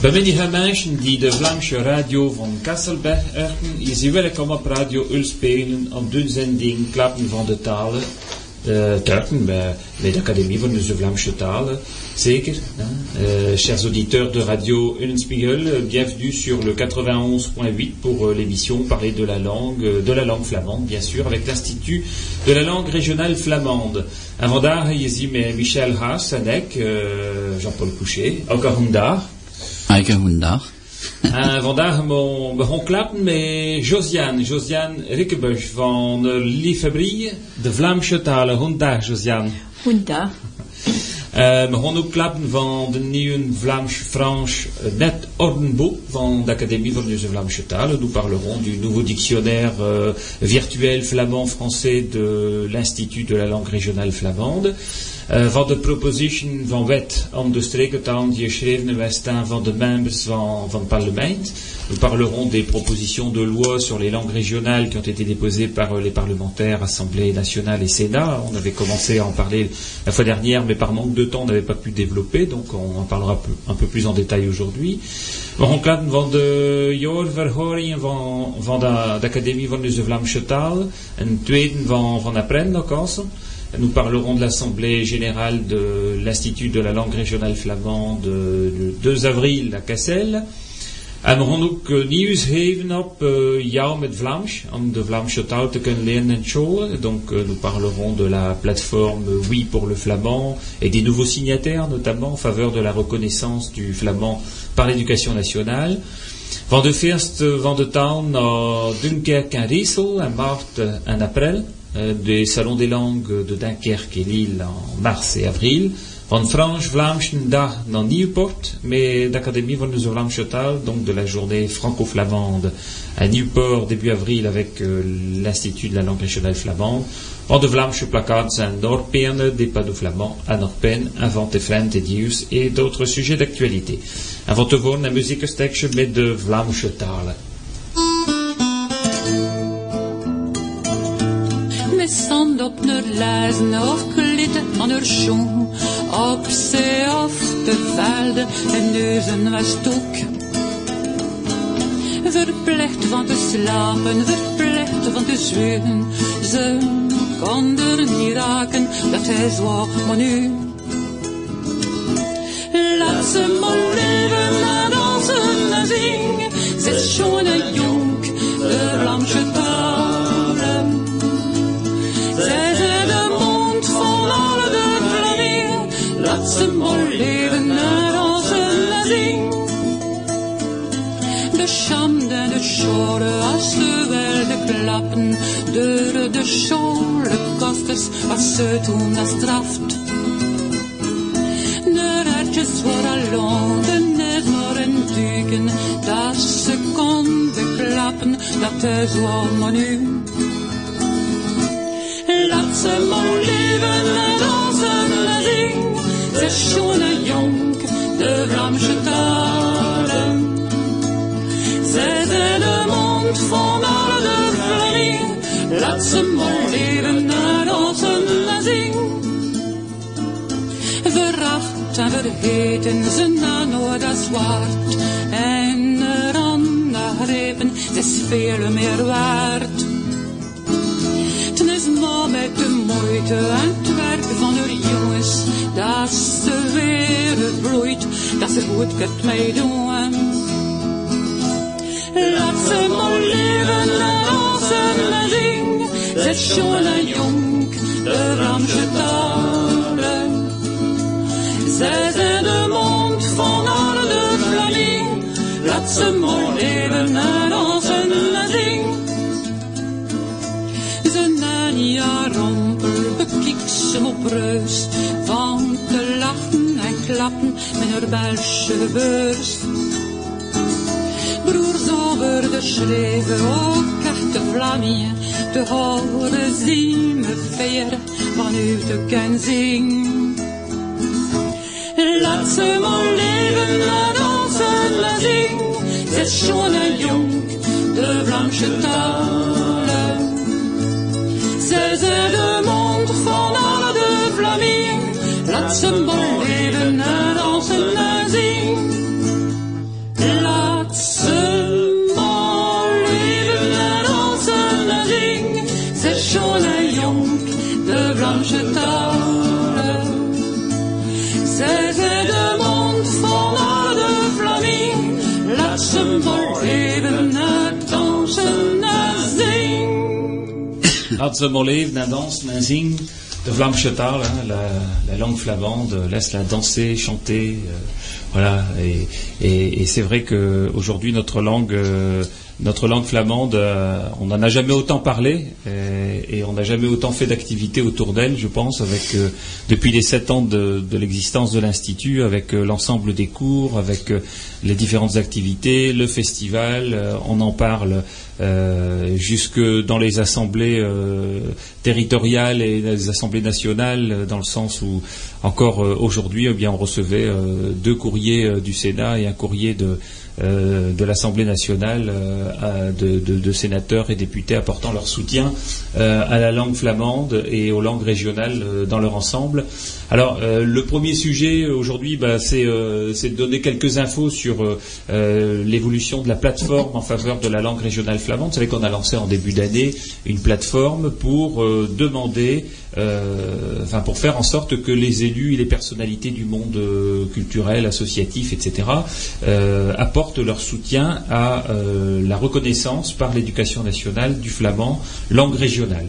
Mij mensen die de Vlaamse radio van Kasselberg erken, is welkom op Radio Ulspelen op de zending Klappen van de Talen. Uh, Turken bij, bij de Académie van de Vlaamse Talen, zeker. Euh, chers auditeurs de Radio Ullenspiegel, bienvenue sur le 91.8 pour euh, l'émission Parler de la langue, de la langue flamande, bien sûr, avec l'Institut de la langue régionale flamande. Is hier Michel Haas en ik, uh, Jean-Paul Couchet, ook een dag. Elke goedendag. En vandaag begon klappen met Josiane, Josiane Rikkebusch van de Liefebrie, de Vlaamse talen. Goedendag Josiane. Goedendag. Uh, we gaan ook klappen van de nieuwe Vlaams-Frans net ordenboek van de Académie van de Vlaamse talen. Nous parlerons du nouveau dictionnaire euh, virtuel flamand-français de l'Institut de la langue régionale flamande. Uh, van de proposition van wet om de streekentaal die geschreven wij staan van de members van, van het parlement. Nous parlerons des propositions de loi sur les langues régionales qui ont été déposées par euh, les parlementaires, Assemblée nationale et Sénat. On avait commencé à en parler la fois dernière, mais par manque de temps, on n'avait pas pu développer, donc on en parlera un peu plus en détail aujourd'hui. We gaan van de jaarverhoringen van, van de, de Academie van de Vlaamse taal. Een tweede van, van Nous parlerons de l'Assemblée générale de l'Institut de la langue régionale flamande le 2 avril à Cassel. Uh, Vlaams, om de. Donc uh, nous parlerons de la plateforme Oui pour le flamand et des nouveaux signataires, notamment en faveur de la reconnaissance du flamand par l'éducation nationale. Van de first van de naar Dunkerque en Riesel en maart en april. Euh, des salons des langues de Dunkerque et Lille en mars et avril. Van Franche, Vlaamschen dag dans Newport, mais d'Académie Vlaamse taal, donc de la journée franco-flamande à Newport début avril avec euh, l'Institut de la langue régionale flamande. Van de Vlaamse plakaats en Norperne, des panneaux flamands à Norpen, invente Frent et Dius et d'autres sujets d'actualité. Voir la musique mais de Vlaamse zand op naar lijzen of klitten aan haar schoen. Op zee of de velden en neuzen was ook. Verplicht van te slapen, verplicht van te zweten. Ze kon niet raken, dat hij zo maar nu. Laat ze maar leven, naar dansen en zingen. Ze schoon en ze mooi leven naar onze zing. De schande, de schoren, als ze werden klappen, de de schorenkosters, als ze toen dat straft. De ratjes voor londen, net maar een duiken, dat ze konden klappen, dat is allemaal nu. Laat ze maar leven de schone jonk, de Vlaamse talen. Zij zijn de mond van alle Vlamingen, laat ze maar leven naar onze zing. Veracht en vergeten ze na nooit zwart, en eraan grepen, ze is veel meer waard. Het is maar met de moeite en het werk van de jongens, dat ze weer bloeit, dat ze goed kunt meedoen. Laat ze maar leven en dansen en zingen, ze is jong en jong, de Ramse talen. Zij zijn de mond van alle Vlamingen, laat ze maar leven en ze op reus, van te lachen en klappen met haar Belgische beurs. Broers over de schreven, ook echte Vlamingen, te horen zien me veren van u te kunnen zingen. Laat ze maar leven, laat dansen, laat zingen, ze is schoon en jong, de Vlaamse talen. Zij zijn de mond van Flamir, laat bal leven net als een nazi. Laat ze leven als een nazi. Jong, de blanche talen. Ze zijn de mond van de Flamir, laat ze bal leven net als een nazi. Laat ze leven. De Vlaamse taal, hein, la, la, langue flamande, laisse-la danser, chanter. Euh, voilà. Et, et, et c'est vrai qu'aujourd'hui, notre langue. Euh, notre langue flamande, euh, on n'en a jamais autant parlé et, et on n'a jamais autant fait d'activités autour d'elle, je pense, avec euh, depuis les sept ans de, l'existence de l'institut, avec euh, l'ensemble des cours, avec euh, les différentes activités, le festival, euh, on en parle euh, jusque dans les assemblées territoriales et les assemblées nationales, dans le sens où encore aujourd'hui, eh bien, on recevait deux courriers du Sénat et un courrier de euh, de l'Assemblée nationale euh, de, de, sénateurs et députés apportant leur soutien euh, à la langue flamande et aux langues régionales dans leur ensemble. Alors, euh, le premier sujet aujourd'hui, bah, c'est de donner quelques infos sur l'évolution de la plateforme en faveur de la langue régionale flamande. Vous savez qu'on a lancé en début d'année une plateforme pour demander euh, enfin pour faire en sorte que les élus et les personnalités du monde euh, culturel, associatif, etc., euh, apportent leur soutien à la reconnaissance par l'éducation nationale du flamand, langue régionale.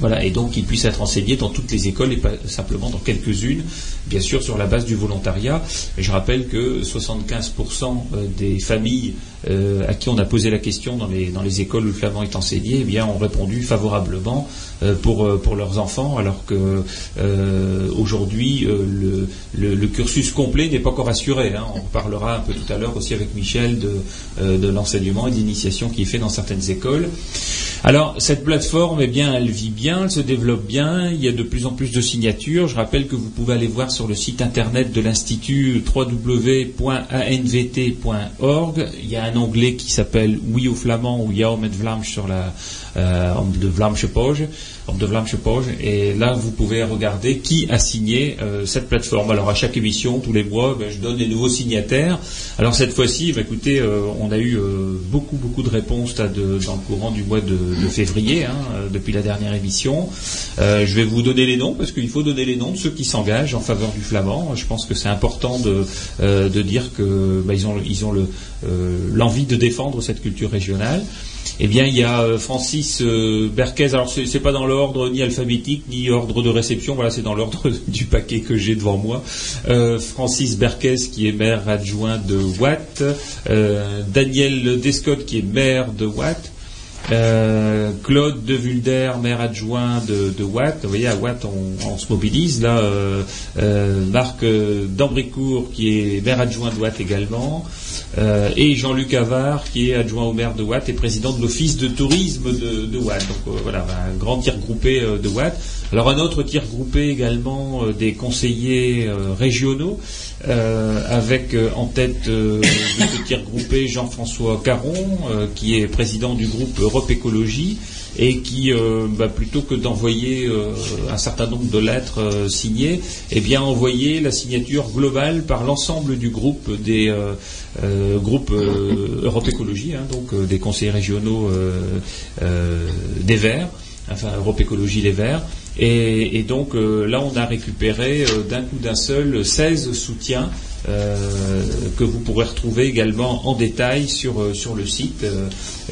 Voilà, et donc qu'il puisse être enseigné dans toutes les écoles et pas simplement dans quelques-unes, bien sûr sur la base du volontariat. Je rappelle que 75% des familles euh, à qui on a posé la question dans les, dans les écoles où le flamand est enseigné, eh bien, ont répondu favorablement euh, pour, euh, pour leurs enfants, alors que aujourd'hui le, cursus complet n'est pas encore assuré. Hein. On parlera un peu tout à l'heure aussi avec Michel de, de l'enseignement et d'initiation qui est fait dans certaines écoles. Alors, cette plateforme, eh bien, elle vit bien, elle se développe bien, il y a de plus en plus de signatures. Je rappelle que vous pouvez aller voir sur le site internet de l'Institut www.anvt.org. Il y a onglet qui s'appelle Oui au flamand ou Yao met Vlaams sur la euh, de Vlaamse de. Et là, vous pouvez regarder qui a signé euh, cette plateforme. Alors, à chaque émission, tous les mois, ben, je donne des nouveaux signataires. Alors, cette fois-ci, ben, écoutez, euh, on a eu euh, beaucoup, beaucoup de réponses dans le courant du mois de, février, hein, depuis la dernière émission. je vais vous donner les noms, parce qu'il faut donner les noms de ceux qui s'engagent en faveur du flamand. Je pense que c'est important de, de dire que ben, ils ont, ils ont l'envie de défendre cette culture régionale. Eh bien, il y a euh, Francis euh, Berquez. Alors, c'est pas dans l'ordre ni alphabétique ni ordre de réception. Voilà, c'est dans l'ordre du paquet que j'ai devant moi. Euh, Francis Berquez, qui est maire adjoint de Watt. Daniel Descott, qui est maire de Watt. Claude de Vulder, maire adjoint de, Watt. Vous voyez, à Watt, on, se mobilise. Là, Marc Dambricourt, qui est maire adjoint de Watt également. Euh, et Jean-Luc Avard, qui est adjoint au maire de Watt et président de l'office de tourisme de, Watt. Donc euh, voilà, un grand tir groupé euh, de Watt. Alors un autre tir groupé également des conseillers régionaux, avec en tête de ce tir groupé Jean-François Caron, qui est président du groupe Europe Écologie et qui, bah, plutôt que d'envoyer un certain nombre de lettres signées, eh bien envoyé la signature globale par l'ensemble du groupe des euh, groupe euh, Europe Écologie, hein, donc euh, des conseillers régionaux des Verts, enfin Europe Écologie Les Verts. Et, donc là, on a récupéré d'un coup d'un seul 16 soutiens que vous pourrez retrouver également en détail sur, sur le site.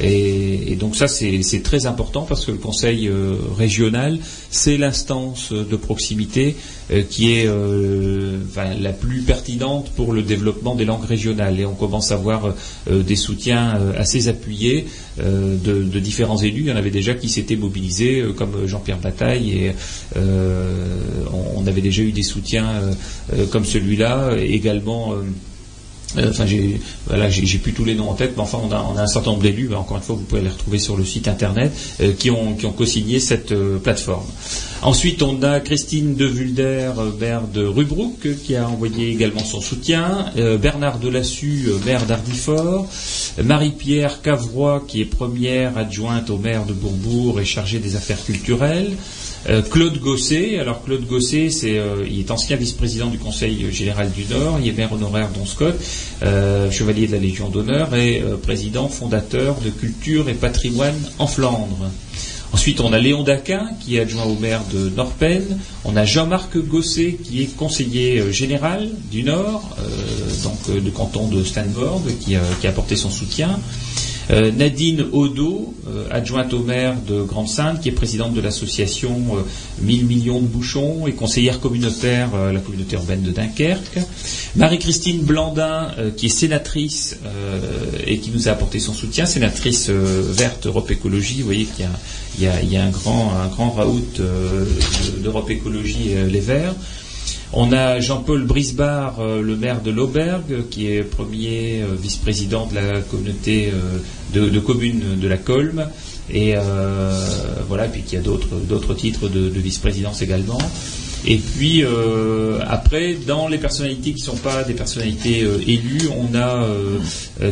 Et, donc ça, c'est très important parce que le Conseil régional, c'est l'instance de proximité euh, qui est euh, la plus pertinente pour le développement des langues régionales. Et on commence à voir euh, des soutiens assez appuyés de, différents élus. Il y en avait déjà qui s'étaient mobilisés, comme Jean-Pierre Bataille, et on, avait déjà eu des soutiens comme celui-là, également. Enfin, j'ai voilà, plus tous les noms en tête, mais enfin, on a, un certain nombre d'élus. encore une fois, vous pouvez les retrouver sur le site internet qui ont qui co-signé cette plateforme. Ensuite, on a Christine de Vulder, euh, maire de Rubrouck, qui a envoyé également son soutien. Euh, Bernard Delassus, euh, maire d'Ardifort. Marie-Pierre Cavroy, qui est première adjointe au maire de Bourbourg et chargée des affaires culturelles. Claude Gosset, alors Claude Gosset, c'est, il est ancien vice-président du Conseil général du Nord, il est maire honoraire d'Onscott, chevalier de la Légion d'honneur et président fondateur de Culture et Patrimoine en Flandre. Ensuite, on a Léon Daquin, qui est adjoint au maire de Norpen. On a Jean-Marc Gosset, qui est conseiller euh, général du Nord, euh, donc du canton de Stanford, qui, qui a apporté son soutien. Euh, Nadine Odo, euh, adjointe au maire de Grande-Sainte, qui est présidente de l'association 1000 euh, millions de bouchons et conseillère communautaire à la communauté urbaine de Dunkerque. Marie-Christine Blandin, qui est sénatrice et qui nous a apporté son soutien, sénatrice verte Europe Écologie. Vous voyez qu'il y, a, un grand, un grand raout d'Europe Écologie Les Verts. On a Jean-Paul Brisbard, euh, le maire de l'Aubergue, qui est premier euh, vice-président de la communauté euh, de, communes de la Colme. Et voilà, puis qu'il y a d'autres titres de, vice-présidence également. Et puis après, dans les personnalités qui ne sont pas des personnalités élues, on a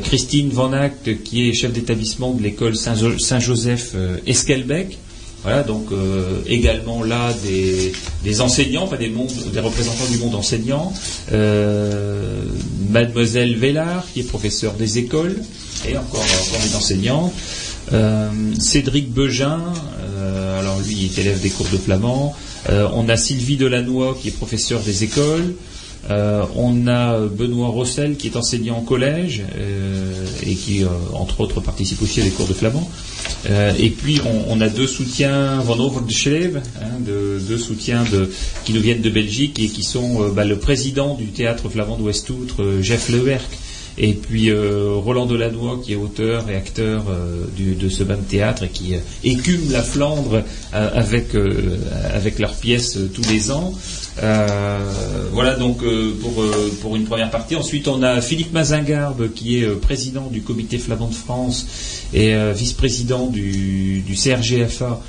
Christine Van Act, qui est chef d'établissement de l'école Saint-Joseph Esquelbec. Voilà, donc euh, également là des, enseignants, enfin des, des représentants du monde enseignant. Euh, Mademoiselle Vellard, qui est professeure des écoles, et encore, encore des enseignants. Euh, Cédric Begin, alors lui il est élève des cours de flamand. on a Sylvie Delannoy, qui est professeure des écoles. on a Benoît Rossel qui est enseignant au collège et qui, entre autres, participe aussi à des cours de flamand. Euh, et puis on, a deux soutiens Van Over de hein, deux soutiens qui nous viennent de Belgique et qui sont euh, bah, le président du théâtre flamand de Westoutre, euh, Jeff Lewerk, et puis Roland Delannoy qui est auteur et acteur de ce même théâtre et qui écume la Flandre avec, avec leurs pièces tous les ans. Voilà donc pour, pour une première partie. Ensuite on a Philippe Mazingarbe qui est président du comité flamand de France et euh, vice-président du, CRGFA.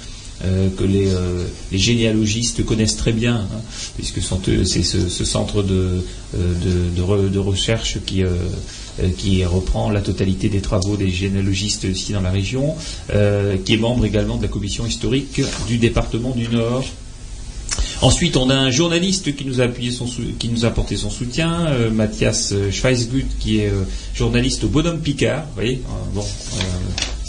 Euh, que euh, les, généalogistes connaissent très bien, hein, puisque c'est ce, centre de, recherche qui reprend la totalité des travaux des généalogistes ici dans la région, qui est membre également de la commission historique du département du Nord. Ensuite, on a un journaliste qui nous a, appuyé son, qui nous a apporté son soutien, Mathias Schweisgut, qui est journaliste au Bonhomme Picard. Vous voyez, bon,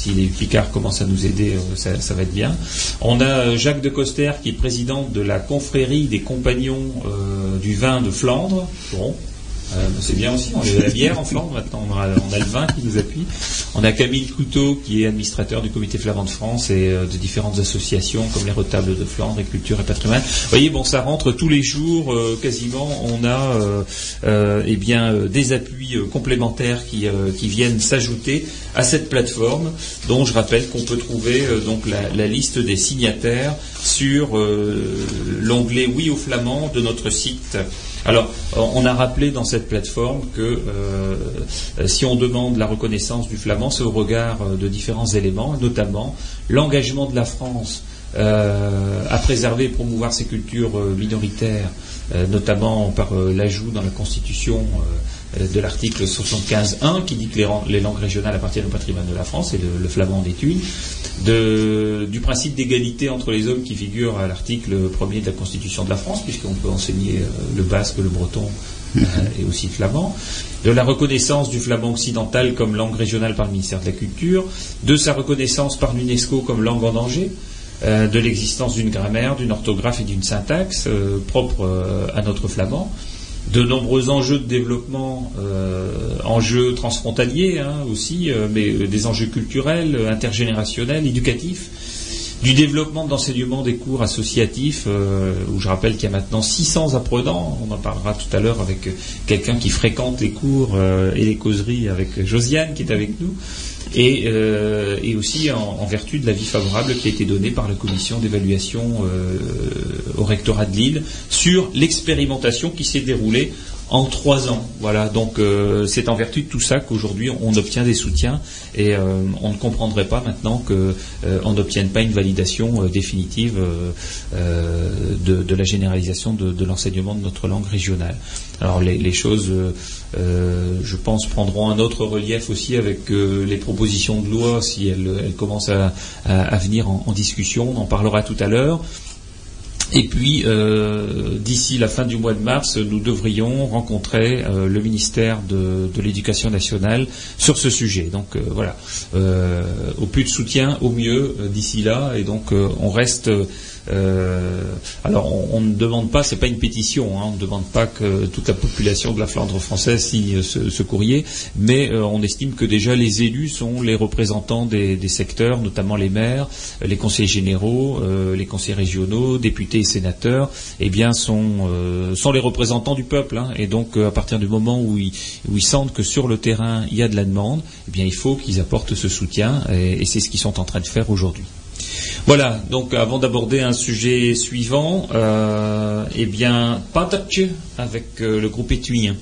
si les Picards commencent à nous aider, euh, ça, va être bien. On a euh, Jacques de Coster qui est président de la confrérie des compagnons euh, du vin de Flandre. Bon, euh, c'est bien aussi, on a la bière en Flandre, maintenant on a, le vin qui nous appuie. On a Camille Couteau qui est administrateur du comité flamand de France et euh, de différentes associations comme les Retables de Flandre et Culture et Patrimoine. Vous voyez, bon, ça rentre tous les jours euh, quasiment. On a eh bien des appuis complémentaires qui, viennent s'ajouter à cette plateforme, dont je rappelle qu'on peut trouver donc la, liste des signataires sur l'onglet Oui au flamand de notre site alors, on a rappelé dans cette plateforme que euh, si on demande la reconnaissance du flamand, c'est au regard euh, de différents éléments, notamment l'engagement de la France euh, à préserver et promouvoir ses cultures minoritaires, notamment par l'ajout dans la Constitution de l'article 75.1 qui dit que les, langues régionales appartiennent au patrimoine de la France et le flamand du principe d'égalité entre les hommes qui figure à l'article premier de la Constitution de la France, puisqu'on peut enseigner euh, le basque, le breton euh, et aussi le flamand, de la reconnaissance du flamand occidental comme langue régionale par le ministère de la Culture, de sa reconnaissance par l'UNESCO comme langue en danger, euh, de l'existence d'une grammaire, d'une orthographe et d'une syntaxe propre à notre flamand, de nombreux enjeux de développement, euh, enjeux transfrontaliers hein, aussi, euh, mais euh, des enjeux culturels, intergénérationnels, éducatifs, du développement d'enseignement des cours associatifs, où je rappelle qu'il y a maintenant 600 apprenants, on en parlera tout à l'heure avec quelqu'un qui fréquente les cours et les causeries avec Josiane qui est avec nous, euh, et, aussi en, vertu de l'avis favorable qui a été donné par la commission d'évaluation euh, au rectorat de Lille sur l'expérimentation qui s'est déroulée en trois ans. Voilà, donc euh, c'est en vertu de tout ça qu'aujourd'hui on obtient des soutiens et on ne comprendrait pas maintenant qu'on n'obtienne pas une validation définitive de, la généralisation de, l'enseignement de notre langue régionale. Alors les choses euh, je pense, prendront un autre relief aussi avec euh, les propositions de loi si elles, commencent à, venir en, discussion. On en parlera tout à l'heure. Et puis, euh, d'ici la fin du mois de mars, nous devrions rencontrer le ministère de, l'Éducation nationale sur ce sujet. Donc voilà, au plus de soutien, au mieux d'ici là. Et donc, on reste euh, alors, on, ne demande pas, c'est pas une pétition, hein, on ne demande pas que toute la population de la Flandre française signe ce, courrier, mais euh, on estime que déjà les élus sont les représentants des, secteurs, notamment les maires, les conseils généraux, euh, les conseils régionaux, députés et sénateurs, eh bien, sont, sont les représentants du peuple. Hein. et donc, à partir du moment où ils, où sentent que sur le terrain il y a de la demande, eh bien, il faut qu'ils apportent ce soutien, et c'est ce qu'ils sont en train de faire aujourd'hui. Voilà, donc avant d'aborder un sujet suivant, euh, eh bien, Patatche avec euh, le groupe étuyen.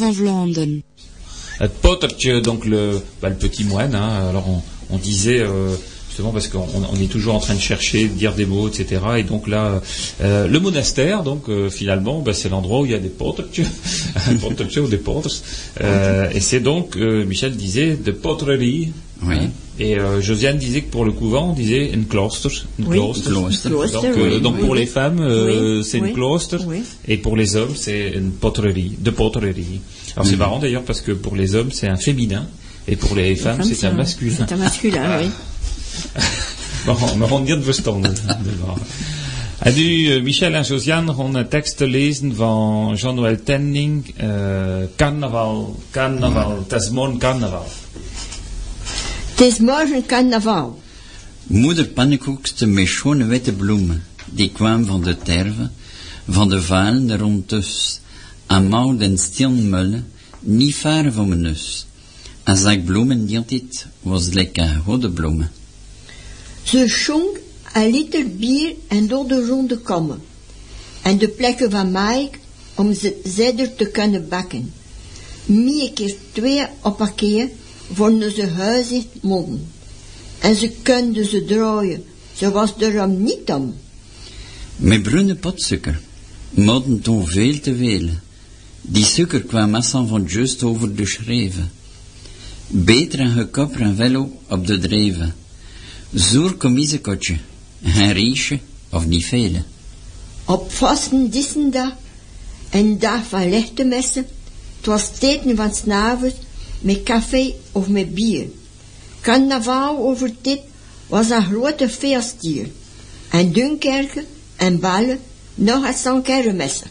Van Vlaanderen. Het pottertje, donc le, bah, le petit moine. Hein, alors on, on disait euh, justement parce qu'on on est toujours en train de chercher, de dire des mots, etc. Et donc là, euh, le monastère, donc euh, finalement, bah, c'est l'endroit où il y a des pottertjes, ou des potters. Euh, et c'est donc, euh, Michel disait, de potterie. Oui. Hein. Et euh, Josiane disait que pour le couvent, on disait une cloister. Une oui, Donc, euh, donc pour les femmes, euh, c'est une cloister. Et pour les hommes, c'est une poterie, de poterie. Alors c'est marrant d'ailleurs parce que pour les hommes, c'est un féminin. Et pour les, femmes, c'est un masculin. C'est un masculin, oui. me rend bien de vos Adu uh, Michel en Josiane gaan een tekst lezen van Jean-Noël Tenning, uh, Carnaval, Carnaval, het is morgen Carnaval. Het is morgen carnaval. Moeder pannenkoekste met schone witte bloemen, die kwamen van de terve, van de valen rond dus, aan mouw den stilmullen, niet ver van mijn neus. En zag bloemen die dit was lekker goede bloemen. Ze schonk een liter bier en door de ronde komen. En de plekken van Mike om ze zeder te kunnen bakken. Meer keer twee op keer vonden ze huis modden. En ze konden ze draaien. Ze was erom niet om. Met bruine potsuiker, modden toen veel te veel. Die suiker kwam massan van just over de schreven. Beter een gekopper en velo op de dreven. Zoer commisekotje, een riesje of niet vele. Op vasten dissendag, een dag van lichte messen, het was teken van s'avonds met café of met bier. Carnaval over dit was een grote feestdier. En Dunkerque en ballen nog het Sankermessen.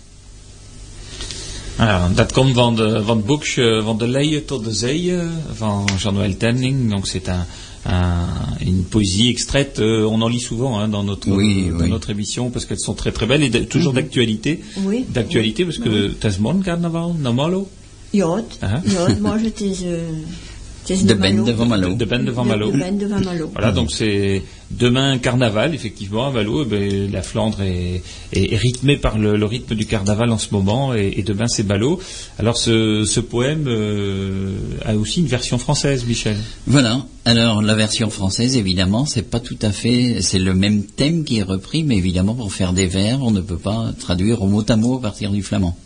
Ja, dat komt van, de, van het boekje Van de leien tot de zeeën van Jean-Noël Tenning. Donc c'est un, un, une poésie extraite, euh, on en lit souvent hein, dans, notre, Oui, dans oui. notre émission parce qu'elles sont très très belles et de- toujours d'actualité. Oui. D'actualité parce que Tasman Carnaval, Namalo, Ja, het, Aha. ja, is De een bende Malo. Malo. de bende van Malo. Malo. Voilà, donc c'est demain carnaval, effectivement, à Valo. eh ben, la Flandre est, est- est rythmée par le, le rythme du carnaval en ce moment, et, et demain c'est Ballot. Alors ce, ce poème euh, a aussi une version française, Michel. Voilà. Alors, la version française, évidemment, c'est pas tout à fait, c'est le même thème qui est repris, mais évidemment, pour faire des vers, on ne peut pas traduire au mot à mot à partir du flamand.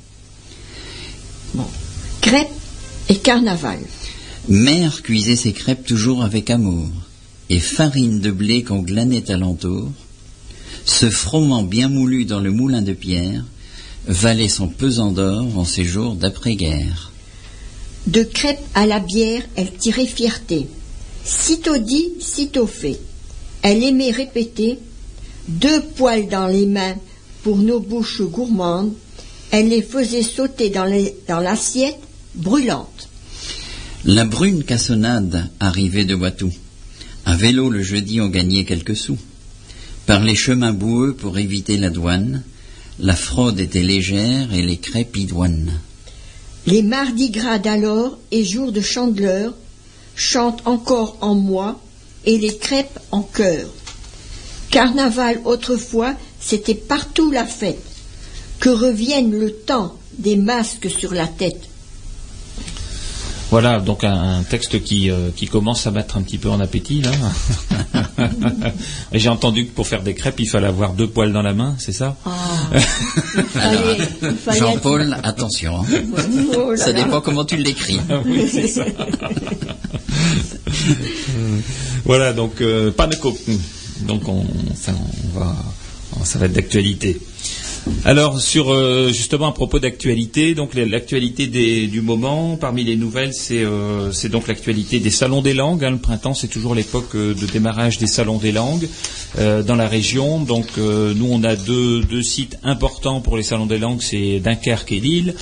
Crêpes et carnaval. Mère cuisait ses crêpes toujours avec amour, et farine de blé qu'on glanait alentour, ce froment bien moulu dans le moulin de pierre, valait son pesant d'or en ces jours d'après-guerre. De crêpes à la bière, elle tirait fierté. Sitôt dit, sitôt fait. Elle aimait répéter deux poils dans les mains pour nos bouches gourmandes. Elle les faisait sauter dans l'assiette brûlante. La brune cassonade arrivait de Watou. À vélo le jeudi on gagnait quelques sous. Par les chemins boueux pour éviter la douane, la fraude était légère et les crêpes idoines. Les mardis gras d'alors et jours de chandeleur chantent encore en moi et les crêpes en chœur. Carnaval autrefois, c'était partout la fête. Que revienne le temps des masques sur la tête. Voilà, donc un, un texte qui, euh, qui commence à mettre un petit peu en appétit là. Et J'ai entendu que pour faire des crêpes, il fallait avoir deux poils dans la main, c'est ça? Ah, Jean-Paul, attention, hein. Oh là ça là. dépend comment tu l'écris. Oui, c'est ça. voilà, donc euh, pannekuchen. Donc on, ça, on va, ça va être d'actualité. Alors sur euh, justement à propos d'actualité, donc l'actualité du moment, parmi les nouvelles, c'est euh, c'est donc l'actualité des salons des langues. hein. le printemps, c'est toujours l'époque euh, de démarrage des salons des langues dans la région. Donc nous, on a deux, sites importants pour les salons des langues, c'est Dunkerque et Lille,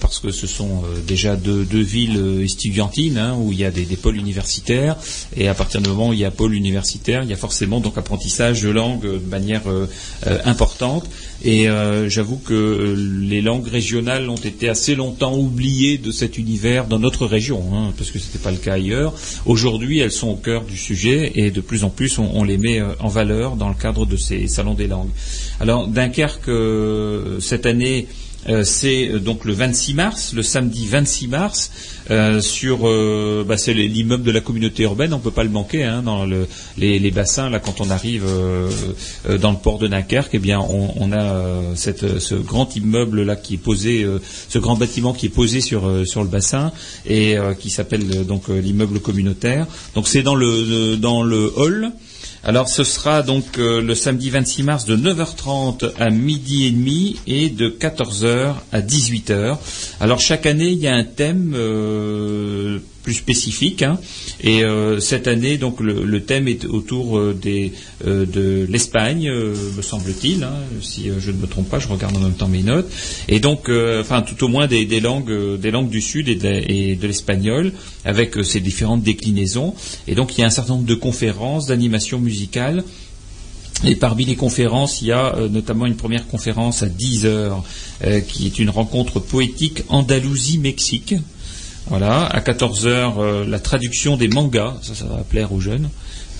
parce que ce sont déjà deux, villes estudiantines hein, où il y a des, des pôles universitaires. Et à partir du moment où il y a pôle universitaire, il y a forcément donc apprentissage de langue de manière importante. Et euh, j'avoue que euh, les langues régionales ont été assez longtemps oubliées de cet univers dans notre région, hein, parce que ce n'était pas le cas ailleurs. Aujourd'hui, elles sont au cœur du sujet et de plus en plus, on, les met euh, en valeur dans le cadre de ces salons des langues. Alors, Dunkerque, cette année, euh, c'est euh, donc le 26 mars, le samedi 26 mars, euh, sur euh, bah, c'est l'immeuble de la communauté urbaine, on peut pas le manquer hein, dans le, les, bassins là quand on arrive dans le port de Dunkerque, eh bien on, a ce grand immeuble là qui est posé, ce grand bâtiment qui est posé sur sur le bassin et qui s'appelle donc l'immeuble communautaire. Donc c'est dans le- dans le hall. Alors ce sera donc euh, le samedi 26 mars de 9h30 à midi et demi et de 14h à 18h. Alors chaque année il y a un thème euh, plus spécifique. Hein. Et euh, cette année, donc le, thème est autour euh, euh, de l'Espagne, me semble-t-il. Hein, si je ne me trompe pas, je regarde en même temps mes notes. Et donc, enfin, tout au moins des, langues, des langues du Sud et de, l'espagnol, avec ces différentes déclinaisons. Et donc, il y a un certain nombre de conférences, d'animations musicales. Et parmi les conférences, il y a notamment une première conférence à 10 heures, qui est une rencontre poétique Andalousie-Mexique. Voilà, à 14 heures, euh, la traduction des mangas, ça, ça va plaire aux jeunes.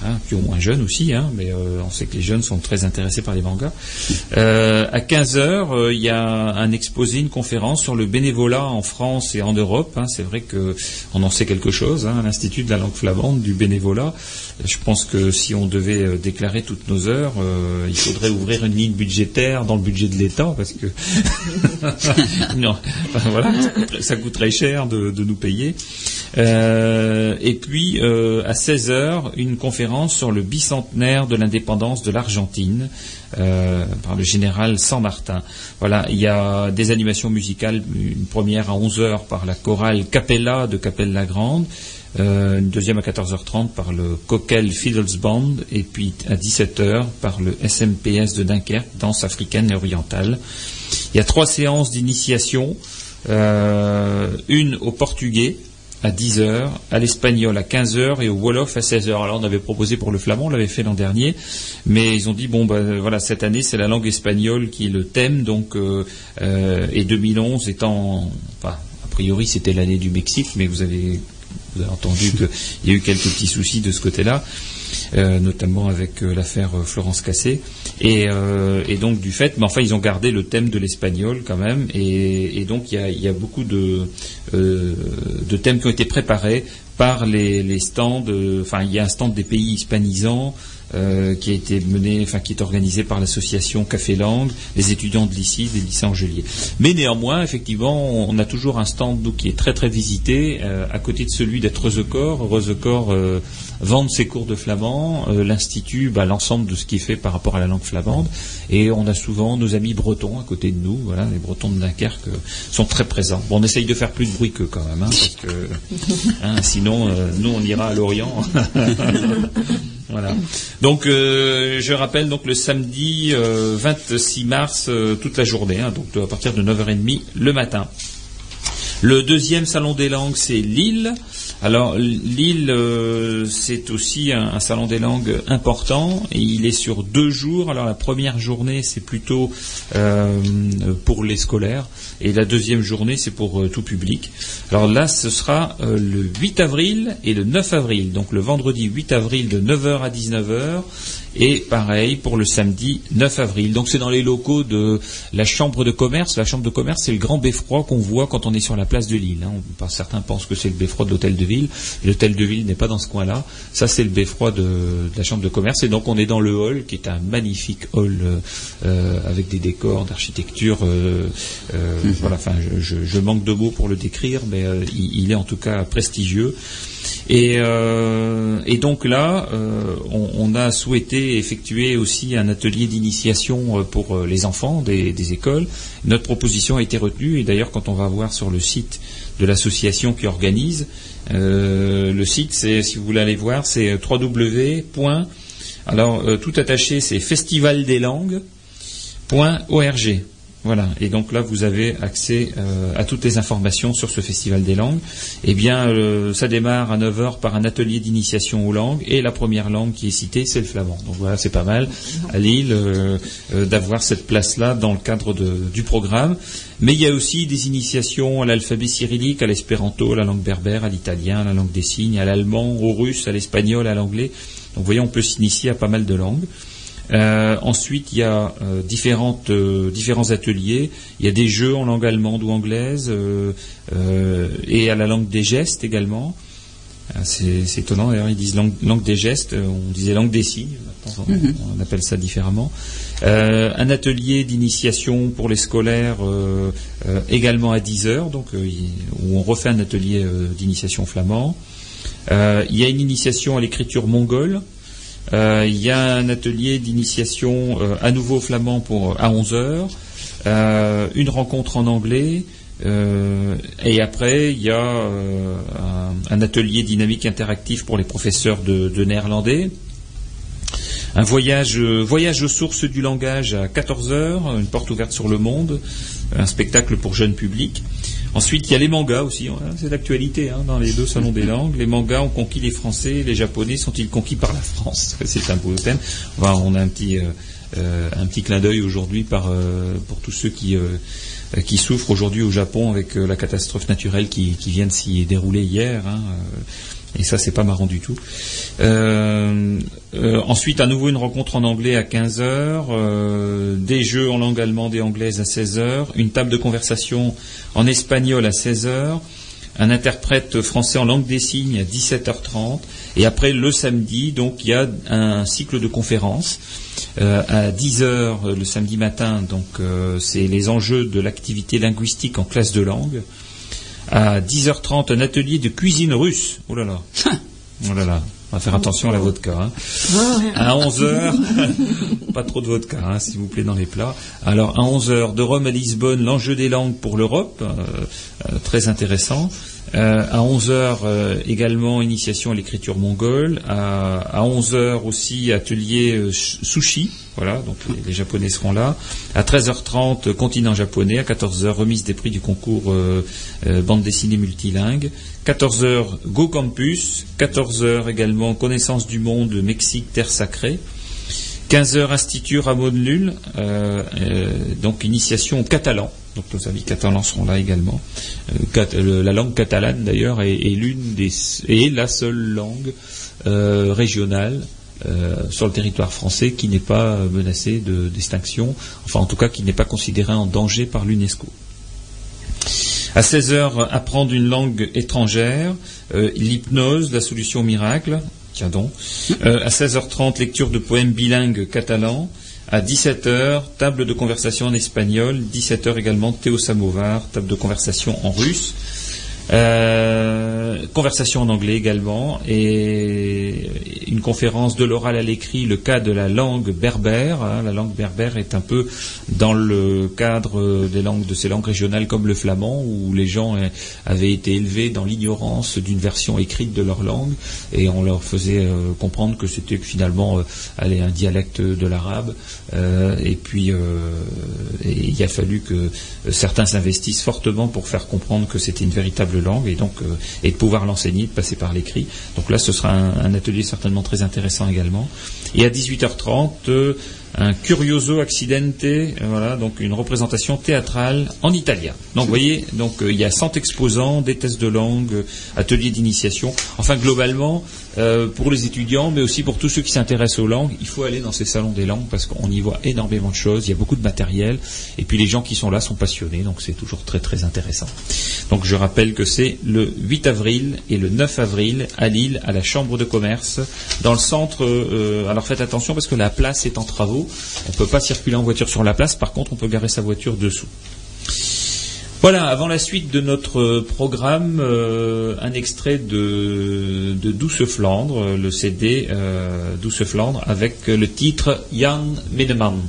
Hein, puis au moins jeunes aussi, hein, mais euh, on sait que les jeunes sont très intéressés par les mangas. Euh, à 15 heures, euh, il y a un exposé, une conférence sur le bénévolat en France et en Europe. Hein. C'est vrai qu'on en sait quelque chose, hein, l'Institut de la langue flamande, du bénévolat. Je pense que si on devait déclarer toutes nos heures, il faudrait ouvrir une ligne budgétaire dans le budget de l'État, parce que non, voilà, ça coûterait cher de, de nous payer. Et puis à 16 heures, une conférence sur le bicentenaire de l'indépendance de l'Argentine euh, par le général San Martin. Voilà, il y a des animations musicales, une première à 11h par la chorale Capella de Capelle Grande, euh, une deuxième à 14h30 par le Coquel Fiddles Band et puis à 17h par le SMPS de Dunkerque, danse africaine et orientale. Il y a trois séances d'initiation, euh, une au portugais, à 10h, à l'espagnol à 15h et au wolof à 16h. Alors on avait proposé pour le flamand, on l'avait fait l'an dernier, mais ils ont dit bon ben voilà cette année c'est la langue espagnole qui est le thème donc euh, euh, et 2011 étant enfin a priori c'était l'année du Mexique, mais vous avez vous avez entendu qu'il y a eu quelques petits soucis de ce côté-là. Euh, notamment avec l'affaire Florence Cassé. Et, donc du fait, mais enfin ils ont gardé le thème de l'espagnol quand même, et, donc il y a, beaucoup de, thèmes qui ont été préparés par les, stands. Enfin, il y a un stand des pays hispanisants. qui a été mené, enfin qui est organisé par l'association Café Langue, les étudiants de l'ICI, des lycées Angeliers. Mais néanmoins, effectivement, on a toujours un stand qui est très très visité, à côté de celui d'être Corps. Vendre ses cours de flamand, euh, l'Institut, bah, l'ensemble de ce qui est fait par rapport à la langue flamande, et on a souvent nos amis bretons à côté de nous, voilà, les bretons de Dunkerque euh, sont très présents. Bon, on essaye de faire plus de bruit qu'eux quand même, hein, parce que hein, sinon, euh, nous on ira à l'Orient. voilà. Donc, je rappelle donc le samedi 26 mars toute la journée, hein, donc à partir de 9h30 le matin. Le deuxième salon des langues, c'est Lille. Alors Lille, euh, c'est aussi un, salon des langues important et il est sur deux jours. Alors la première journée, c'est plutôt euh, pour les scolaires et la deuxième journée, c'est pour euh, tout public. Alors là, ce sera le 8 avril et le 9 avril. Donc le vendredi 8 avril de 9h à 19h et pareil pour le samedi 9 avril. Donc c'est dans les locaux de la chambre de commerce. La chambre de commerce, c'est le grand beffroi qu'on voit quand on est sur la place de Lille. Hein. Certains pensent que c'est le beffroi de l'hôtel de ville. L'hôtel de ville n'est pas dans ce coin-là. Ça, c'est le beffroi de, la chambre de commerce. Et donc on est dans le hall, qui est un magnifique hall euh, avec des décors d'architecture. Euh, euh, mhm. Voilà. Enfin, je, manque de mots pour le décrire, mais il, est en tout cas prestigieux. Euh, et, donc là, euh, on, a souhaité effectuer aussi un atelier d'initiation euh, pour les enfants des, écoles. Notre proposition a été retenue et d'ailleurs quand on va voir sur le site de l'association qui organise, le site, c'est si vous voulez aller voir, c'est www. Alors tout attaché, c'est festivaldelangues.org. Voilà. Et donc là, vous avez accès euh, à toutes les informations sur ce Festival des langues. Eh bien, euh, ça démarre à 9h par un atelier d'initiation aux langues. Et la première langue qui est citée, c'est le flamand. Donc voilà, c'est pas mal à Lille euh, d'avoir cette place-là dans le cadre du programme. Mais il y a aussi des initiations à l'alphabet cyrillique, à l'espéranto, à la langue berbère, à l'italien, à la langue des signes, à l'allemand, au russe, à l'espagnol, à l'anglais. Donc vous voyez, on peut s'initier à pas mal de langues. Euh, ensuite, il y a euh, différentes, euh, différents ateliers. Il y a des jeux en langue allemande ou anglaise et à la langue des gestes également. C'est étonnant, d'ailleurs, ils disent langue, des gestes, on disait langue des signes, mhm. on, appelle ça différemment. un atelier d'initiation pour les scolaires également à 10 heures, donc où on refait un atelier d'initiation flamand. il y a une initiation à l'écriture mongole, euh, il y a un atelier d'initiation euh, à nouveau flamand pour à 11 heures, euh, une rencontre en anglais, et après, il y a un, atelier dynamique interactif pour les professeurs de néerlandais. Un voyage, euh, voyage aux sources du langage à 14h, une porte ouverte sur le monde, un spectacle pour jeunes publics. Ensuite, il y a les mangas aussi, hein, c'est l'actualité hein, dans les deux salons des langues. Les mangas ont conquis les Français, les Japonais sont-ils conquis par la France C'est un beau thème. on a un petit, euh, euh, un petit clin d'œil aujourd'hui pour tous ceux qui, qui souffrent aujourd'hui au Japon avec la catastrophe naturelle qui, vient de s'y dérouler hier. Hein, et ça, c'est pas marrant du tout. Euh, euh, ensuite, à nouveau une rencontre en anglais à 15 heures, euh, des jeux en langue allemande et anglaise à 16 heures, une table de conversation en espagnol à 16 heures, un interprète français en langue des signes à 17h30, et après le samedi, donc il y a un cycle de conférences à 10 heures le samedi matin. Donc c'est les enjeux de l'activité linguistique en classe de langue. À 10h30, un atelier de cuisine russe. Oh là là. oh là là. On va faire attention à la vodka. Hein. À 11h, pas trop de vodka, hein, s'il vous plaît, dans les plats. Alors, à 11h, de Rome à Lisbonne, l'enjeu des langues pour l'Europe, euh, euh, très intéressant. Euh, à 11h également initiation à l'écriture mongole. À, à 11h aussi atelier sushi. Voilà, donc les, Japonais seront là. À 13h30 continent japonais. À 14h remise des prix du concours bande dessinée multilingue. 14h Go Campus. 14h également connaissance du monde Mexique terre sacrée. 15h Institut Ramon Lull, donc initiation au catalan. Donc nos amis catalans seront là également. Euh, la langue catalane d'ailleurs est, l'une des est la seule langue euh, régionale euh, sur le territoire français qui n'est pas menacée de d'extinction, enfin en tout cas qui n'est pas considérée en danger par l'UNESCO. À 16 heures, apprendre une langue étrangère, l'hypnose, la solution miracle, tiens donc. à 16h30, lecture de poèmes bilingues catalans. À 17h, table de conversation en espagnol. 17h également, Théo Samovar, table de conversation en russe. Euh, conversation en anglais également et une conférence de l'oral à l'écrit, le cas de la langue berbère. Hein. la langue berbère est un peu dans le cadre des langues de ces langues régionales comme le flamand, où les gens avaient été élevés dans l'ignorance d'une version écrite de leur langue et on leur faisait euh, comprendre que c'était finalement euh, un dialecte de l'arabe. et puis il a fallu que certains s'investissent fortement pour faire comprendre que c'était une véritable langue et donc euh, et de pouvoir l'enseigner, de passer par l'écrit. Donc là, ce sera un, atelier certainement très intéressant également. Et à 18h30, euh, un curioso accidente, euh, voilà, donc une représentation théâtrale en italien. Donc vous voyez, donc il y a 100 exposants, des tests de langue, ateliers d'initiation. Enfin globalement, euh, pour les étudiants, mais aussi pour tous ceux qui s'intéressent aux langues, il faut aller dans ces salons des langues parce qu'on y voit énormément de choses, il y a beaucoup de matériel, et puis les gens qui sont là sont passionnés, donc c'est toujours très très intéressant. Donc je rappelle que c'est le 8 avril et le 9 avril à Lille, à la Chambre de commerce, dans le centre. Euh, alors faites attention parce que la place est en travaux, on ne peut pas circuler en voiture sur la place, par contre on peut garer sa voiture dessous. Voilà, avant la suite de notre programme, euh, un extrait de, Douce Flandre, le CD euh, Douce Flandre, avec le titre Jan Medeman.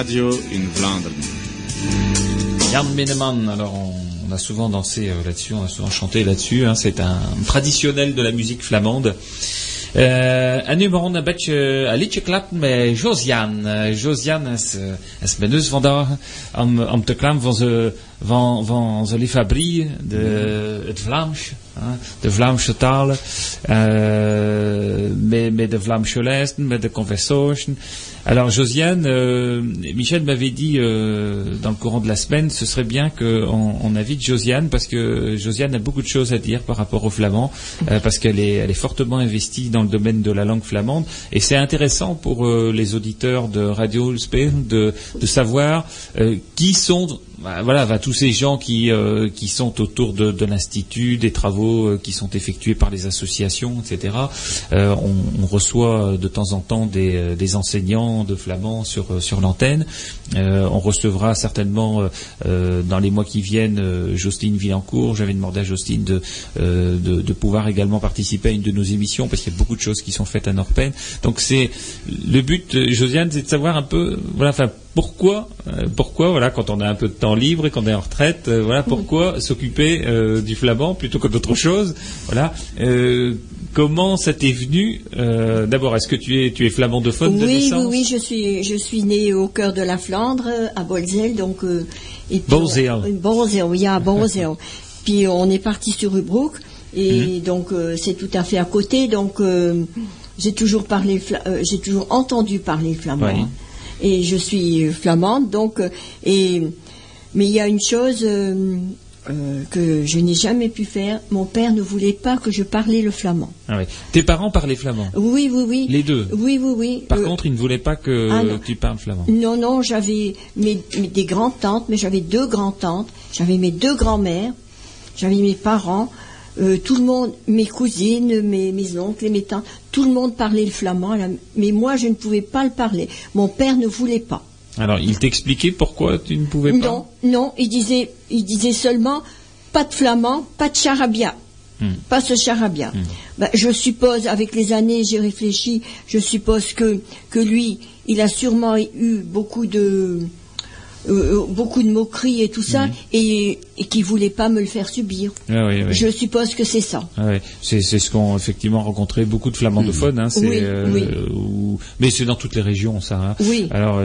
Radio in. Jan Meneman, alors on, on a souvent dansé euh, là-dessus, on a souvent chanté là-dessus, hein, c'est un traditionnel de la musique flamande. En nu begon een beetje een liedje klappen met Josiane. Uh, Josiane is, is met ons vandaag om, om te klappen van zijn van, van zijn de, het Vlaams, hein, de Vlaamse talen, uh, met, met de Vlaamse lijsten, met de conversation. Alors Josiane, euh, Michel m'avait dit euh, dans le courant de la semaine, ce serait bien qu'on on invite Josiane parce que Josiane a beaucoup de choses à dire par rapport au flamand, euh, parce qu'elle est, elle est fortement investie dans le domaine de la langue flamande et c'est intéressant pour euh, les auditeurs de Radio Ulspe de, de savoir euh, qui sont bah, voilà, bah, tous ces gens qui, euh, qui sont autour de, de l'institut, des travaux euh, qui sont effectués par les associations, etc. Euh, on, on, reçoit de temps en temps des, euh, des enseignants de flamand sur, euh, sur l'antenne. Euh, on recevra certainement dans les mois qui viennent Jocelyne Villancourt. J'avais demandé à Jocelyne de, de, de, pouvoir également participer à une de nos émissions parce qu'il y a beaucoup de choses qui sont faites à Norpen. Donc c'est le but, Josiane, c'est de savoir un peu, voilà, pourquoi, euh, pourquoi, voilà, quand on a un peu de temps libre et qu'on est en retraite, euh, voilà, pourquoi s'occuper euh, du flamand plutôt que d'autre chose, voilà. comment ça t'est venu D'abord, est-ce que tu es, tu es flamandophone oui, de naissance Oui, oui, je suis, je suis née au cœur de la Flandre, à Bolzel, donc. et Bolzel. Oui, à Bolzel. puis on est parti sur Rubrook, et mm-hmm. donc c'est tout à fait à côté, donc j'ai toujours parlé, j'ai toujours entendu parler flamand. Oui et je suis flamande, donc, et, mais il y a une chose euh, euh, que je n'ai jamais pu faire. Mon père ne voulait pas que je parlais le flamand. Ah oui. Tes parents parlaient flamand? Oui, oui, oui. Les deux? Oui, oui, oui. Par contre, ils ne voulaient pas que ah, tu parles flamand Non, non, j'avais mes, des grandes-tantes, mais j'avais deux grandes-tantes, j'avais mes deux grands-mères, j'avais mes parents. Euh, tout le monde, mes cousines, mes, mes oncles, mes tantes, tout le monde parlait le flamand, mais moi je ne pouvais pas le parler. Mon père ne voulait pas. Alors, il t'expliquait pourquoi tu ne pouvais pas Non, non, il disait, il disait seulement pas de flamand, pas de charabia. Hmm. Pas ce charabia. Hmm. Ben, je suppose, avec les années, j'ai réfléchi, je suppose que, que lui, il a sûrement eu beaucoup de, euh, euh, beaucoup de moqueries et tout ça, mhm. et, et qui voulait pas me le faire subir. Ah Je suppose que c'est ça. Ah c'est ce qu'ont effectivement rencontré beaucoup de flamandophones. Hein, euh, mais c'est dans toutes les régions, ça. Hein. Alors,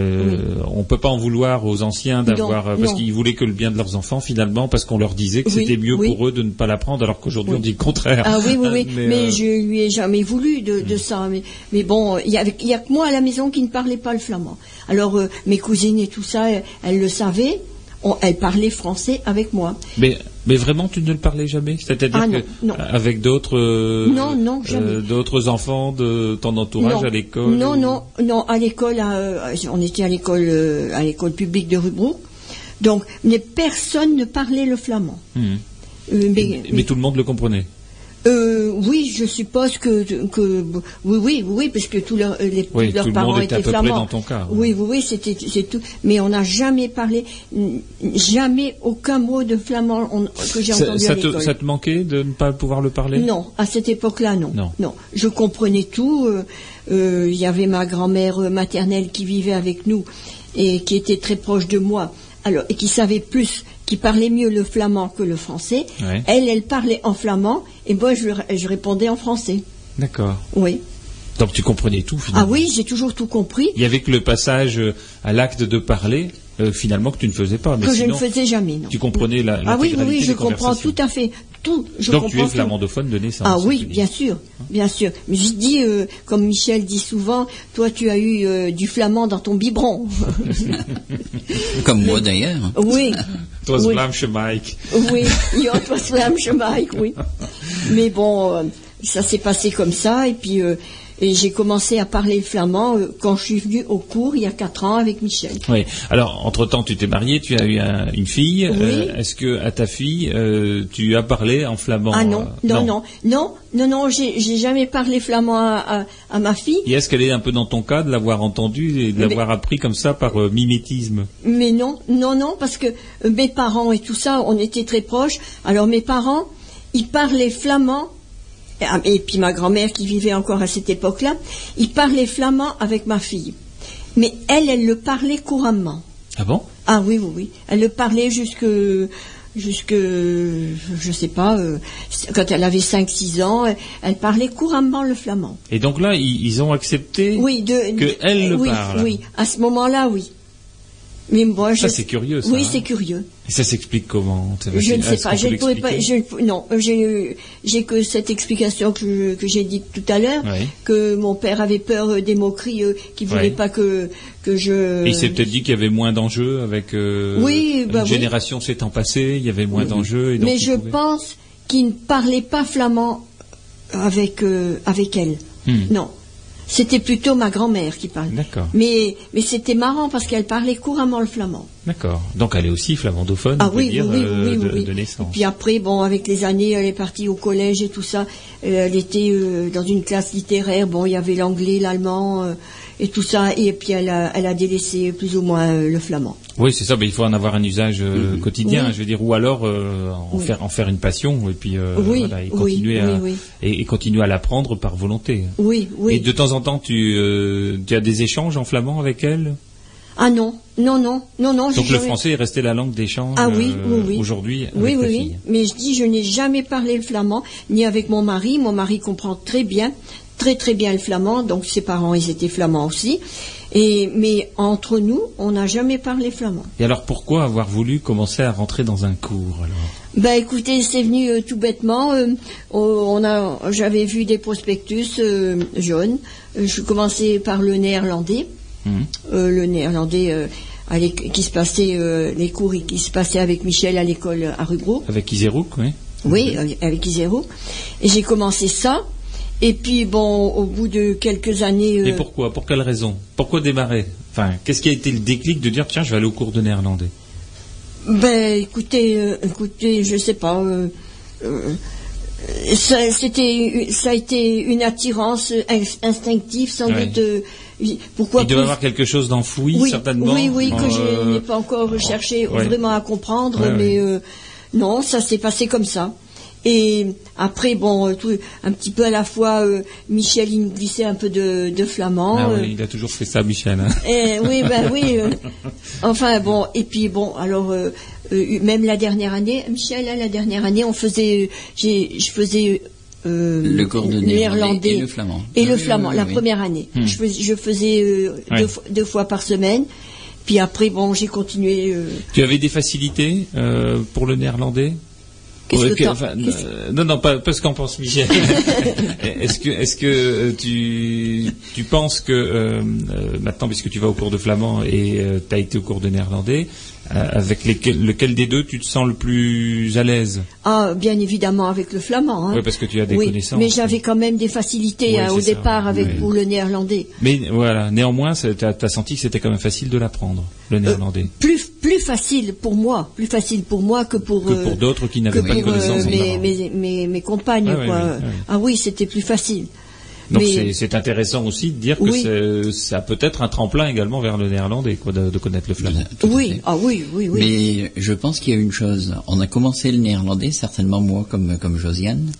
on peut pas en vouloir aux anciens d'avoir parce qu'ils voulaient que le bien de leurs enfants finalement, parce qu'on leur disait que c'était mieux pour eux de ne pas l'apprendre, alors qu'aujourd'hui on dit le contraire. Ah oui, oui, oui. mais, je lui ai jamais voulu de, de mm. ça. Mais, mais bon, il y, y a que moi à la maison qui ne parlait pas le flamand. Alors euh, mes cousines et tout ça, elles, le savaient. Elles parlaient français avec moi. Mais, mais vraiment, tu ne le parlais jamais? C'est-à-dire ah, avec d'autres euh, non, non, euh, d'autres enfants de ton entourage à l'école Non, non, non, à l'école, on était à l'école à l'école publique de Rubrook. Donc, mais personne ne parlait le flamand. Hmm. mais, tout le monde le comprenait euh, oui, je suppose que, que oui, oui, oui, parce que tous leurs, les, oui, leurs tout parents le étaient flamands. dans ton cas. Oui, oui, oui, c'était c'est tout. Mais on n'a jamais parlé, jamais aucun mot de flamand que j'ai entendu ça à l'école. Te, ça te manquait de ne pas pouvoir le parler? Non, à cette époque-là, non. non. Non, je comprenais tout. Euh, euh, il y avait ma grand-mère maternelle qui vivait avec nous et qui était très proche de moi. Alors, et qui savait plus qui parlait mieux le flamand que le français. Elle, elle parlait en flamand et moi, je, je répondais en français. D'accord. Oui. Donc tu comprenais tout finalement. Ah oui, j'ai toujours tout compris. Il y avait que le passage euh, à l'acte de parler, euh, finalement, que tu ne faisais pas. que je ne faisais jamais, non. Tu comprenais la Ah oui, oui, je comprends tout à fait. Tout, je Donc tu es flamandophone de naissance. Ah oui, bien sûr, bien sûr. Mais je dis, euh, comme Michel dit souvent, toi tu as eu du flamand dans ton biberon. comme moi d'ailleurs. Oui. Toi, oui. Mike. Oui, toi, Mike, oui. Mais bon, ça s'est passé comme ça, et puis et j'ai commencé à parler le flamand euh, quand je suis venue au cours il y a quatre ans avec Michel. Oui. Alors, entre-temps, tu t'es mariée, tu as eu une fille. Oui. Euh, est-ce que à ta fille, euh, tu as parlé en flamand Ah non, non, non, non, non, non, j'ai jamais parlé flamand à, ma fille. Et est-ce qu'elle est un peu dans ton cas de l'avoir entendu et de l'avoir appris comme ça par mimétisme? Mais non, non, non, parce que mes parents et tout ça, on était très proches. Alors mes parents, ils parlaient flamand et puis ma grand-mère qui vivait encore à cette époque-là, ils parlaient flamand avec ma fille. Mais elle, elle le parlait couramment. Ah bon? Ah oui, oui, oui. Elle le parlait jusque, jusque, je sais pas, euh, quand elle avait 5-6 ans, elle, elle parlait couramment le flamand. Et donc là, ils, ils ont accepté Oui, de, que de- elle le oui, parle. Oui, à ce moment-là, oui. Mais moi, Ça, je, c'est curieux, ça, Oui, hein. c'est curieux. Et ça s'explique comment Je ne sais pas, je ne pourrais pas, je non, j'ai, j'ai que cette explication que, que j'ai dite tout à l'heure, Oui. que mon père avait peur euh, des moqueries, euh, qu'il voulait Oui. pas que, que je... Et il s'est peut-être dit qu'il y avait moins d'enjeux avec euh, Oui, bah une génération s'étant passée, il y avait moins d'enjeux. Mais je pouvait- pense qu'il ne parlait pas flamand avec, euh, avec elle. Hmm. Non. C'était plutôt ma grand-mère qui parlait. D'accord, Mais, mais c'était marrant parce qu'elle parlait couramment le flamand. d'accord. Donc elle est aussi flamandophone, Ah on peut oui, dire, oui, oui, oui, de, oui. de Et naissance. puis après, bon, avec les années, elle est partie au collège et tout ça. Euh, elle était euh, dans une classe littéraire. Bon, il y avait l'anglais, l'allemand euh, et tout ça. Et puis elle a, elle a délaissé plus ou moins euh, le flamand. Oui, c'est ça. Mais il faut en avoir un usage euh, quotidien, Oui. je veux dire, ou alors euh, en Oui. faire en faire une passion et puis euh, Oui, voilà, et continuer à. Et, et continuer à l'apprendre par volonté. Oui, oui. Et de temps en temps, tu tu as des échanges en flamand avec elle? Ah non, non, non, non, non. Donc le français est resté la langue d'échange Ah oui, oui, oui. aujourd'hui avec Oui, ta oui, fille. oui. Mais je dis, je n'ai jamais parlé le flamand, ni avec mon mari. Mon mari comprend très bien, très très bien le flamand. Donc ses parents, ils étaient flamands aussi. Et mais entre nous, on n'a jamais parlé flamand. Et alors pourquoi avoir voulu commencer à rentrer dans un cours alors? Bah écoutez, c'est venu euh, tout bêtement. euh, on a, j'avais vu des prospectus euh, jaunes. Je commençais par le néerlandais. Euh, le néerlandais qui se passait les cours qui se passaient avec Michel à l'école à Rugro. Avec Iserouk, oui. Oui, avec- avec Isero. Et j'ai commencé ça. Et puis bon, au bout de quelques années. euh, Et pourquoi? Pour quelle raison? Pourquoi démarrer? Enfin, qu'est-ce qui a été le déclic de dire tiens, je vais aller au cours de néerlandais? Ben, écoutez, euh, écoutez, je sais pas. euh, euh, ça, c'était, ça a été une attirance in- instinctive, sans Ouais. doute. euh, pourquoi Il devait y avoir quelque chose d'enfoui, oui, certainement. Oui, oui, que je Euh, n'ai pas encore cherché ouais. vraiment à comprendre, Ouais, mais euh, non, ça s'est passé comme ça. Et après, bon, euh, tout, un petit peu à la fois, euh, Michel, il nous glissait un peu de, de flamand. Ah euh, oui, il a toujours fait ça, Michel. hein. eh, oui, ben oui. euh, enfin bon, et puis bon, alors euh, euh, même la dernière année, Michel, hein, la dernière année, on faisait, j'ai, je faisais euh, Le néerlandais et le flamand. Et le Oui, flamand, oui, la oui. première année. Hmm. Je faisais, je faisais euh, Ouais. deux, fois- deux fois par semaine. Puis après, bon, j'ai continué. euh, Tu avais des facilités euh, pour le néerlandais? Que enfin, euh, Non, non, pas, pas ce qu'en pense Michel. est-ce que, est-ce que euh, tu, tu penses que euh, euh, maintenant, puisque tu vas au cours de flamand et tu as été au cours de néerlandais, euh, avec lesquels, lequel des deux tu te sens le plus à l'aise? Ah, bien évidemment avec le flamand. Hein. Oui, parce que tu as des Oui, connaissances. mais j'avais quand même des facilités Oui, hein, au ça, départ avec oui. pour le néerlandais. Mais voilà, néanmoins, tu as, senti que c'était quand même facile de l'apprendre, le néerlandais, Plus plus facile pour moi, plus facile pour moi que pour que euh, pour d'autres qui n'avaient pas de pour euh, connaissances. mes, mes, mes, mes compagnes. Ah quoi. Ah oui, c'était plus facile. Donc c'est- intéressant aussi de dire que Oui. ça peut être un tremplin également vers le néerlandais, quoi, de, de connaître le flamand. Oui, ah oui, oui, oui. Mais je pense qu'il y a une chose. On a commencé le néerlandais, certainement moi comme, comme Josiane,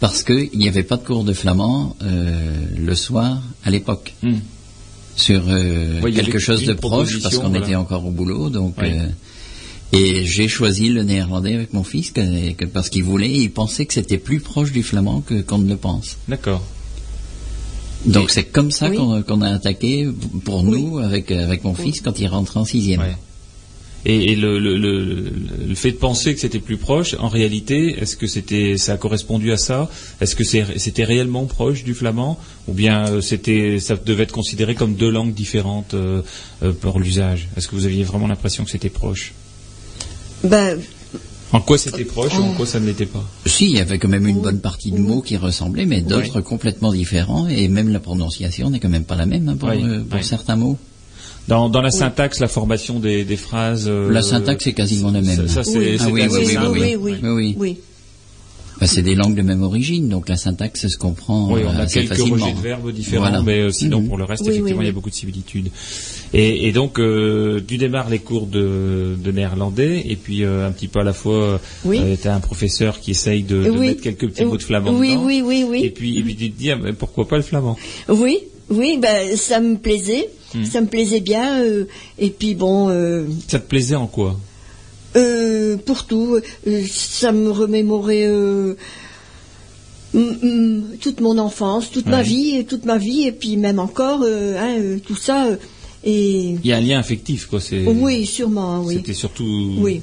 parce qu'il n'y avait pas de cours de flamand euh, le soir à l'époque. Hmm. Sur euh, quelque chose de proche, parce qu'on voilà. était encore au boulot. Donc, Oui. euh, et j'ai choisi le néerlandais avec mon fils que- que- parce qu'il voulait, il pensait que c'était plus proche du flamand que qu'on ne le pense. D'accord. Donc c'est comme ça Oui. qu'on a attaqué pour Oui. nous avec avec mon fils quand il rentre en sixième. Ouais. Et, et le, le, le, le fait de penser que c'était plus proche, en réalité, est-ce que c'était, ça a correspondu à ça? Est-ce que c'était réellement proche du flamand, ou bien euh, c'était, ça devait être considéré comme deux langues différentes euh, euh, pour l'usage? Est-ce que vous aviez vraiment l'impression que c'était proche? Ben, En quoi c'était proche ou en quoi ça ne l'était pas Si, il y avait quand même une bonne partie de mots qui ressemblaient, mais d'autres complètement différents, et même la prononciation n'est quand même pas la même hein, pour, euh, pour certains mots. Dans, dans la syntaxe, la formation des, des phrases. euh, La syntaxe est quasiment la même. Ça, ça, c'est oui, c'est Ah oui, oui, oui, oui, oui, Oui, oui. Bah, c'est des langues de même origine, donc la syntaxe se comprend Oui, on euh, a assez quelques facilement. rejets de verbes différents, Voilà. mais euh, sinon Mhm. pour le reste, Oui, effectivement, oui, il y a beaucoup de similitudes. Et, et donc, euh, tu démarres les cours de, de néerlandais, et puis euh, un petit peu à la fois, Oui. tu as un professeur qui essaye de, de Oui. mettre quelques petits mots de flamand Oui, dedans. oui, oui, oui. Et puis, et puis tu te dis, ah, mais pourquoi pas le flamand? Oui, oui, ben ça me plaisait, Hmm. ça me plaisait bien. euh, et puis bon, euh, Ça te plaisait en quoi? Euh, pour tout, euh, ça me remémorait euh, toute mon enfance, toute ma vie, toute ma vie, et puis même encore, hein, tout ça. et Il y a un lien affectif, quoi. C'est, oui, sûrement, oui. C'était surtout. Oui.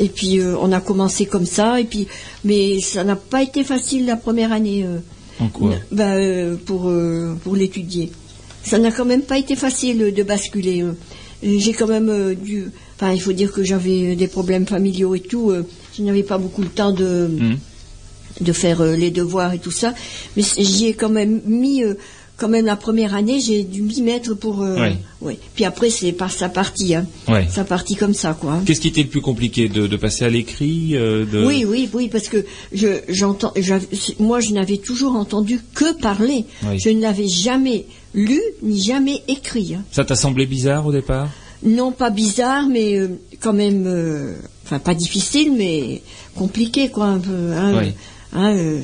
Et puis on a commencé comme ça, et puis mais ça n'a pas été facile la première année. En quoi bah, pour pour l'étudier. Ça n'a quand même pas été facile de basculer. J'ai quand même dû. Enfin, il faut dire que j'avais euh, des problèmes familiaux et tout. euh, je n'avais pas beaucoup le temps de Hmm. de faire euh, les devoirs et tout ça. Mais j'y ai quand même mis. euh, quand même la première année, j'ai dû m'y mettre pour. euh, Ouais. ouais. Puis après, c'est par sa partie. Hein. Ouais. Ça partit comme ça, quoi. hein. Qu'est-ce qui était le plus compliqué de, de passer à l'écrit euh, de... Oui, oui, oui, parce que je, j'entends, moi, je n'avais toujours entendu que parler. Oui. Je ne l'avais jamais lu ni jamais écrit. hein. Ça t'a semblé bizarre au départ? Non pas bizarre, mais euh, quand même, euh, enfin pas difficile, mais compliqué, quoi, un peu. Hein, Oui. Hein, euh,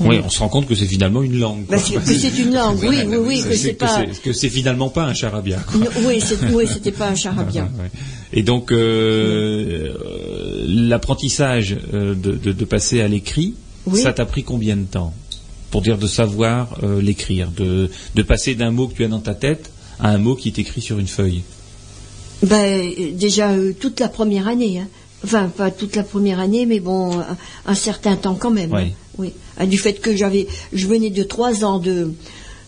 Oui, on se rend compte que c'est finalement une langue. bah, que c'est une langue, oui, oui, oui, que c'est pas. que c'est finalement pas un charabia. quoi. Non, oui, c'était pas un charabia. Ouais. Et donc euh, l'apprentissage de, de- de passer à l'écrit, Oui. ça t'a pris combien de temps pour dire de savoir l'écrire, de, de passer d'un mot que tu as dans ta tête à un mot qui est écrit sur une feuille. Ben, euh, déjà euh, toute la première année. hein. Enfin, pas toute la première année, mais bon, un, un certain temps quand même. Oui. hein. Oui. Ah, Du fait que j'avais, je venais de trois ans de,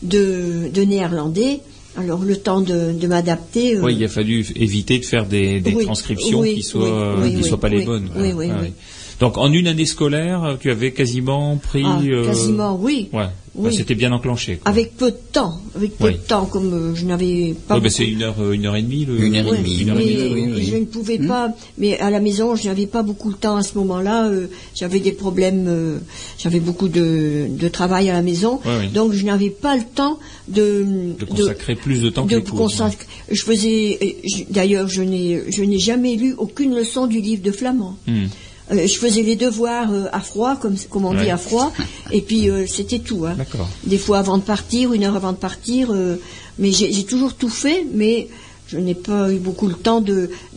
de, de néerlandais, alors le temps de, de m'adapter. euh, Oui, il a fallu éviter de faire des, des Oui, transcriptions oui, qui soient, oui, oui, qui oui, soient pas les oui, bonnes. oui, oui, Ah, oui. ouais. Donc en une année scolaire, tu avais quasiment pris. ah, euh, quasiment, oui. Ouais. Oui. Enfin, C'était bien enclenché. quoi. Avec peu de temps, avec peu Oui. de temps, comme euh, je n'avais pas. Bah, beaucoup- c'est une heure, euh, une heure et demie. Le... Une heure et demie. Une heure et mais demie, oui, oui. je ne pouvais pas. Mais à la maison, je n'avais pas beaucoup de temps à ce moment-là. euh, j'avais des problèmes. euh, j'avais beaucoup de, de travail à la maison, Ouais, oui. donc je n'avais pas le temps de De consacrer plus de temps que les cours. consacrer- Je faisais. euh, D'ailleurs, je n'ai je n'ai jamais lu aucune leçon du livre de flamand. Hmm. Euh, je faisais les devoirs euh, à froid, comme, comme on Ouais. dit à froid, et puis euh, c'était tout. hein. Des fois avant de partir, une heure avant de partir, euh, mais j'ai toujours tout fait, mais je n'ai pas eu beaucoup le temps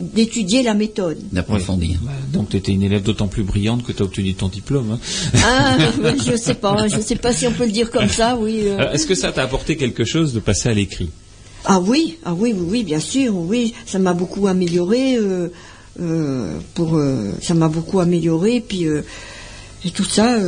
d'étudier la méthode. D'approfondir. Bah, Donc tu étais une élève d'autant plus brillante que tu as obtenu ton diplôme. hein. Ah, je sais pas, je sais pas si on peut le dire comme ça, oui. Est-ce que ça t'a apporté quelque chose de passer à l'écrit? Ah oui, ah oui, oui, oui, bien sûr, oui, ça m'a beaucoup amélioré. euh, euh, pour, euh, ça m'a beaucoup amélioré, puis euh, et tout ça.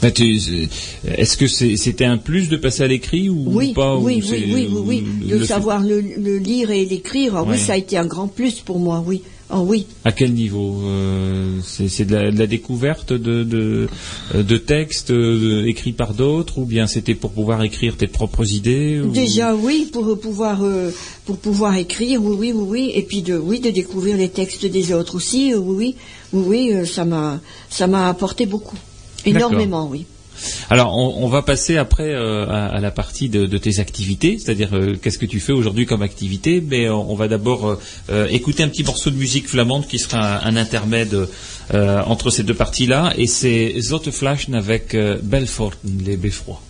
Bah, Est-ce que c'est- c'était un plus de passer à l'écrit ou Oui, pas ou oui, oui, oui, oui, oui, ou de le savoir le, le lire et l'écrire, Ouais. oui, ça a été un grand plus pour moi, oui. Ah oui. À quel niveau Euh, C'est de, la de la découverte de, de, de textes euh, écrits par d'autres ou bien c'était pour pouvoir écrire tes propres idées ou- Déjà, oui, pour pouvoir euh, pour pouvoir écrire, oui, oui, oui, oui, et puis de oui de découvrir les textes des autres aussi, euh, oui, oui, oui, oui, ça m'a ça m'a apporté beaucoup, énormément, oui. Alors, on, va passer après euh, à, la partie de, tes activités, c'est-à-dire euh, qu'est-ce que tu fais aujourd'hui comme activité. Mais euh, on va d'abord écouter un petit morceau de musique flamande qui sera un, intermède entre ces deux parties-là, et c'est Zotteflaschen avec euh, Belfort, les beffrois.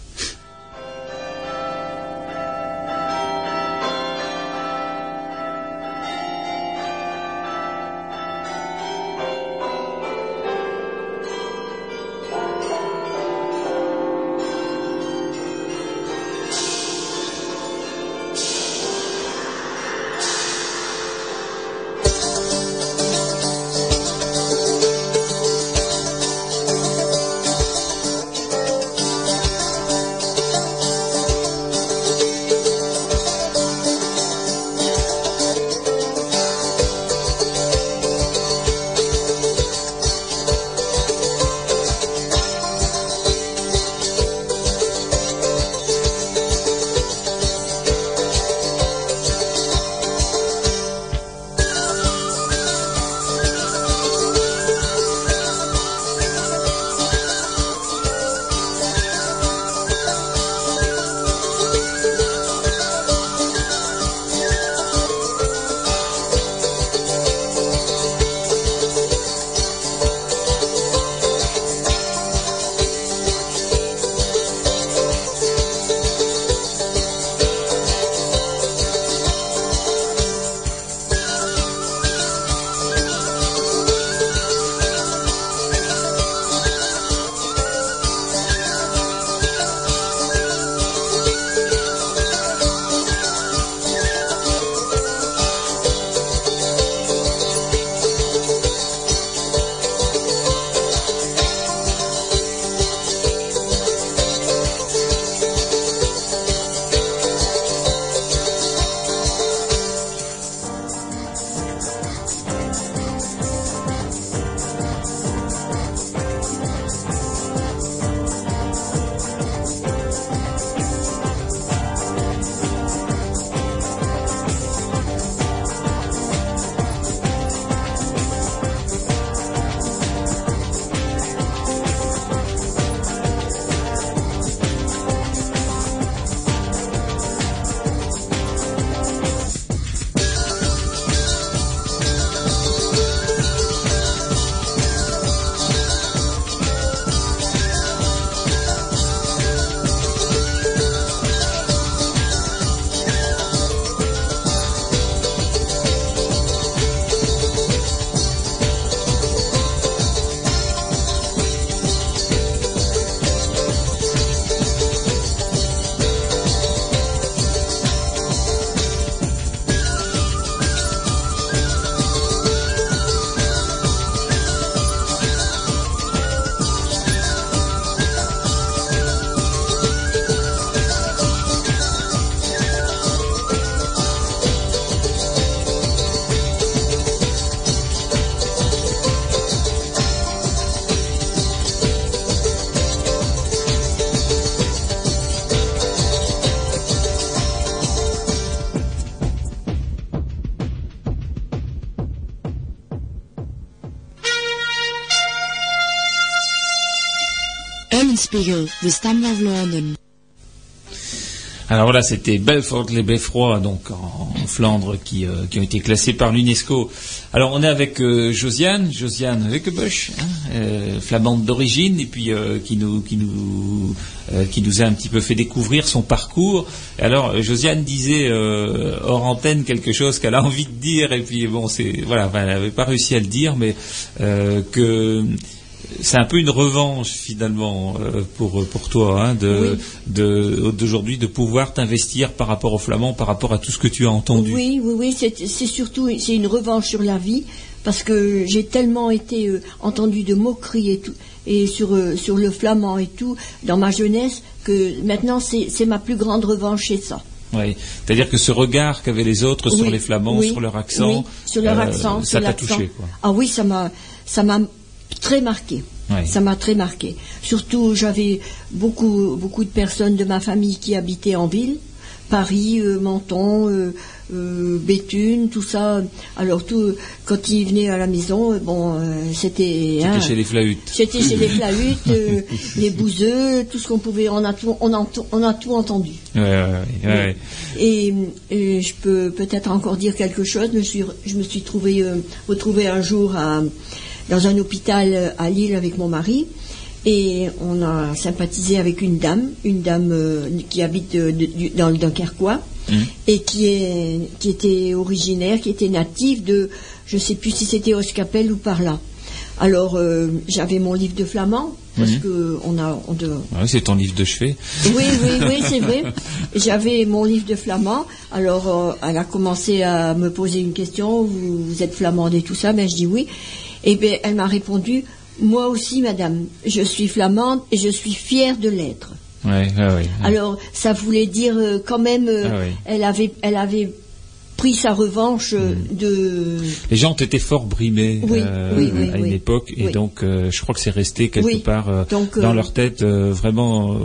Alors voilà, c'était Belfort les Beffrois, donc en, Flandre, qui, euh, qui ont été classés par l'UNESCO. Alors on est avec euh, Josiane, Josiane Huckebusch, hein, euh, flamande d'origine, et puis qui nous qui nous a un petit peu fait découvrir son parcours. Alors Josiane disait hors antenne quelque chose qu'elle a envie de dire, et puis bon, c'est voilà, elle n'avait pas réussi à le dire, mais que c'est un peu une revanche finalement euh, pour pour toi hein, de d'aujourd'hui de pouvoir t'investir par rapport aux flamands, par rapport à tout ce que tu as entendu. Oui, oui, oui, c'est surtout c'est une revanche sur la vie parce que j'ai tellement été euh, entendu de moqueries et tout et sur euh, sur le flamand et tout dans ma jeunesse que maintenant c'est ma plus grande revanche c'est ça. Oui. C'est-à-dire que ce regard qu'avaient les autres sur les flamands, oui, sur leur accent, oui, sur leur euh, ça t'a touché quoi. Ah oui, ça m'a ça m'a très marqué. Ça m'a très marqué. Surtout, j'avais beaucoup beaucoup de personnes de ma famille qui habitaient en ville, Paris, euh, Menton, euh, euh, Béthune, tout ça. Alors tout, quand ils venaient à la maison, bon, c'était C'était hein, chez les flahutes. c'était chez les flahutes, les bouseux, tout ce qu'on pouvait. On a tout, on a, tout- on a tout entendu. Ouais, ouais, ouais. Et, je peux peut-être encore dire quelque chose. Je me suis, je me suis trouvé, euh, retrouvée un jour à- dans un hôpital euh, à Lille avec mon mari. Et on a sympathisé avec une dame, une dame euh, qui habite euh, de- du- dans le Dunkerquois Mhm. et qui, est, qui était originaire, qui était native de, je ne sais plus si c'était Oscapelle ou par là. Alors euh, j'avais mon livre de flamand parce Mhm. que on a, on de- Ouais, c'est ton livre de chevet. oui, oui, oui, c'est vrai. J'avais mon livre de flamand. Alors, elle a commencé à me poser une question. Vous, vous êtes flamande et tout ça Ben, je dis oui. Et bien, elle m'a répondu Moi aussi, madame, je suis flamande et je suis fière de l'être. Ouais, ouais, ouais. Alors, ça voulait dire euh, quand même, euh, Ah oui. elle avait, elle avait pris sa revanche euh, Mm. de. Les gens ont été fort brimés Oui, oui, oui, à une oui. époque, et Oui. donc je crois que c'est resté quelque Oui. part Donc, dans leur tête vraiment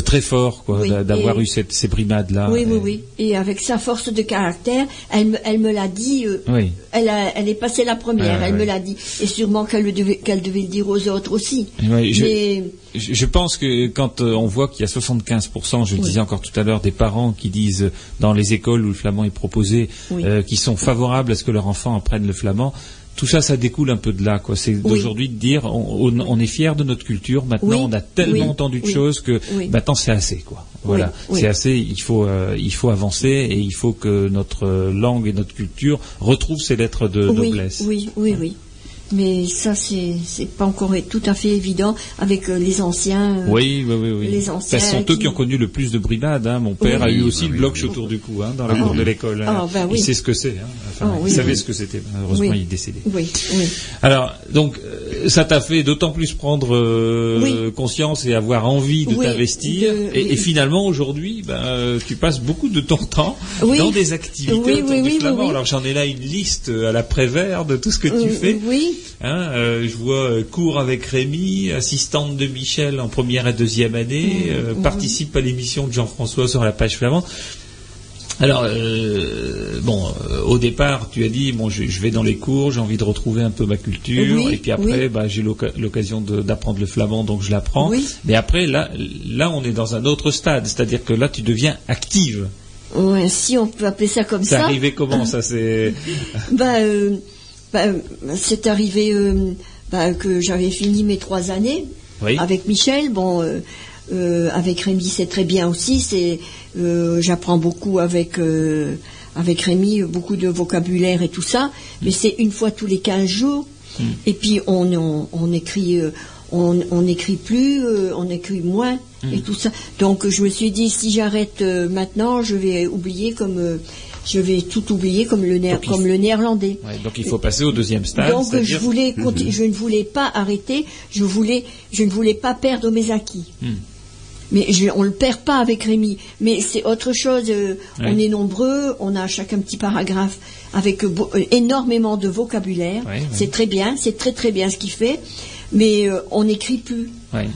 très fort, quoi, Oui, d'a- d'avoir eu cette, ces brimades-là. oui, oui, Et- oui. Et avec sa force de caractère, elle me, elle me l'a dit. euh, Oui. Elle, a- elle est passée la première, Ah, elle me l'a dit. Et sûrement qu'elle le devait, qu'elle devait le dire aux autres aussi. Ouais, je- Mais Je pense que quand euh, on voit qu'il y a 75%, je le Oui. disais encore tout à l'heure, des parents qui disent euh, dans les écoles où le flamand est proposé, Oui. euh, qui sont favorables à ce que leur enfant apprenne le flamand, tout ça, ça découle un peu de là. quoi. C'est d'aujourd'hui de dire, on, est fier de notre culture. Maintenant, Oui. on a tellement Oui. entendu de choses que maintenant c'est assez. quoi. Voilà, c'est assez. Il faut, euh, il faut avancer et il faut que notre langue et notre culture retrouvent ces lettres de noblesse. oui, oui, oui. Mais ça, c'est, c'est pas encore tout à fait évident avec euh, les anciens. euh, Oui, oui, oui. oui. Les Ce anciens sont eux qui- ont connu le plus de brimades. Hein. Mon père Oui. a eu aussi Oui, le bloc oui. autour du cou hein, dans la Ah. cour de l'école. hein. Ah, ben oui. Il sait ce que c'est. Hein. Enfin, Ah, il oui, savait oui. ce que c'était. Heureusement, Oui. il est décédé. Oui, oui. Alors, donc, euh, ça t'a fait d'autant plus prendre euh, Oui. conscience et avoir envie de Oui, t'investir. de- et, oui. et finalement, aujourd'hui, ben, tu passes beaucoup de ton temps Oui. dans des activités Oui, autour oui, du oui, flamand. oui, oui. Alors, j'en ai là une liste à la Prévert de tout ce que tu fais. Oui, Hein, euh, je vois euh, cours avec Rémi, assistante de Michel en première et deuxième année, euh, participe à l'émission de Jean-François sur la page flamande. Alors, euh, bon, euh, au départ, tu as dit, bon, je, je vais dans les cours, j'ai envie de retrouver un peu ma culture, Oui, et puis après, oui. bah, j'ai l'occasion d'apprendre le flamand, donc je l'apprends. Oui. Mais après, là, là, on est dans un autre stade, c'est-à-dire que là, tu deviens active. Ouais, si on peut appeler ça comme C'est ça. arrivé comment ça C'est Bah, euh, bah, c'est arrivé euh, bah, que j'avais fini mes trois années oui. avec Michel. Bon, euh, euh, avec Rémi, c'est très bien aussi. C'est, j'apprends beaucoup avec avec Rémi, beaucoup de vocabulaire et tout ça. Mais c'est une fois tous les 15 jours. Mm. Et puis on, on, on écrit. on on n'écrit plus, on écrit moins Mm. et tout ça. Donc je me suis dit si j'arrête maintenant, je vais oublier comme je vais tout oublier comme le, Donc, comme néerlandais. Ouais, donc il faut passer au deuxième stade. Donc je voulais je ne voulais pas arrêter, je voulais je ne voulais pas perdre mes acquis. Hmm. Mais je, on le perd pas avec Rémi. Mais c'est autre chose. euh, Ouais. On est nombreux, on a chacun petit paragraphe avec euh, euh, énormément de vocabulaire. Ouais, ouais. C'est très bien, c'est très très bien ce qu'il fait. Mais euh, on n'écrit plus.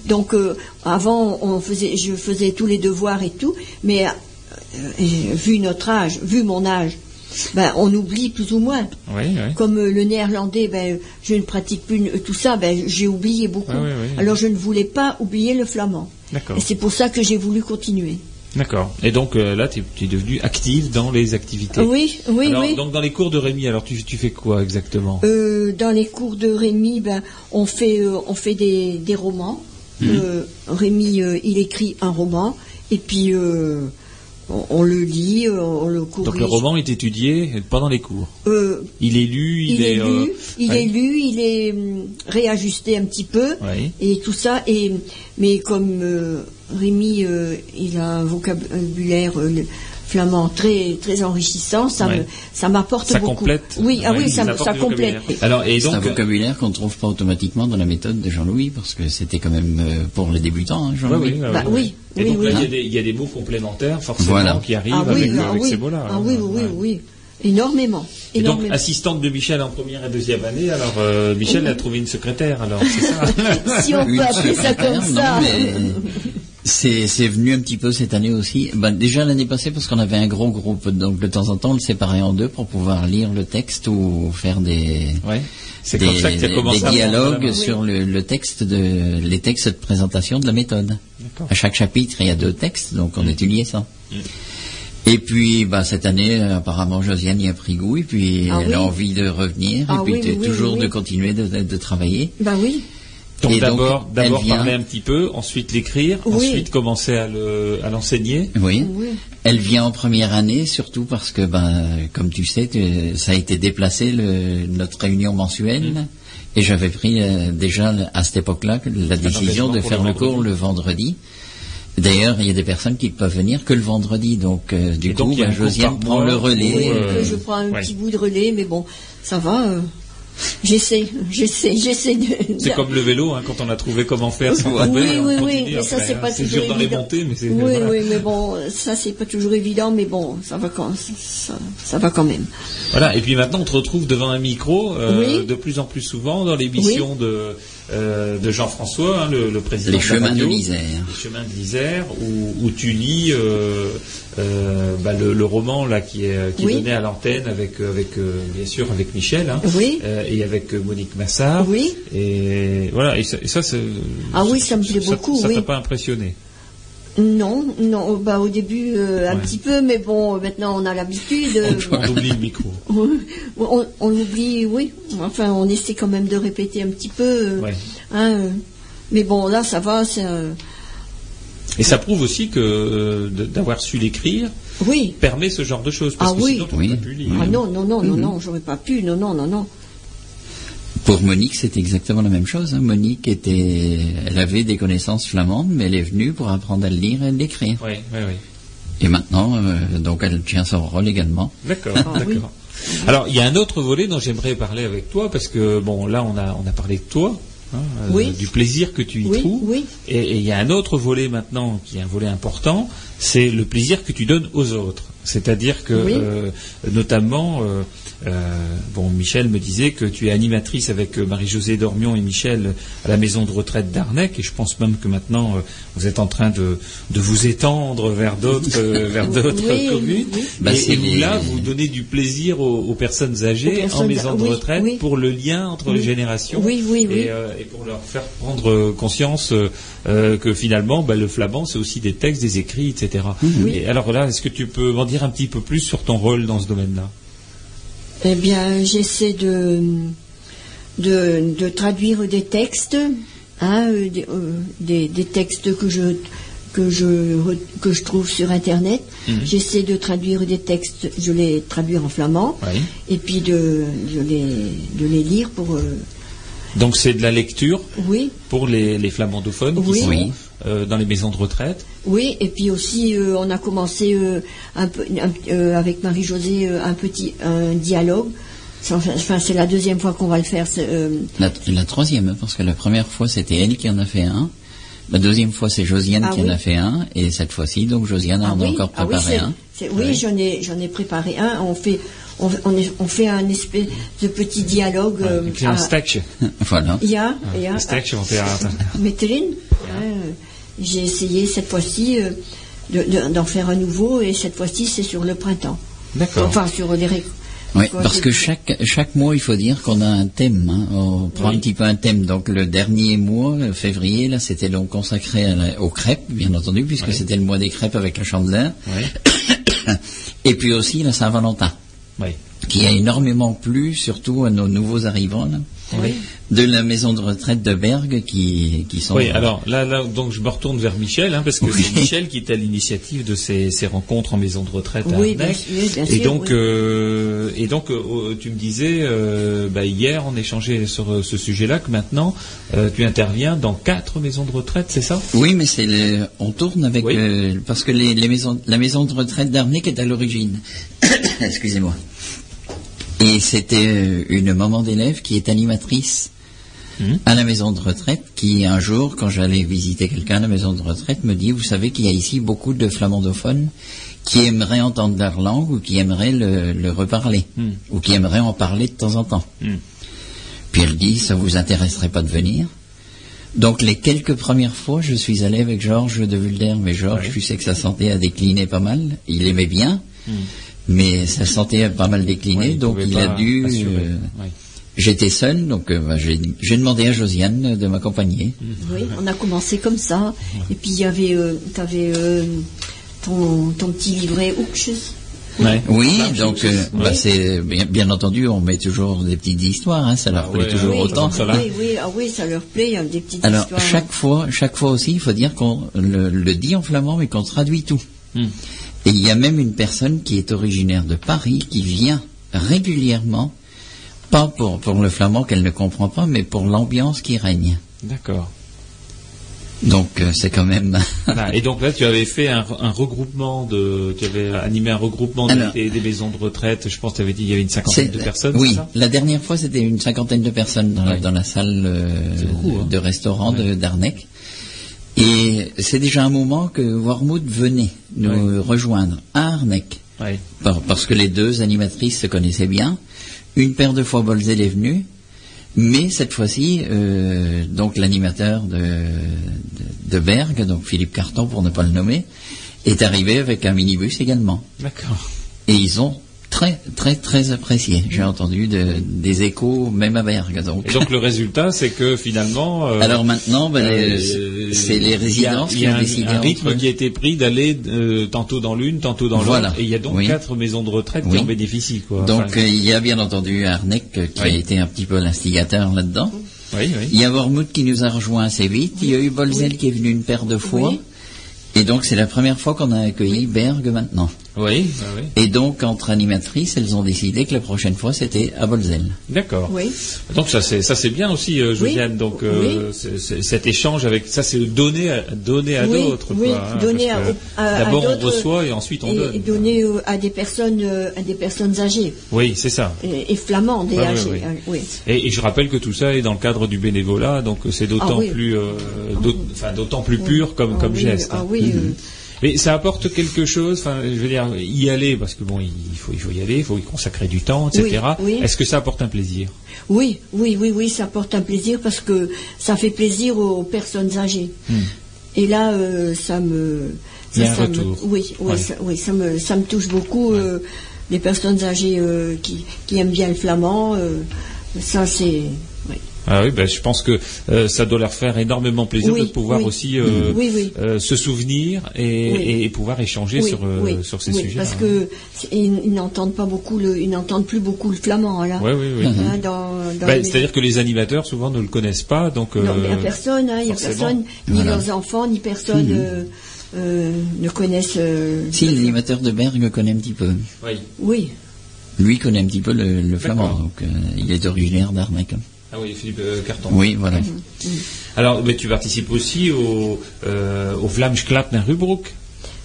Donc avant, on faisait, je faisais tous les devoirs et tout, mais vu notre âge, vu mon âge, ben, on oublie plus ou moins. Oui, oui. Comme euh, le néerlandais, ben, je ne pratique plus euh, tout ça, ben, j'ai oublié beaucoup. Ah oui. Alors je ne voulais pas oublier le flamand. Et c'est pour ça que j'ai voulu continuer. D'accord. Et donc euh, là, tu es, devenue active dans les activités. Oui, oui, Alors, oui. Donc dans les cours de Rémi, alors tu, tu fais quoi exactement? Euh, dans les cours de Rémi, ben, on fait, euh, on fait des, des romans. Euh, Rémi, euh, il écrit un roman, et puis euh, on, on le lit, euh, on le corrige. Donc le roman est étudié pendant les cours. Euh, Il est lu, il, il, est, euh, lu, il ouais. est lu, il est hum, réajusté un petit peu, et tout ça. Et mais comme euh, Rémi, il a un vocabulaire flamand très très enrichissant, ça Ouais. me ça m'apporte Ça beaucoup. complète. Oui, ah oui, ça, complète. Alors et C'est un donc euh, vocabulaire qu'on ne trouve pas automatiquement dans la méthode de Jean-Louis, parce que c'était quand même euh, pour les débutants, hein, Ouais, Jean-Louis. oui, Bah oui, Et oui, donc oui. là, il y, a des- il y a des mots complémentaires forcément Voilà. qui arrivent Ah oui, avec, ah avec oui, ces mots-là. ah oui, oui, oui, Ouais. oui, énormément, Et donc énormément. assistante de Michel en première et deuxième année. Alors euh, Michel a trouvé une secrétaire. Alors c'est ça. si on peut appeler ça comme non, ça. mais C'est c'est venu un petit peu cette année aussi. Ben, déjà l'année passée parce qu'on avait un gros groupe, donc de temps en temps on le séparait en deux pour pouvoir lire le texte ou faire des Ouais. C'est des, comme ça que tu as commencé des à prendre la dialogues sur le, le texte de les textes de présentation de la méthode. D'accord. À chaque chapitre il y a deux textes, donc on étudiait ça. Et puis, bah, cette année, apparemment, Josiane y a pris goût, et puis Ah elle oui. a envie de revenir, Ah et puis oui, oui, oui, toujours oui. de continuer de, de- de travailler. Bah oui, Donc Et donc, d'abord, d'abord vient- parler un petit peu, ensuite l'écrire, Oui. ensuite commencer à le, à l'enseigner. Oui. oui. Elle vient en première année, surtout parce que, ben, comme tu sais, tu- ça a été déplacé le- notre réunion mensuelle, et j'avais pris euh, déjà à cette époque-là la décision de faire le cours le vendredi. D'ailleurs, il y a des personnes qui ne peuvent venir que le vendredi, donc euh, du Et donc, coup, a ben, Josiane prend le relais. Euh, je prends un ouais. petit bout de relais, mais bon, ça va. J'essaie, j'essaie, j'essaie de. C'est comme le vélo, hein, quand on a trouvé comment faire sans Oui, tomber, oui, oui, mais ça c'est hein. pas toujours dur dans les évident. montées, mais c'est Oui, voilà. oui, mais bon, ça c'est pas toujours évident, mais bon, ça va quand, ça, ça va quand même. Voilà, et puis maintenant on te retrouve devant un micro euh, Oui. de plus en plus souvent dans l'émission de, euh, de Jean-François, hein, le, le président Les de la chemins de radio, l'Isère. Les chemins de l'Isère, où, où tu lis euh, euh, bah, le, le roman là qui est, qui est Oui. donné à l'antenne avec, avec euh, bien sûr avec Michel hein, Oui. euh, et avec euh, Monique Massard. Oui. Et voilà, et ça, et ça, c'est- Ah oui, ça me plaît ça- beaucoup, Ça oui. t'a pas impressionné? Non, non, bah au début euh, un Ouais. petit peu, mais bon, maintenant on a l'habitude. euh, On oublie le micro. on, on oublie, oui. Enfin, on essaie quand même de répéter un petit peu. euh, Ouais. hein, euh, mais bon, là, ça va. c'est, euh, Et ça prouve aussi que euh, d'avoir su l'écrire oui. permet ce genre de choses. Parce Ah que oui. sinon, Oui. pas pu lire. Ah non, non, non, non, non, j'aurais pas pu. Non, non, non, non. Pour Monique, c'était exactement la même chose. hein. Monique était, elle avait des connaissances flamandes, mais elle est venue pour apprendre à le lire et à l'écrire. Oui, oui, oui. Et maintenant, euh, donc, elle tient son rôle également. D'accord, Ah, d'accord. oui. Alors, il y a un autre volet dont j'aimerais parler avec toi, parce que, bon, là, on a, on a parlé de toi, hein, euh, du plaisir que tu y Oui, trouves. oui. Et il y a un autre volet maintenant, qui est un volet important, c'est le plaisir que tu donnes aux autres. C'est-à-dire que, Oui. euh, notamment, euh, bon, Michel me disait que tu es animatrice avec euh, Marie-Josée Dormion et Michel à la maison de retraite d'Arnec, et je pense même que maintenant euh, vous êtes en train de, de vous étendre vers d'autres euh, vers d'autres Oui, communes. oui. Bah, et, c'est et vous, là, vous donnez du plaisir aux, aux personnes âgées Aux personnes- en maison de oui, retraite oui. pour le lien entre les générations Oui, oui, oui. Et, euh, et pour leur faire prendre conscience que finalement, bah, le flamand, c'est aussi des textes, des écrits, etc. Oui. Et alors là, est-ce que tu peux m'en dire un petit peu plus sur ton rôle dans ce domaine-là? Eh bien, j'essaie de, de, de traduire des textes, hein, euh, des, euh, des- des textes que je, que, je, que je trouve sur Internet. Mhm. J'essaie de traduire des textes, je les traduire en flamand, Oui. et puis de, de, les, de les lire pour. Donc c'est de la lecture oui, pour les, les flamandophones Oui. qui sont Oui. euh, dans les maisons de retraite. oui, et puis aussi, euh, on a commencé euh, un peu, un- euh, avec Marie-Josée euh, un petit un dialogue. C'est- Enfin, c'est la deuxième fois qu'on va le faire. euh, La, la troisième, parce que la première fois, c'était elle qui en a fait un. La deuxième fois, c'est Josiane Ah qui en a fait un. Et cette fois-ci, donc, Josiane en a oui, encore ah oui, préparé c'est- un. oui, j'en ai, j'en ai préparé un. On fait, on, on, est- on fait un espèce de petit dialogue. euh, C'est un à- stack. voilà. Ja, ja. Un stack van theater. J'ai essayé cette fois-ci euh, de- de- d'en faire un nouveau et cette fois-ci c'est sur le printemps. D'accord. Enfin, sur ré- Oui, parce que chaque, chaque mois, il faut dire qu'on a un thème. hein. On prend un petit peu un thème. Donc le dernier mois, février, là, c'était donc consacré la- aux crêpes, bien entendu, puisque Oui. c'était le mois des crêpes avec la chandeleur. Oui. Et puis aussi la Saint-Valentin, Oui. qui a énormément plu, surtout à nos nouveaux arrivants, là, Oui. de la maison de retraite de Bergue, qui, qui sont... Oui, alors là, là, donc je me retourne vers Michel, hein, parce que Oui. c'est Michel qui est à l'initiative de ces, ces rencontres en maison de retraite à Oui, bien Arnec. sûr, bien Et donc, oui. euh, et donc, euh, tu me disais euh, bah, hier, on échangeait sur euh, ce sujet-là que maintenant, euh, tu interviens dans quatre maisons de retraite, c'est ça? Oui, mais c'est le- on tourne avec Oui. euh, parce que les, les maisons, la maison de retraite d'Arnec est à l'origine. Excusez-moi. Et c'était euh, une maman d'élève qui est animatrice Mhm. à la maison de retraite, qui un jour, quand j'allais visiter quelqu'un à la maison de retraite, me dit, vous savez qu'il y a ici beaucoup de flamandophones qui aimeraient entendre leur langue ou qui aimeraient le, le reparler, Mhm. ou qui aimeraient en parler de temps en temps. Mhm. Puis elle dit, ça vous intéresserait pas de venir? Donc les quelques premières fois, je suis allé avec Georges de Vulder, mais Georges, Ouais. tu sais que sa santé a décliné pas mal. Il aimait bien. Mais sa santé a pas mal décliné, donc il a dû... euh. J'étais seul, donc euh, bah, j'ai demandé à Josiane de m'accompagner. Oui, on a commencé comme ça. Et puis il y avait, euh, t'avais euh, ton, ton petit livret Oukches. Ouais. Oui, Ah, donc euh, ouais. bah, c'est bien, bien entendu, on met toujours des petites histoires, hein, ça leur Ah plaît ouais, toujours oui, autant. ça oui, oui, ah oui, ça leur plaît, il y a des petites Alors histoires. chaque fois, chaque fois aussi, il faut dire qu'on le, le dit en flamand, mais qu'on traduit tout. Hmm. Et il y a même une personne qui est originaire de Paris qui vient régulièrement, pas pour, pour le flamand qu'elle ne comprend pas, mais pour l'ambiance qui règne. D'accord. Donc euh, c'est quand même. Ah, et donc là, tu avais fait un, un regroupement de, tu avais animé un regroupement des- Alors- des, des maisons de retraite. Je pense que tu avais dit qu'il y avait une cinquantaine de personnes. Oui, ça? la dernière fois c'était une cinquantaine de personnes dans, la, dans la salle euh, beaucoup, hein. de restaurant de d'Arnec. Et c'est déjà un moment que Wormwood venait nous rejoindre à Arnec. Par- parce que les deux animatrices se connaissaient bien. Une paire de fois Bolzel est venu, mais cette fois-ci, euh, donc l'animateur de, de, de Berg, donc Philippe Carton pour ne pas le nommer, est arrivé avec un minibus également. D'accord. Et ils ont très très très apprécié. J'ai entendu de- des échos même à Berg. Donc. Et donc le résultat, c'est que finalement. euh, Alors maintenant, ben, euh, les- c'est les résidences qui ont il y a décidé. un, un entre rythme qui a été pris d'aller euh, tantôt dans l'une, tantôt dans l'autre. Voilà. Et il y a donc Oui. quatre maisons de retraite qui en bénéficient. Quoi. Donc Enfin, euh, il y a bien entendu Arnec euh, qui Oui. a été un petit peu l'instigateur là-dedans. oui, oui. Il y a Wormwood qui nous a rejoint assez vite. Il y a eu Bolzel qui est venu une paire de fois. Oui. Et donc c'est la première fois qu'on a accueilli Berg maintenant. Oui, bah oui. Et donc entre animatrices, elles ont décidé que la prochaine fois c'était à Bolzel. D'accord. Oui. Donc ça c'est ça c'est bien aussi, euh, Oui. Donc euh, c'est- c'est- cet échange avec ça c'est donner à, donner à Oui, d'autres. oui, quoi, hein, donner parce à- D'abord on reçoit et ensuite on et, donne. et donner euh, à des personnes, euh, à des personnes âgées Oui, c'est ça. et, et flamandes et ouais, âgées. oui. Et, et je rappelle que tout ça est dans le cadre du bénévolat, donc c'est d'autant Ah oui. plus, euh, d'aut- d'autant plus pur comme Ah comme oui, geste. Ah hein. oui, euh, Mais ça apporte quelque chose. Enfin, je veux dire, y aller parce que bon, il faut il faut y aller, il faut y consacrer du temps, etc. Oui, oui. Est-ce que ça apporte un plaisir? Oui, oui, oui, oui, ça apporte un plaisir parce que ça fait plaisir aux personnes âgées. Et là, euh, ça me, ça, me, oui, oui, Ouais. ça, oui, ça me, ça me touche beaucoup. euh, les personnes âgées euh, qui, qui aiment bien le flamand, euh, ça c'est. Ah oui, ben, je pense que euh, ça doit leur faire énormément plaisir Oui, de pouvoir oui. aussi euh, Oui, oui. euh, se souvenir et, Oui. et- et pouvoir échanger Oui, sur, euh, oui, sur ces oui, sujets. Parce que c'est- ils, n'entendent pas beaucoup le, ils n'entendent plus beaucoup le flamand là. Oui, oui, oui. Hein, dans, dans Ben, les- C'est-à-dire que les animateurs souvent ne le connaissent pas, donc. Non, euh, mais il n'y a personne, hein, il y a personne, ni Voilà. leurs enfants, ni personne euh, euh, ne connaissent. euh, Si l'animateur de Berg connaît un petit peu. oui. Oui, Lui connaît un petit peu le, le flamand, donc euh, il est originaire d'Arnec. Ah oui, Philippe euh, Carton. Oui, voilà. Alors, mais tu participes aussi au, euh, au Rubroek.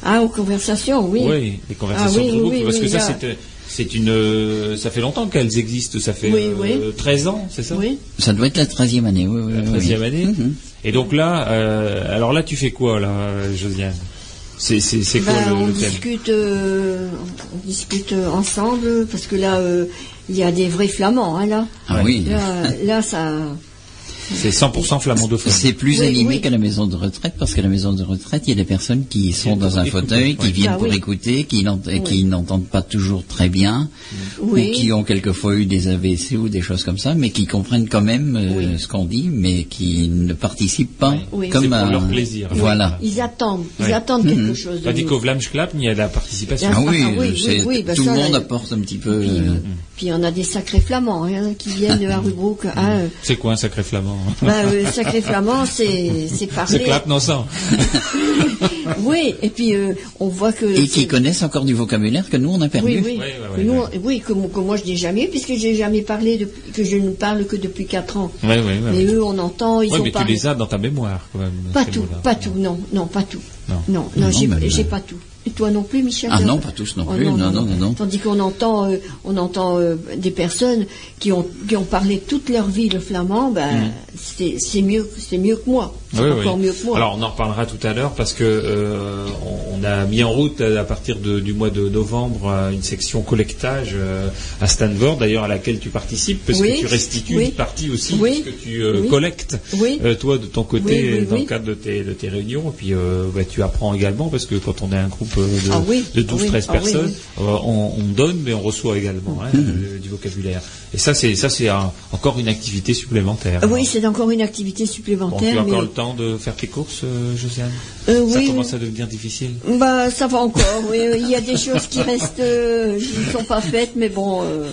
ah, aux conversations, oui. Oui, les conversations Ah oui, de Rubroek, oui, oui, parce que oui, ça, là. c'est, c'est une, euh, ça fait longtemps qu'elles existent. Ça fait Oui, euh, oui. 13 ans, c'est ça? Oui. Ça doit être la 13e année, oui, oui. La oui, 13e oui. année. Mhm. Et donc là, euh, alors là, tu fais quoi, là, Josiane? C'est, quoi Ben, le, on le thème? discute, euh, on discute euh, ensemble parce que là, euh, il y a des vrais flamands, hein, là. Ah oui. Là, là, ça. C'est 100% flamandophone. C'est plus Oui, animé oui. qu'à la maison de retraite, parce qu'à la maison de retraite, il y a des personnes qui sont dans un écouter, fauteuil, qui viennent Ah pour oui. écouter, qui n'ent- qui n'entendent pas toujours très bien, Oui. ou qui ont quelquefois eu des AVC ou des choses comme ça, mais qui comprennent quand même euh, ce qu'on dit, mais qui ne participent pas Oui. comme pour un- leur plaisir. Voilà. Ils attendent, ils attendent quelque chose de Tandis qu'au Vlamschklap, il y a la participation. Ah, Ah oui, ah oui, oui, c'est- oui, bah tout le monde là, apporte un petit peu. Puis, euh, puis on a des sacrés flamands hein, qui viennent à Rubrook. Hein, euh, C'est quoi un sacré flamand? Bah, euh, sacré flamand, c'est c'est parler. C'est clap, non, ça. Oui, et puis euh, on voit que. et qui connaissent encore du vocabulaire que nous on a perdu. Oui, oui. Nous, oui, que, mo- que moi je n'ai jamais, puisque j'ai jamais parlé, depuis, que je ne parle que depuis 4 ans. Ouais, ouais. Mais eux, on entend, ils Ouais, ont mais tu parlé. les as dans ta mémoire, quand même. Pas tout, pas tout, non, non, pas tout. Non. non, non, Non, j'ai mais- j'ai pas tout. Et toi non plus, Michel Ah non, pas- tous non Oh, plus. non, non, non, non. Tandis qu'on entend, euh, on entend euh, des personnes qui ont qui ont parlé toute leur vie le flamand, ben c'est c'est mieux, c'est mieux que moi. C'est Mm. Oui, encore oui. mieux que moi. Alors on en reparlera tout à l'heure parce que euh, on, on a mis en route à partir de- du mois de novembre une section collectage euh, à Stanford, d'ailleurs à laquelle tu participes parce Oui, que tu restitues oui. une partie aussi Oui, de ce que tu euh, oui. collectes Oui. euh, toi de ton côté Oui, oui, dans oui. le cadre de tes, de tes réunions et puis euh, bah, tu apprends également parce que quand on est un groupe euh, de, Ah oui, de ah oui, 12-13 ah oui, personnes, oui. euh, on, on donne mais on reçoit également hein, euh, du vocabulaire. Et ça c'est ça c'est un- encore une activité supplémentaire. Oui, c'est encore une activité Bon, tu supplémentaire. as encore le temps de faire tes courses, euh, Josiane? Euh, Ça oui, commence à devenir difficile. Bah, ça va encore. Oui, il y a des choses qui restent, euh, qui ne sont pas faites, mais bon, euh,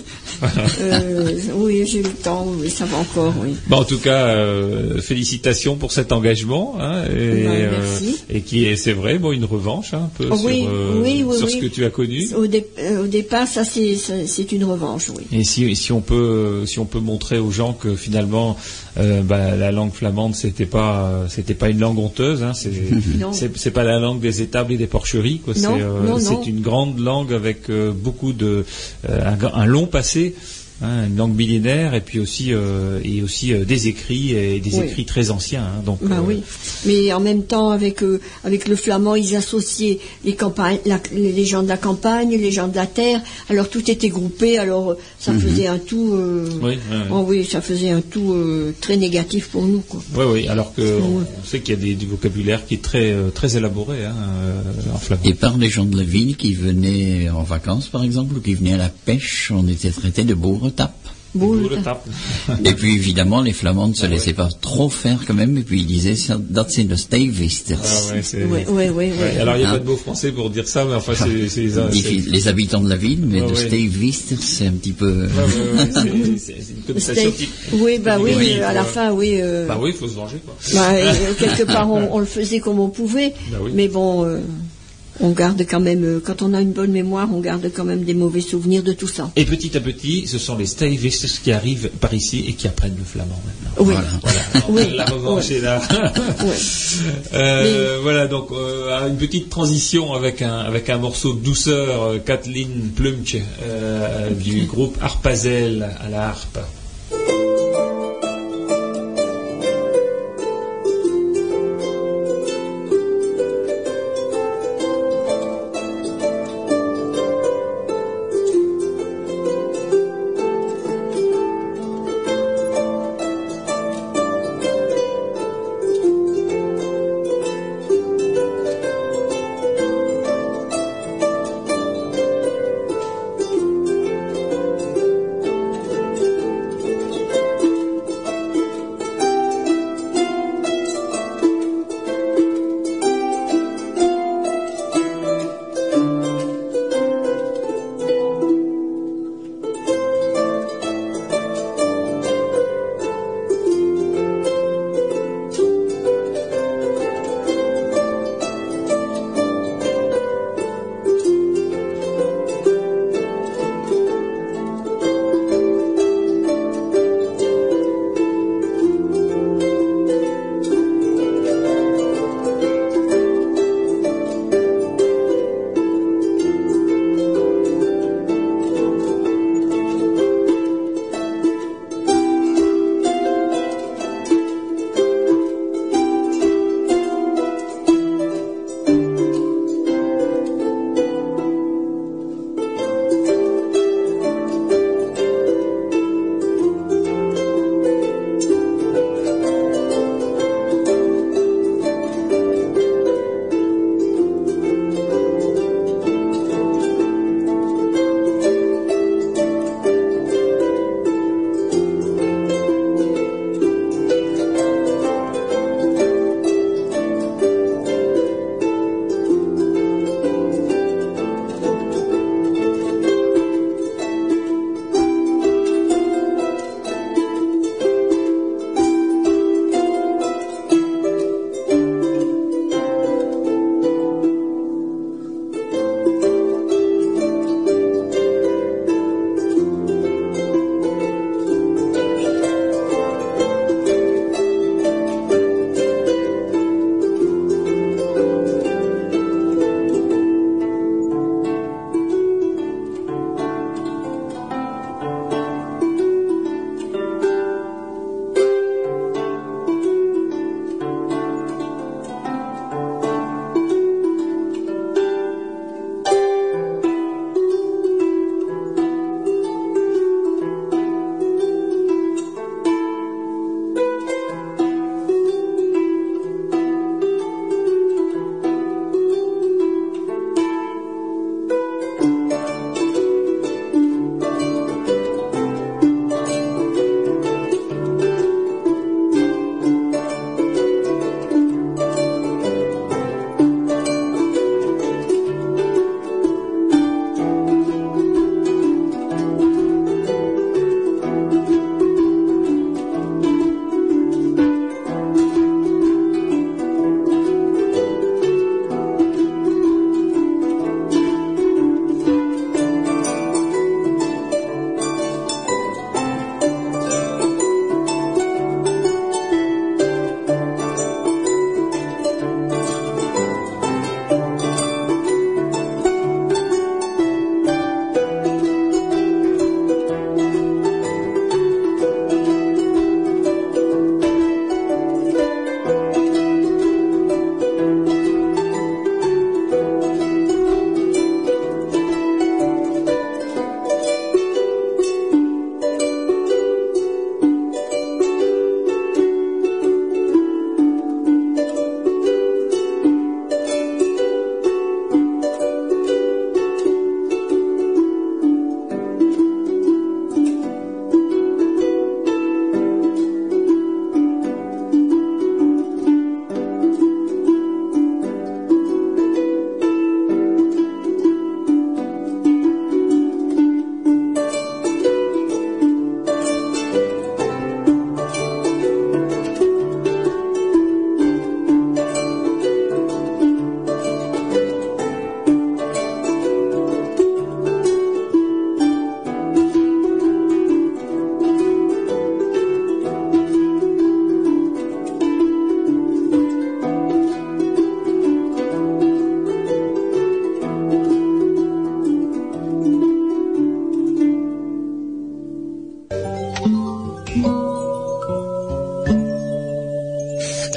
euh, oui, j'ai le temps. Oui, ça va encore. Oui. Bon, en tout cas, félicitations pour cet engagement, hein, et, euh, merci. et qui est, c'est vrai, bon, une revanche hein, un peu sur, ce que tu as connu. Au, dé- au départ, ça c'est ça, c'est une revanche, oui. Et si, si on peut, si on peut montrer aux gens que finalement, euh, bah, la langue flamande, c'était pas, euh, c'était pas une langue honteuse, hein, c'est, pas la langue des étables et des porcheries, c'est, euh, une grande langue avec euh, beaucoup de, euh, un long passé. Hein, une langue millénaire et puis aussi euh, et aussi euh, des écrits et des Oui. écrits très anciens hein, donc Bah euh, oui, mais en même temps avec euh, avec le flamand, ils associaient les campagnes, la- les gens de la campagne, les gens de la terre. Alors tout était groupé. Alors ça faisait un tout. euh, Mhm. Oui, oh oui, ça faisait un tout euh, très négatif pour nous, quoi. Oui, oui, alors que on, on sait qu'il y a des, du vocabulaire qui est très, très élaboré hein, en flamand. Et par les gens de la ville qui venaient en vacances, par exemple, ou qui venaient à la pêche, on était traités de beaux retapes. Beau, Vous le le tas. tape. Et puis évidemment, les Flamands ne se laissaient pas trop faire quand même, et puis ils disaient ça, dat zijn de Stevisters. Ah ouais, c'est- Oui, oui, oui, Ouais, oui. alors il n'y a Hein? pas de mot français pour dire ça, mais enfin c'est c'est les, Les, c'est- les habitants de la ville, mais de ouais. Stevisters, c'est un petit peu. c'est- une connotation qui- Oui, bah oui, Oui, euh, à la fin, oui. euh, Bah oui, il faut se venger quoi. bah, euh, quelque part, on, on le faisait comme on pouvait, Bah oui. mais bon, euh, on garde quand même, euh, quand on a une bonne mémoire, on garde quand même des mauvais souvenirs de tout ça. Et petit à petit, ce sont les Stavistes qui arrivent par ici et qui apprennent le flamand maintenant. Oui. Voilà. Alors, Oui. La revanche est là. Ouais. Euh, Voilà, donc euh, une petite transition avec un avec un morceau de douceur, Kathleen Plumch euh, du groupe Harpazel à la harpe.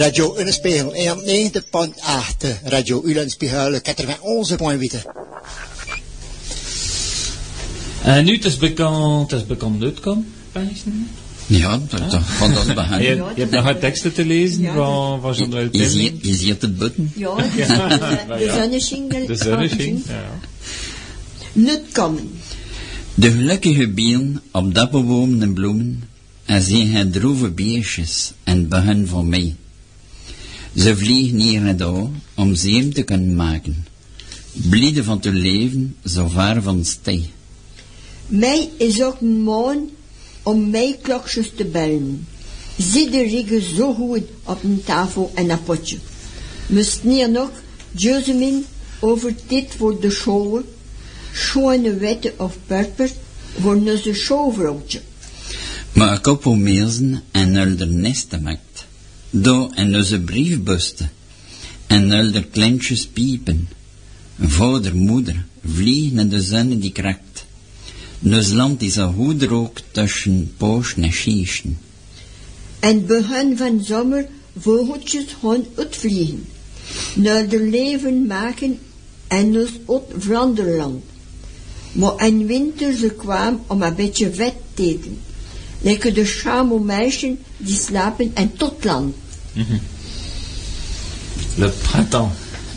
Radio Ulenspiegel 91.8, Radio Ulenspiegel 91.8. En nu, het is bekend, het is bekend uitkom. Ja, dat, dat gaat dat Je, behandelen. je hebt nog wat teksten te lezen Ja, van, van Jean-Noël Je ziet, Terling. je ziet het button. Ja, de, de, de zonneschingel. De zonniging. Ja. Nut komen. De gelukkige bieren op dapperbomen en bloemen, en zien het droeve beestjes en begin voor mij. Ze vliegen hier en daar om zeem te kunnen maken. Blijde van te leven, zo ver van stij. Mij is ook een maan om mij klokjes te bellen. Zitten liggen zo goed op een tafel en een potje. Moest hier nog, Josemin, over dit voor de show, schone wetten of purper, voor onze showvrouwtje. Maar ik op meersen en ulder nesten maakt. Do en onze briefbusten. En ulder kleintjes piepen. Vader, moeder, vliegen in de zon die krakt. Nos land is een goed ook tussen poos en schieschen. En begin van zomer vogeltjes gaan uitvliegen. Naar de leven maken en ons uit Vlaanderland. Maar in winter ze kwam om een beetje vet te eten. Lekker de schamelmeisjes die slapen en tot land. Le printemps.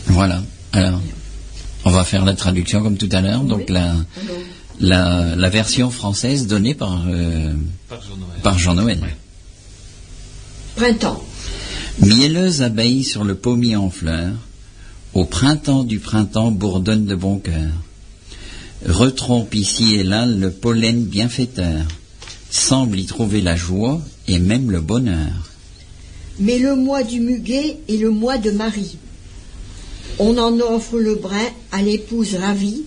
Voilà. Alors, on va faire la traduction comme tout à l'heure. Donc la, la, la version française donnée par, euh, Par Jean-Noël. par Jean-Noël. Ouais. Printemps. Mielleuse abeille sur le pommier en fleurs, au printemps du printemps bourdonne de bon cœur. Retrompe ici et là le pollen bienfaiteur, semble y trouver la joie et même le bonheur. Mais le mois du muguet est le mois de Marie. On en offre le brin à l'épouse ravie.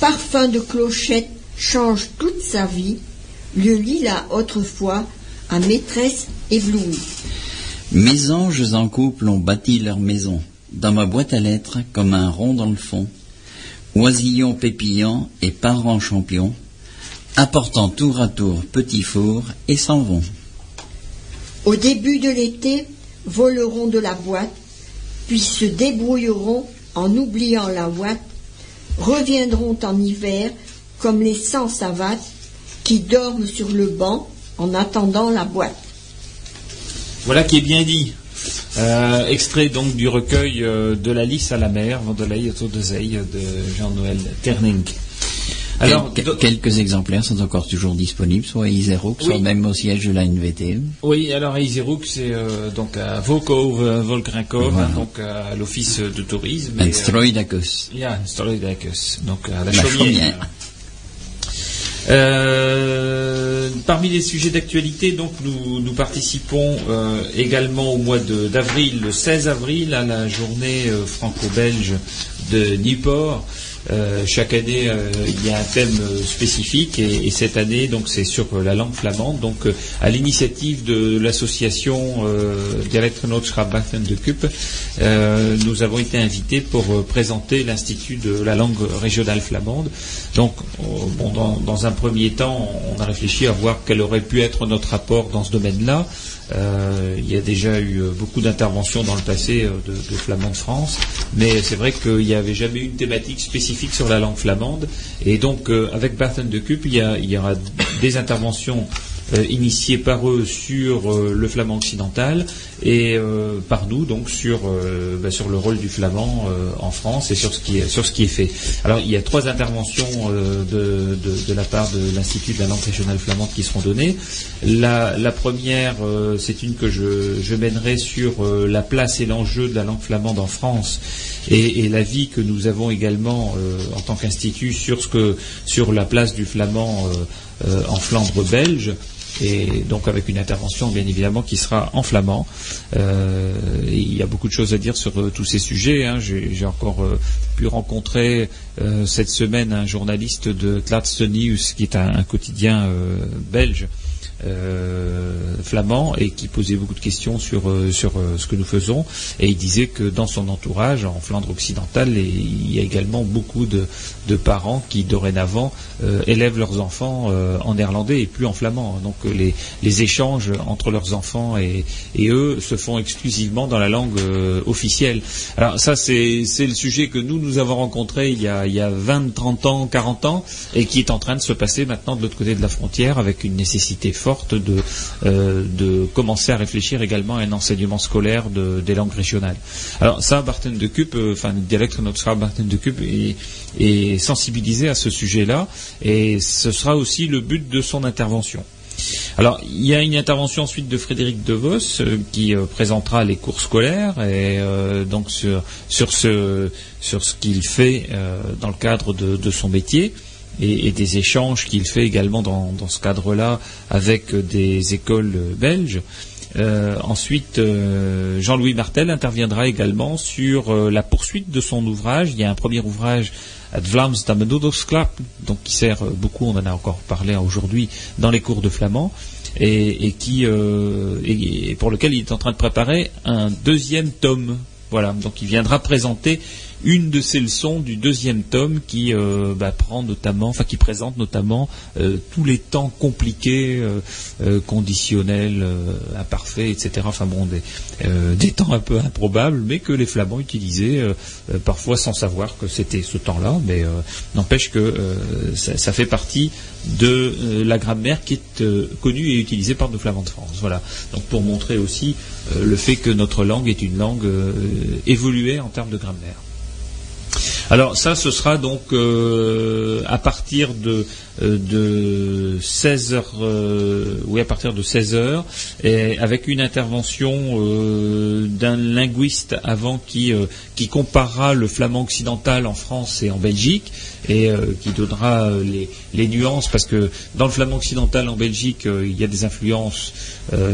Parfum de clochette change toute sa vie. Le lilas autrefois à maîtresse éblouie. Mes anges en couple ont bâti leur maison, dans ma boîte à lettres comme un rond dans le fond. Oisillons pépillants et parents champions, apportant tour à tour petits fours et s'en vont. Au début de l'été, voleront de la boîte, puis se débrouilleront en oubliant la ouate, reviendront en hiver comme les sans savates qui dorment sur le banc en attendant la boîte. Voilà qui est bien dit. Euh, extrait donc du recueil euh, de la lys à la mer, de Zeille de Jean-Noël Terning. Alors, Quel- quelques exemplaires sont encore toujours disponibles, soit à Iseroux, soit même au siège de la NVT. oui, alors à Iseroux, c'est euh, donc à euh, Volkrinkov, Voilà. hein, donc à l'office de tourisme. Et, euh, Stroidakos. Ja, een Stolidakis, donc à la, La chaumière. Euh, parmi les sujets d'actualité, donc nous, nous participons euh, également au mois d'avril, le 16 avril, à la journée euh, franco-belge de Newport. Euh, chaque année, euh, il y a un thème euh, spécifique et, et cette année, donc c'est sur euh, la langue flamande. Donc, à l'initiative de l'association euh, Dialektgenootschap de Cup, nous avons été invités pour présenter l'institut de la langue régionale flamande. Donc, bon, dans, dans un premier temps, on a réfléchi à voir quel aurait pu être notre apport dans ce domaine-là. Euh, il y a déjà eu euh, beaucoup d'interventions dans le passé euh, de, de Flamands de France, mais c'est vrai qu'il n'y avait jamais eu une thématique spécifique sur la langue flamande. Et donc, euh, avec Barton de Cup, il y, a- il y aura des interventions euh, initiées par eux sur le flamand occidental et euh, par nous donc sur bah, sur le rôle du flamand euh, en France et sur ce qui est sur ce qui est fait. Alors il y a trois interventions euh, de, de, de la part de l'Institut de la langue régionale flamande qui seront données. La, la première, euh, c'est une que je, je mènerai sur la place et l'enjeu de la langue flamande en France et, et l'avis que nous avons également en tant qu'institut sur ce que sur la place du flamand en Flandre belge et donc avec une intervention bien évidemment qui sera en flamand. Euh, il y a beaucoup de choses à dire sur euh, tous ces sujets. hein. J'ai encore euh, pu rencontrer cette semaine un journaliste de Tlaatste News qui est un, quotidien belge flamand et qui posait beaucoup de questions sur sur ce que nous faisons. Et il disait que dans son entourage, en Flandre occidentale, il y a également beaucoup de, parents qui dorénavant élèvent leurs enfants en néerlandais et plus en flamand. Donc les, les échanges entre leurs enfants et, et, eux se font exclusivement dans la langue officielle. Alors ça c'est le sujet que nous nous avons rencontré il y a, il y a 20, 30 ans, 40 ans et qui est en train de se passer maintenant de l'autre côté de la frontière avec une nécessité forte de, euh, de commencer à réfléchir également à un enseignement scolaire de, des langues régionales. Alors ça, Barton de Cup, euh, enfin, le dialecte notre Barton de Cup est, sensibilisé à ce sujet-là et ce sera aussi le but de son intervention. Alors, il y a une intervention ensuite de Frédéric DeVos euh, qui présentera les cours scolaires et donc sur, ce, sur ce qu'il fait dans le cadre de, son métier. Et, des échanges qu'il fait également dans, ce cadre-là avec des écoles belges. ensuite, Jean-Louis Martel interviendra également sur la poursuite de son ouvrage. Il y a un premier ouvrage het Vlaams donc qui sert beaucoup, on en a encore parlé aujourd'hui, dans les cours de flamand, et, qui, euh, et pour lequel il est en train de préparer un deuxième tome. Voilà, donc il viendra présenter une de ces leçons du deuxième tome qui euh, bah, prend notamment, enfin qui présente notamment euh, tous les temps compliqués, euh, conditionnels, imparfaits, etc. Enfin bon, des, temps un peu improbables, mais que les Flamands utilisaient parfois sans savoir que c'était ce temps-là. Mais n'empêche que ça, fait partie de la grammaire qui est connue et utilisée par nos Flamands de France. Voilà. Donc pour montrer aussi le fait que notre langue est une langue évoluée en termes de grammaire. Alors ça, ce sera donc euh, à partir de, de 16 heures, euh, oui à partir de 16 heures, et avec une intervention d'un linguiste avant qui qui comparera le flamand occidental en France et en Belgique et qui donnera les, les, nuances parce que dans le flamand occidental en Belgique il y a des influences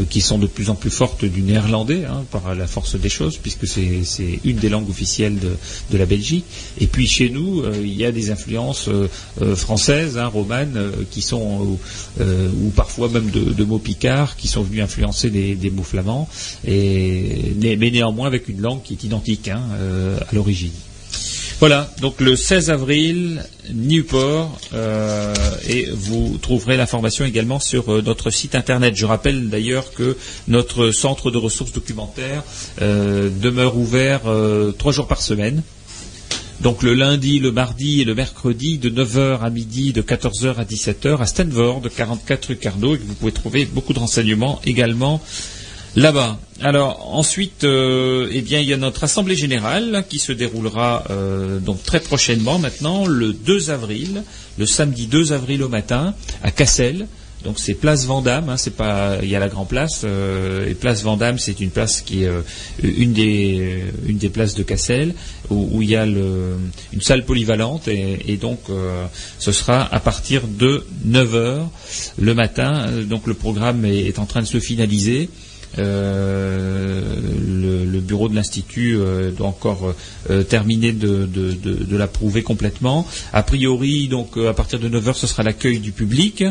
qui sont de plus en plus fortes du néerlandais hein, par la force des choses puisque c'est une des langues officielles de, de la Belgique. Et puis chez nous, euh, il y a des influences euh, euh, françaises, hein, romanes, qui sont, ou parfois même de, mots picards, qui sont venus influencer des, mots flamands, mais néanmoins avec une langue qui est identique hein, à l'origine. Voilà, donc le 16 avril, Newport, et vous trouverez l'information également sur notre site internet. Je rappelle d'ailleurs que notre centre de ressources documentaires demeure ouvert trois jours par semaine. Donc le lundi, le mardi et le mercredi de 9h à midi, de 14h à 17h à Stanford, 44 rue Cardo, et vous pouvez trouver beaucoup de renseignements également là-bas. Alors ensuite, euh, eh bien, il y a notre assemblée générale qui se déroulera euh, donc très prochainement maintenant, le 2 avril, le samedi 2 avril au matin, à Cassel. Donc c'est place Vendôme, hein, c'est pas il y a la Grand Place euh, et place Vendôme, c'est une place qui est euh, une des une des places de Cassel où, il y a une salle polyvalente et, donc euh, ce sera à partir de 9 h le matin. Donc le programme est, en train de se finaliser. le, bureau de l'institut doit encore terminer de, de l'approuver complètement. A priori, donc à partir de 9 h ce sera l'accueil du public.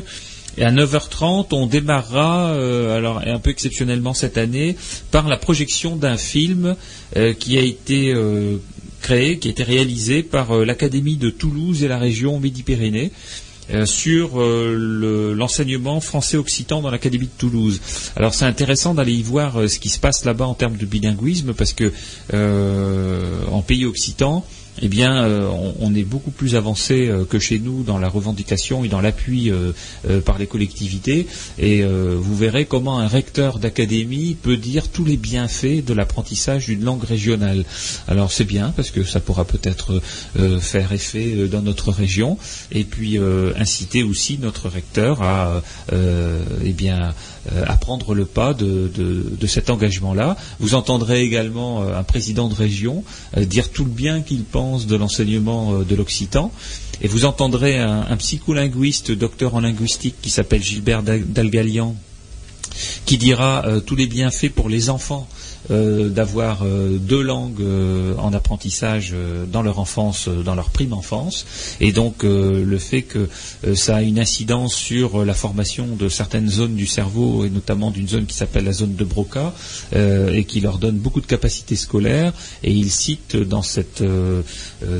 Et à 9h30, on démarrera, euh, alors un peu exceptionnellement cette année, par la projection d'un film euh, qui a été euh, créé, qui a été réalisé par l'Académie de Toulouse et la région Midi-Pyrénées. sur l'enseignement français-occitan dans l'Académie de Toulouse. Alors c'est intéressant d'aller y voir ce qui se passe là-bas en termes de bilinguisme parce que en pays occitan, eh bien, euh, on, est beaucoup plus avancé euh, que chez nous dans la revendication et dans l'appui euh, par les collectivités. Et vous verrez comment un recteur d'académie peut dire tous les bienfaits de l'apprentissage d'une langue régionale. Alors c'est bien parce que ça pourra peut-être faire effet dans notre région et puis inciter aussi notre recteur à, eh bien, à prendre le pas de, cet engagement-là. Vous entendrez également un président de région dire tout le bien qu'il pense de l'enseignement euh, de l'occitan. Et vous entendrez un, psycholinguiste, docteur en linguistique, qui s'appelle Gilbert Dalgalian, qui dira euh, tous les bienfaits pour les enfants euh, d'avoir euh, deux langues euh, en apprentissage dans leur enfance, dans leur prime enfance, et donc le fait que ça a une incidence sur la formation de certaines zones du cerveau, et notamment d'une zone qui s'appelle la zone de Broca, et qui leur donne beaucoup de capacités scolaires. Et il cite dans cette,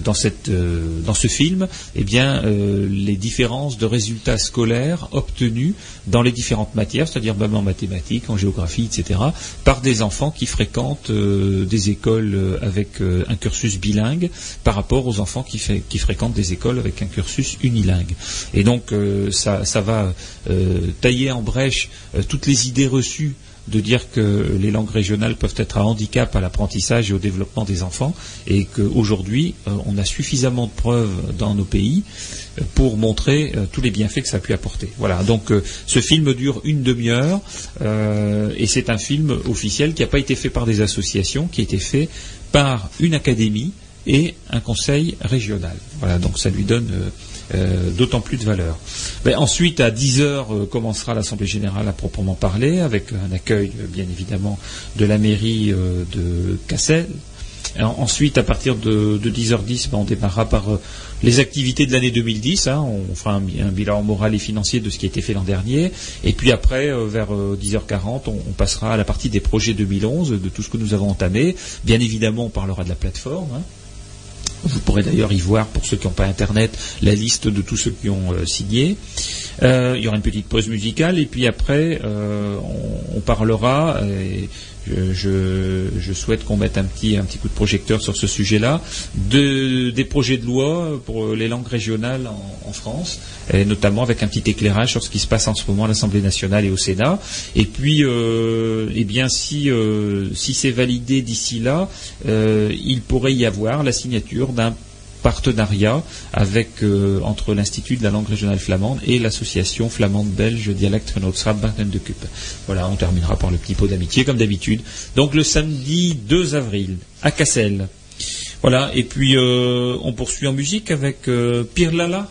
dans cette, dans ce film, eh bien, les différences de résultats scolaires obtenus dans les différentes matières, c'est-à-dire même en mathématiques, en géographie, etc., par des enfants qui fréquentent euh, des écoles euh, avec euh, un cursus bilingue par rapport aux enfants qui, fréquentent des écoles avec un cursus unilingue. Et donc ça, ça va tailler en brèche toutes les idées reçues de dire que les langues régionales peuvent être un handicap à l'apprentissage et au développement des enfants, et qu'aujourd'hui, euh, on a suffisamment de preuves dans nos pays euh, pour montrer euh, tous les bienfaits que ça a pu apporter. Voilà, donc ce film dure une demi-heure, et c'est un film officiel qui n'a pas été fait par des associations, qui a été fait par une académie et un conseil régional. Voilà, donc ça lui donne euh, d'autant plus de valeur. Ensuite, à 10 heures, euh, commencera l'Assemblée générale à proprement parler, avec un accueil, euh, bien évidemment, de la mairie de Cassel. Ensuite, à partir de, de 10h10, ben, on démarrera par les activités de l'année 2010. hein. on fera un, bi- un bilan moral et financier de ce qui a été fait l'an dernier. Et puis après, vers euh, 10h40, on, on passera à la partie des projets 2011, de tout ce que nous avons entamé. Bien évidemment, on parlera de la plateforme. hein. Vous pourrez d'ailleurs y voir, pour ceux qui n'ont pas Internet, la liste de tous ceux qui ont euh, signé. Euh, il y aura une petite pause musicale et puis après, euh, on, on parlera. Et je, je- je souhaite qu'on mette un petit, un petit coup de projecteur sur ce sujet-là, de, des projets de loi pour les langues régionales en, en France, et notamment avec un petit éclairage sur ce qui se passe en ce moment à l'Assemblée nationale et au Sénat. Et puis, euh, eh bien, si, euh, si c'est validé d'ici là, euh, il pourrait y avoir la signature d'un partenariat avec euh, entre l'Institut de la langue régionale flamande et l'association flamande belge Dialecte Barten de Cup. Voilà, on terminera par le petit pot d'amitié comme d'habitude. Donc le samedi 2 avril à Cassel. Voilà, et puis euh, on poursuit en musique avec euh. Pirlala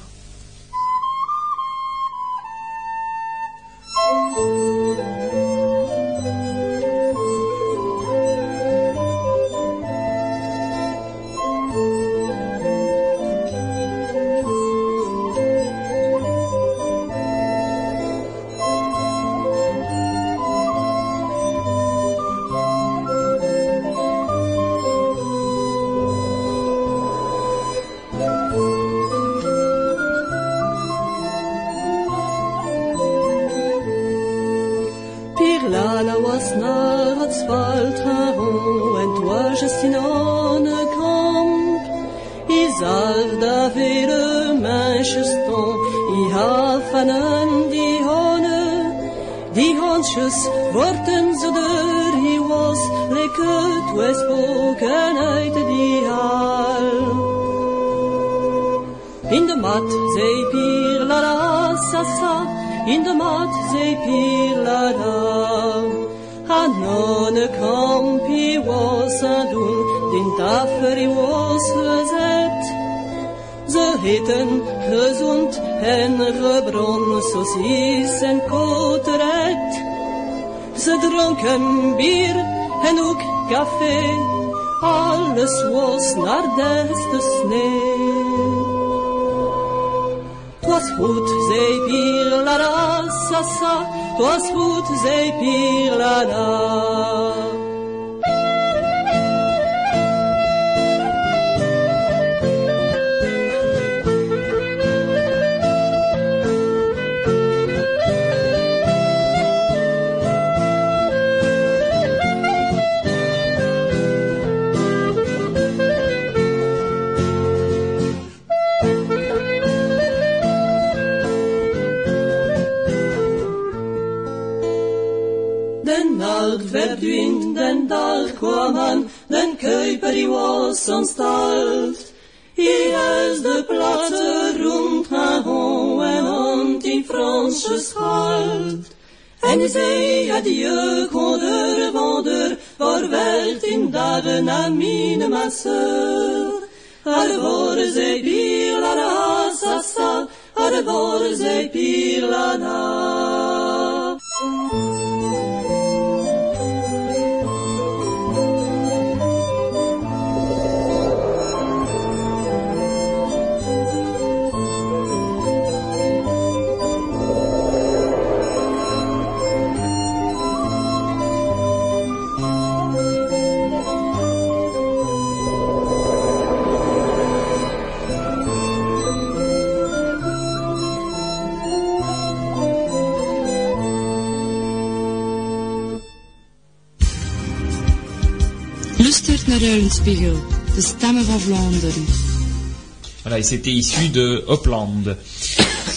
et c'était issu de Hopland.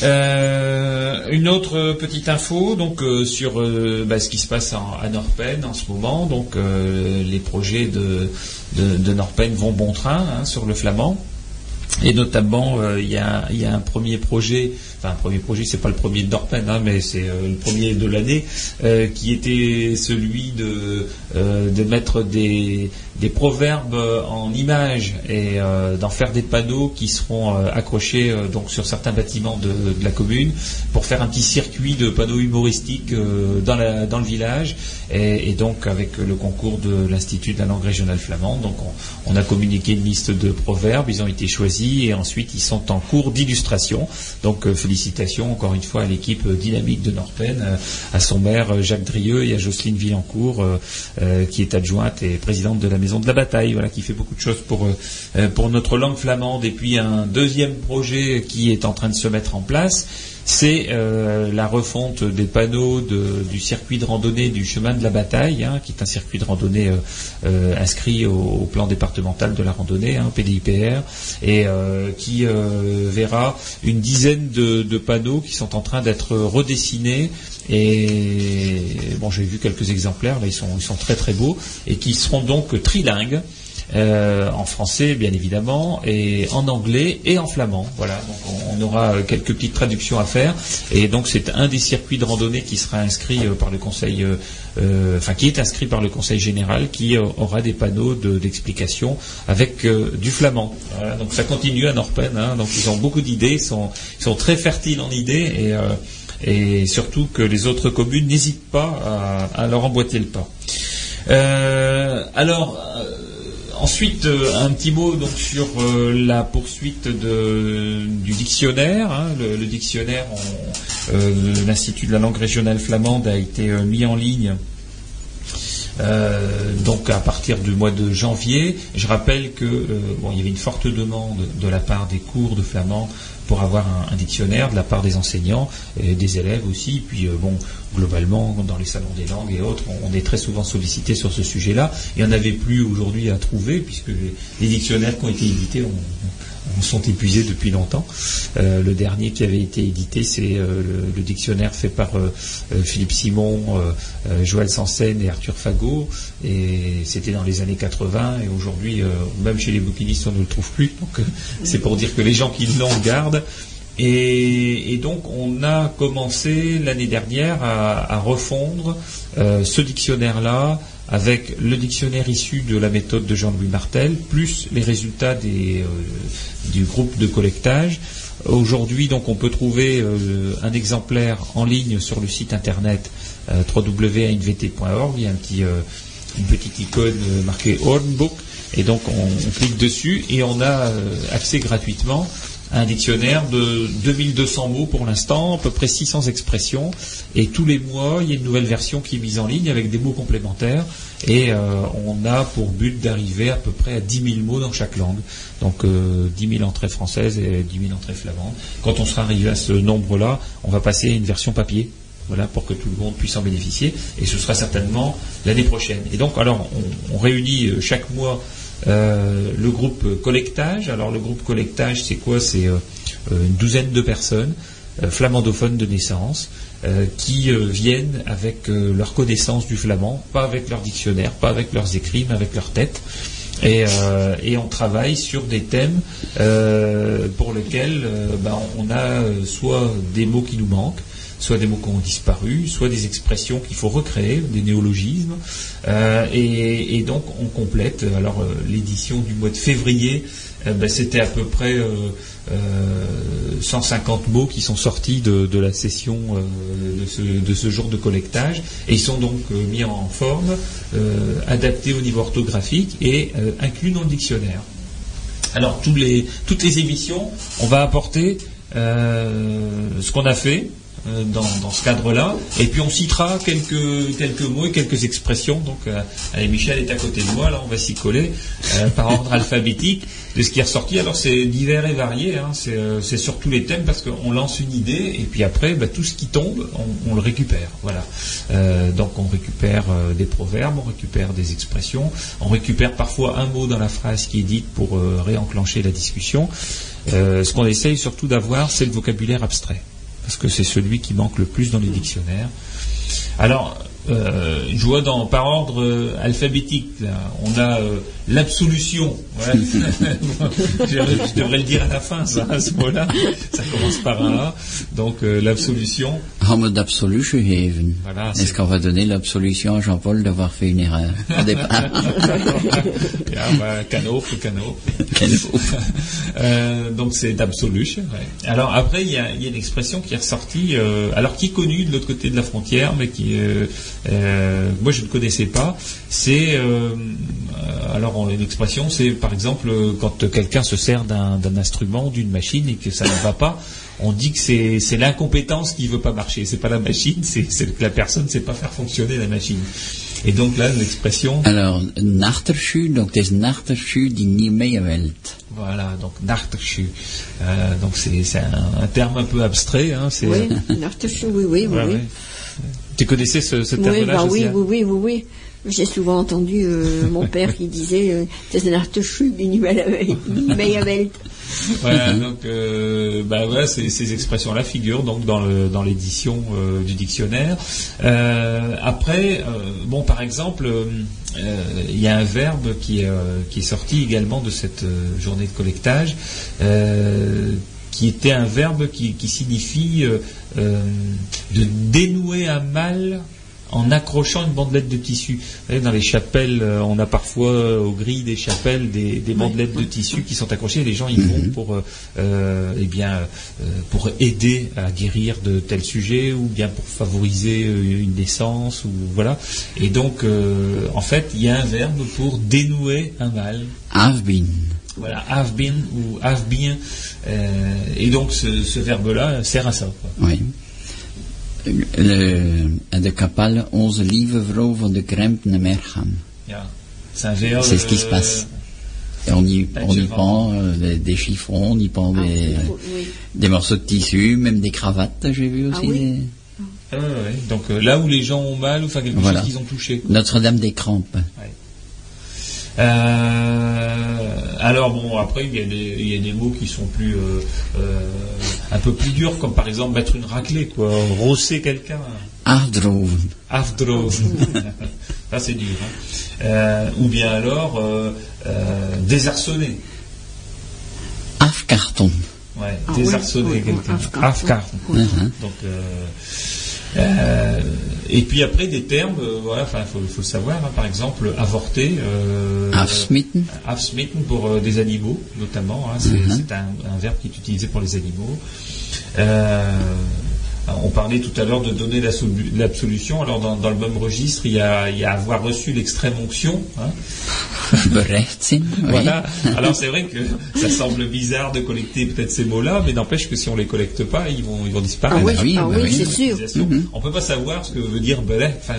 Euh, une autre petite info donc euh, sur euh, bah, ce qui se passe à Norpen en ce moment. Donc les projets de, Norpen vont bon train hein, sur le flamand. Et notamment, il y a un premier projet, enfin premier projet, c'est pas le premier de Norpen, hein, mais c'est euh, le premier de l'année, euh, qui était celui de, euh, de mettre des, des proverbes en images et d'en faire des panneaux qui seront accrochés donc sur certains bâtiments de, la commune pour faire un petit circuit de panneaux humoristiques dans, la- dans le village et, donc avec le concours de l'Institut de la langue régionale flamande. Donc on, on a communiqué une liste de proverbes, ils ont été choisis et ensuite ils sont en cours d'illustration. Donc félicitations encore une fois à l'équipe euh, dynamique de Norpen, euh, à son maire euh, Jacques Drieux et à Jocelyne Villancourt qui est adjointe et présidente de la Maison de la Bataille, voilà, qui fait beaucoup de choses pour, pour notre langue flamande. Et puis un deuxième projet qui est en train de se mettre en place, c'est euh, la refonte des panneaux du circuit de randonnée du chemin de la bataille, hein, qui est un circuit de randonnée euh, euh, inscrit au, plan départemental de la randonnée, hein, PDIPR, et qui verra une dizaine de, de panneaux qui sont en train d'être redessinés. Et bon, j'ai vu quelques exemplaires, là ils sont, ils sont très très beaux, et qui seront donc trilingues. Euh, en français bien évidemment, et en anglais et en flamand. Voilà, donc on, aura euh, quelques petites traductions à faire. Et donc c'est un des circuits de randonnée qui sera inscrit euh, par le conseil, euh, euh, enfin qui est inscrit par le conseil général, qui aura des panneaux de- d'explication avec du flamand. Voilà, donc ça continue à Norpen. hein. donc ils ont beaucoup d'idées, ils sont, sont très fertiles en idées et et surtout que les autres communes n'hésitent pas à, leur emboîter le pas. Euh, alors, ensuite, euh, un petit mot sur euh, la poursuite de- du dictionnaire. hein. Le, dictionnaire, on- euh, l'Institut de la langue régionale flamande a été mis en ligne. donc à partir du mois de janvier, je rappelle que y avait une forte demande de la part des cours de flamand pour avoir un, dictionnaire de la part des enseignants et des élèves aussi. Puis euh, bon, globalement, dans les salons des langues et autres, on, est très souvent sollicité sur ce sujet-là. Il n'y en avait plus aujourd'hui à trouver puisque les, dictionnaires qui ont été édités ont- sont épuisés depuis longtemps. Euh, le dernier qui avait été édité, c'est euh, le, dictionnaire fait par euh, Philippe Simon, Joël Sansen et Arthur Fagot. Et c'était dans les années 80. Et aujourd'hui, même chez les bouquinistes, on ne le trouve plus. Donc c'est pour dire que les gens qui l'ont gardent. Et, donc on a commencé l'année dernière à, à refondre ce dictionnaire-là avec le dictionnaire issu de la méthode de Jean-Louis Martel, plus les résultats des, euh, du groupe de collectage. Aujourd'hui, donc, on peut trouver euh, un exemplaire en ligne sur le site internet euh, www.invt.org. Il y a un petit, euh, une petite icône euh, marquée Hornbook, et donc on, on clique dessus et on a euh, accès gratuitement un dictionnaire de 2200 mots pour l'instant, à peu près 600 expressions, et tous les mois il y a une nouvelle version qui est mise en ligne avec des mots complémentaires, et euh, on a pour but d'arriver à peu près à 10 000 mots dans chaque langue, donc euh, 10 000 entrées françaises et 10 000 entrées flamandes. Quand on sera arrivé à ce nombre-là, on va passer à une version papier. Voilà, pour que tout le monde puisse en bénéficier. Et ce sera certainement l'année prochaine. Et donc, alors, on, on réunit euh, chaque mois euh, le groupe collectage. Alors, le groupe collectage, c'est quoi? C'est euh, euh, une douzaine de personnes, flamandophones de naissance, qui viennent avec leur connaissance du flamand, pas avec leur dictionnaire, pas avec leurs écrits, mais avec leur tête. Et, on travaille sur des thèmes pour lesquels ben, on a soit des mots qui nous manquent, soit des mots qui ont disparu, soit des expressions qu'il faut recréer, des néologismes. Euh, et, donc on complète. Alors euh, l'édition du mois de février, euh, ben, c'était à peu près euh, euh, 150 mots qui sont sortis de, la session euh, de, ce, jour de collectage. Et ils sont donc euh, mis en forme, euh, adaptés au niveau orthographique et euh, inclus dans le dictionnaire. Alors toutes les émissions, on va apporter euh, ce qu'on a fait, euh, dans, dans ce cadre-là. Et puis on citera quelques, quelques mots et quelques expressions. Donc, euh, allez, Michel est à côté de moi, là, on va s'y coller euh, par ordre alphabétique de ce qui est ressorti. Alors, c'est divers et varié. Hein, c'est euh, sur tous les thèmes parce qu'on lance une idée et puis après, bah, tout ce qui tombe, on, on le récupère. Voilà. Euh, donc, on récupère euh, des proverbes, on récupère des expressions, on récupère parfois un mot dans la phrase qui est dite pour euh, réenclencher la discussion. Euh, ce qu'on essaye surtout d'avoir, c'est le vocabulaire abstrait parce que c'est celui qui manque le plus dans les dictionnaires. Euh, je vois dans, par ordre euh, alphabétique, là, on a euh, l'absolution. Je, je devrais le dire à la fin, ça, à ce mot-là. Ça commence par un A. Donc, euh, l'absolution. Gaan we de absolutie geven? Voilà, Est-ce qu'on va donner l'absolution à Jean-Paul d'avoir fait une erreur? Au départ bah, canot, canot. Euh, donc c'est d'absolution. ouais. Alors après, il y a, il y a une expression qui est ressortie, euh, alors qui est connue de l'autre côté de la frontière, mais qui, euh, euh, moi je ne connaissais pas. C'est, euh, alors une expression, c'est par exemple quand quelqu'un se sert d'un instrument, d'une machine et que ça ne va pas. On dit que c'est c'est l'incompétence qui veut pas marcher. C'est pas la machine, c'est c'est que la personne ne sait pas faire fonctionner la machine. Et donc là, l'expression, Alors, een achterschuur, donc een achterschuur die niet meewerkt. Voilà, donc Nachterschu. Euh, donc c'est c'est un, un terme un peu abstrait. Hein, c'est- Oui, un artichaut, oui, oui, oui. Ouais, oui. ouais. Tu connaissais ce, ce Oui, terme-là, bah oui, Josiane oui, oui, oui, oui. J'ai souvent entendu euh, mon père qui disait c'est un die niet meewerkt. Voilà, donc euh, bah ouais, ces, ces expressions-là figurent donc dans le dans l'édition euh, du dictionnaire. Euh, après, bon, par exemple, il y a un verbe qui est qui est sorti également de cette journée de collectage. Qui était un verbe qui, qui signifie euh, euh, de dénouer un mal en accrochant une bandelette de tissu. Vous dans les chapelles, euh, on a parfois euh, aux grilles des chapelles des, des bandelettes de tissu qui sont accrochées. Les gens y vont pour, euh, eh bien, euh, pour aider à guérir de tels sujets ou bien pour favoriser euh, une naissance ou voilà. Et donc, euh, en fait, il y a un verbe pour dénouer un mal. Afbien. Voilà, have been ou have been. Euh, et donc, ce, ce verbe-là sert à ça. quoi. Oui. Le, de kapelle, onze lieve vrouw van de Krempne Mercham. Yeah. C'est ce qui se passe. Et on y, on y pend euh, des, des chiffons, on y pend Ah, des, oui. des morceaux de tissu, même des cravates, j'ai vu aussi. Ah oui? des- Ah ouais, ouais. Donc euh, là où les gens ont mal, ou enfin quelque Voilà. chose qu'ils ont touché. Notre-Dame des Crampes. Euh, alors bon, après il y, a des, il y a des mots qui sont plus euh, euh, un peu plus durs, comme par exemple mettre une raclée, quoi, rosser quelqu'un. Aardroven. Afdro. Ça c'est dur. hein. Euh, ou bien alors euh, euh, désarçonner. Afkarton. Ouais, Ah désarçonner quelqu'un. afkarton. Afkarton. Mhm. Donc, euh, et puis après des termes, euh, voilà, enfin, faut, faut le savoir. hein, par exemple, avorter. Euh, Afsmitten. Afsmitten pour euh, des animaux, notamment. hein, c'est Mhm. c'est un, un verbe qui est utilisé pour les animaux. Euh, on parlait tout à l'heure de donner la solu- l'absolution. Alors dans, dans le même registre, il y a, il y a avoir reçu l'extrême onction. hein. Voilà. Alors c'est vrai que ça semble bizarre de collecter peut-être ces mots-là, mais n'empêche que si on les collecte pas, ils vont, ils vont disparaître. Ah oui, oui, ah oui, oui. c'est sûr. Utilisation. On peut pas savoir ce que veut dire belay, enfin,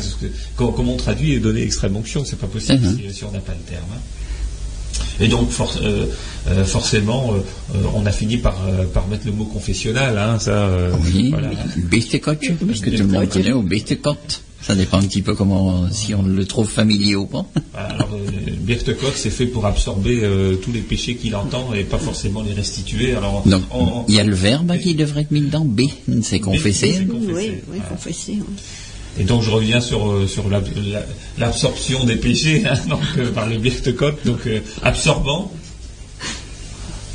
comment, on traduit et donner extrême onction, c'est pas possible Mhm. si, si on n'a pas le terme. hein. Et donc for- euh, euh, forcément, euh, on a fini par, euh, par mettre le mot confessionnal, hein, ça. euh, Oui, voilà. Parce que tout le monde connaît au. Ça dépend un petit peu comment, si on le trouve familier ou pas. Alors, euh, c'est fait pour absorber euh, tous les péchés qu'il entend et pas forcément les restituer. Alors, Donc, on- on- il y a le verbe qui devrait être mis dedans. B, c'est confesser. Oui, confesser, oui, oui, voilà. confesser. oui. Et donc je reviens sur, euh, sur l'ab- la- l'absorption des péchés hein, donc, euh, par le Birtekot, donc euh, absorbant.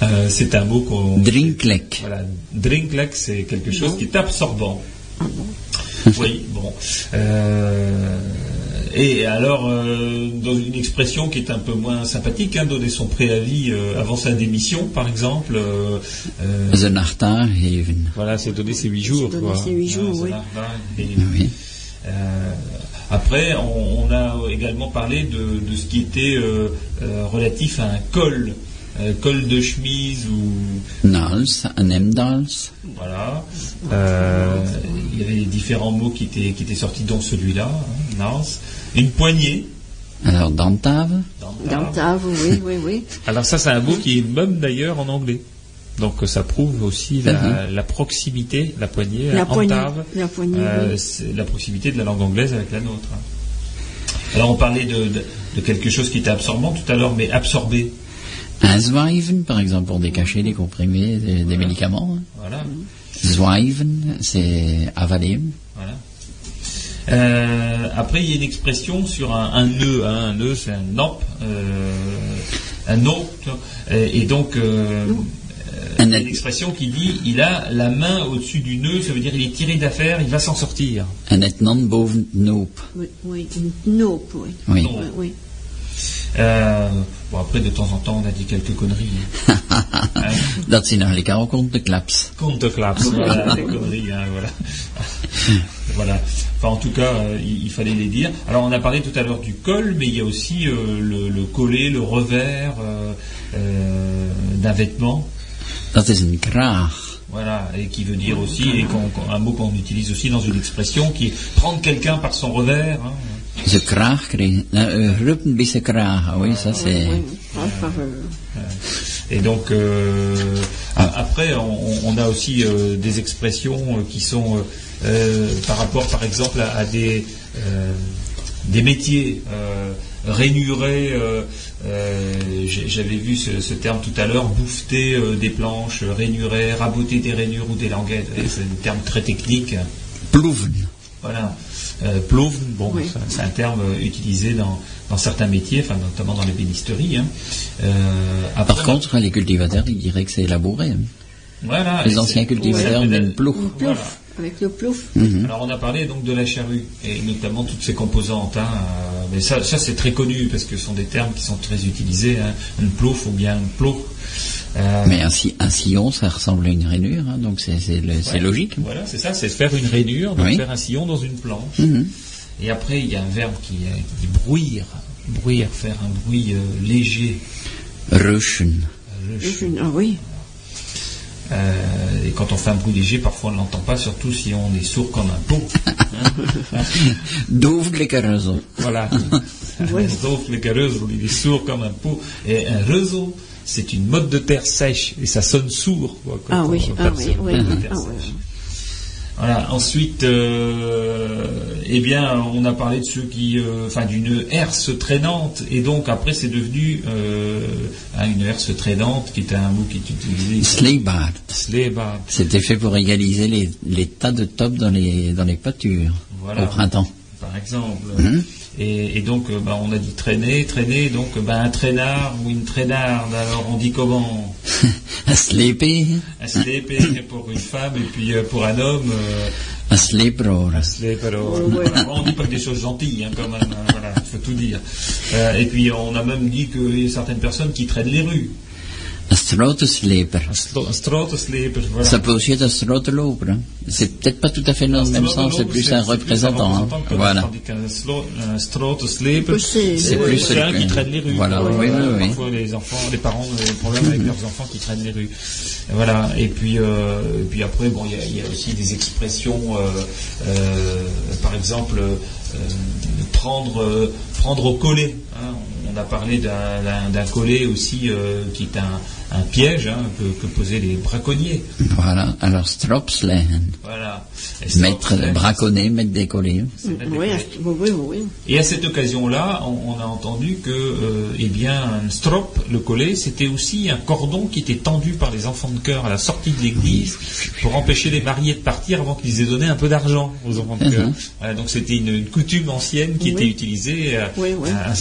Euh, c'est un mot qu'on. Drinklek. Voilà, drinklek, c'est quelque chose qui est absorbant. Oui, bon. Euh, et alors, euh, dans une expression qui est un peu moins sympathique, hein, donner son préavis euh, avant sa démission, par exemple. euh, euh, achterhaar geven. voilà, c'est donner ses huit jours. donner quoi. ses huit jours, Ah, oui. Euh, après, on, on a également parlé de, de ce qui était euh, euh, relatif à un col. euh, col de chemise ou Nals, un Emdals, voilà. Euh, il y avait différents mots qui étaient qui étaient sortis dont celui-là, hein, Nance. Une poignée. alors Dantave, Dantave, oui, oui, oui. Alors ça, c'est un mot qui est même d'ailleurs en anglais. Donc ça prouve aussi la, la proximité, la poignée, La poignée, entave, la poignée, euh, oui. c'est la proximité de la langue anglaise avec la nôtre. Alors on parlait de, de- de quelque chose qui était absorbant tout à l'heure, mais absorbé. un Zwijven, par exemple, pour décacher les comprimés des, des médicaments. Voilà. Zwijven, c'est avaler. Voilà. Euh, après, il y a une expression sur un, un nœud. hein. Un nœud, c'est un nop, euh, un no. Et, et donc, euh, une expression qui dit il a la main au-dessus du nœud, ça veut dire il est tiré d'affaire, il va s'en sortir. En het non boven noop. Oui, oui, nope, oui. Oui. Non. Oui, oui. Euh, bon, après, de temps en temps, on a dit quelques conneries. Hein. Dat zijn eigenlijk ook onderklaps. Conteklaps, voilà, des conneries, hein, voilà. voilà. Enfin, en tout cas, euh, il, il fallait les dire. Alors, on a parlé tout à l'heure du col, mais il y a aussi euh, le, le collet, le revers euh, euh, d'un vêtement. Dat is een kraag. Voilà, et qui veut dire aussi, et qu'on- qu'on- un mot qu'on utilise aussi dans une expression, qui est prendre quelqu'un par son revers. hein. Ze kraag. Uh, Ruppen bij zijn kraag. Oui, ça c'est. Oui, enfin, euh, Et donc, euh, après, on, on a aussi euh, des expressions qui sont euh, par rapport, par exemple, à, à des, euh, des métiers euh, rainurés. euh, euh, J'avais vu ce, ce terme tout à l'heure, bouffeter euh, des planches, rainurer, raboter des rainures ou des languettes. Et C'est un terme très technique. Ploeven. Voilà. Euh, plouvre, bon, Oui. c'est- un terme utilisé dans, dans certains métiers, enfin, notamment dans les bénisteries. hein. Euh, après, Par contre, les cultivateurs, ils diraient que c'est labouré. hein. voilà, les anciens cultivateurs d'une plouf. Voilà. Avec le plouf. Alors on a parlé donc de la charrue et notamment toutes ses composantes. hein, euh, mais ça, ça c'est très connu parce que ce sont des termes qui sont très utilisés. Hein, une plouf ou bien une plouf. Euh, Mais un, un sillon, ça ressemble à une rainure, hein, donc c'est c'est le- c'est ouais, logique. Voilà, c'est ça, c'est faire une rainure, donc Oui. faire un sillon dans une planche. Mhm. Et après il y a un verbe qui, dit bruire, bruire, faire un bruit euh, léger. Je- suis- Ah oui. Euh, et quand on fait un bruit léger, parfois on ne l'entend pas, surtout si on est sourd comme un pot. Hein. Dooflijke reuzel. Voilà. Oui. Sauf le réseau, il est sourd comme un pot. Et un réseau, c'est une motte de terre sèche et ça sonne sourd. quoi, quand Ah on oui, ah sur oui, oui. Ah oui. Voilà. Ensuite, euh, eh bien, on a parlé de ceux qui, euh, enfin, d'une herse traînante, et donc après, c'est devenu euh, hein, une herse traînante, qui est un mot qui est utilisé. Sleebard. Sleebard. C'était fait pour égaliser les, les tas de top dans les, dans les pâtures Voilà. au printemps. par exemple. Mhm. Et, et donc, euh, bah, on a dit traîner, traîner, donc euh, bah, un traînard ou une traînarde, alors on dit comment Un sleepy, Un slépé pour une femme et puis euh, pour un homme, euh, un sleeproor. un voilà. on dit pas que des choses gentilles hein, quand même, hein, voilà, il faut tout dire. Euh, et puis on a même dit qu'il y a certaines personnes qui traînent les rues. Un strotensleper. Un stro- un strotensleper, voilà. Ça peut aussi être un stroteloper. hein. C'est peut-être pas tout à fait dans le même sens, c'est plus un représentant. hein. Voilà. Un strotensleper, C'est- c'est plus plus un le- qui traîne les rues. Voilà, oui, oui, oui. Parfois les enfants, les parents ont des problèmes avec leurs enfants qui traînent les rues. Et Voilà. Et puis, euh, et puis après, bon, il y a- il y, a aussi des expressions, euh, euh, par exemple, euh, prendre, euh, prendre au collet. hein. On a parlé d'un- collet aussi euh, qui est un, un piège hein, que, que posaient les braconniers. Voilà. Alors, stropslen. Voilà. Mettre, braconner, mettre des collets. oui, oui, oui. Et à cette occasion-là, on, on a entendu que, euh, eh bien, un strop, le collet, c'était aussi un cordon qui était tendu par les enfants de chœur à la sortie de l'église pour empêcher les mariés de partir avant qu'ils aient donné un peu d'argent aux enfants de chœur. Mhm. Voilà, donc c'était une, une coutume ancienne qui Oui. était utilisée euh, Oui, oui. un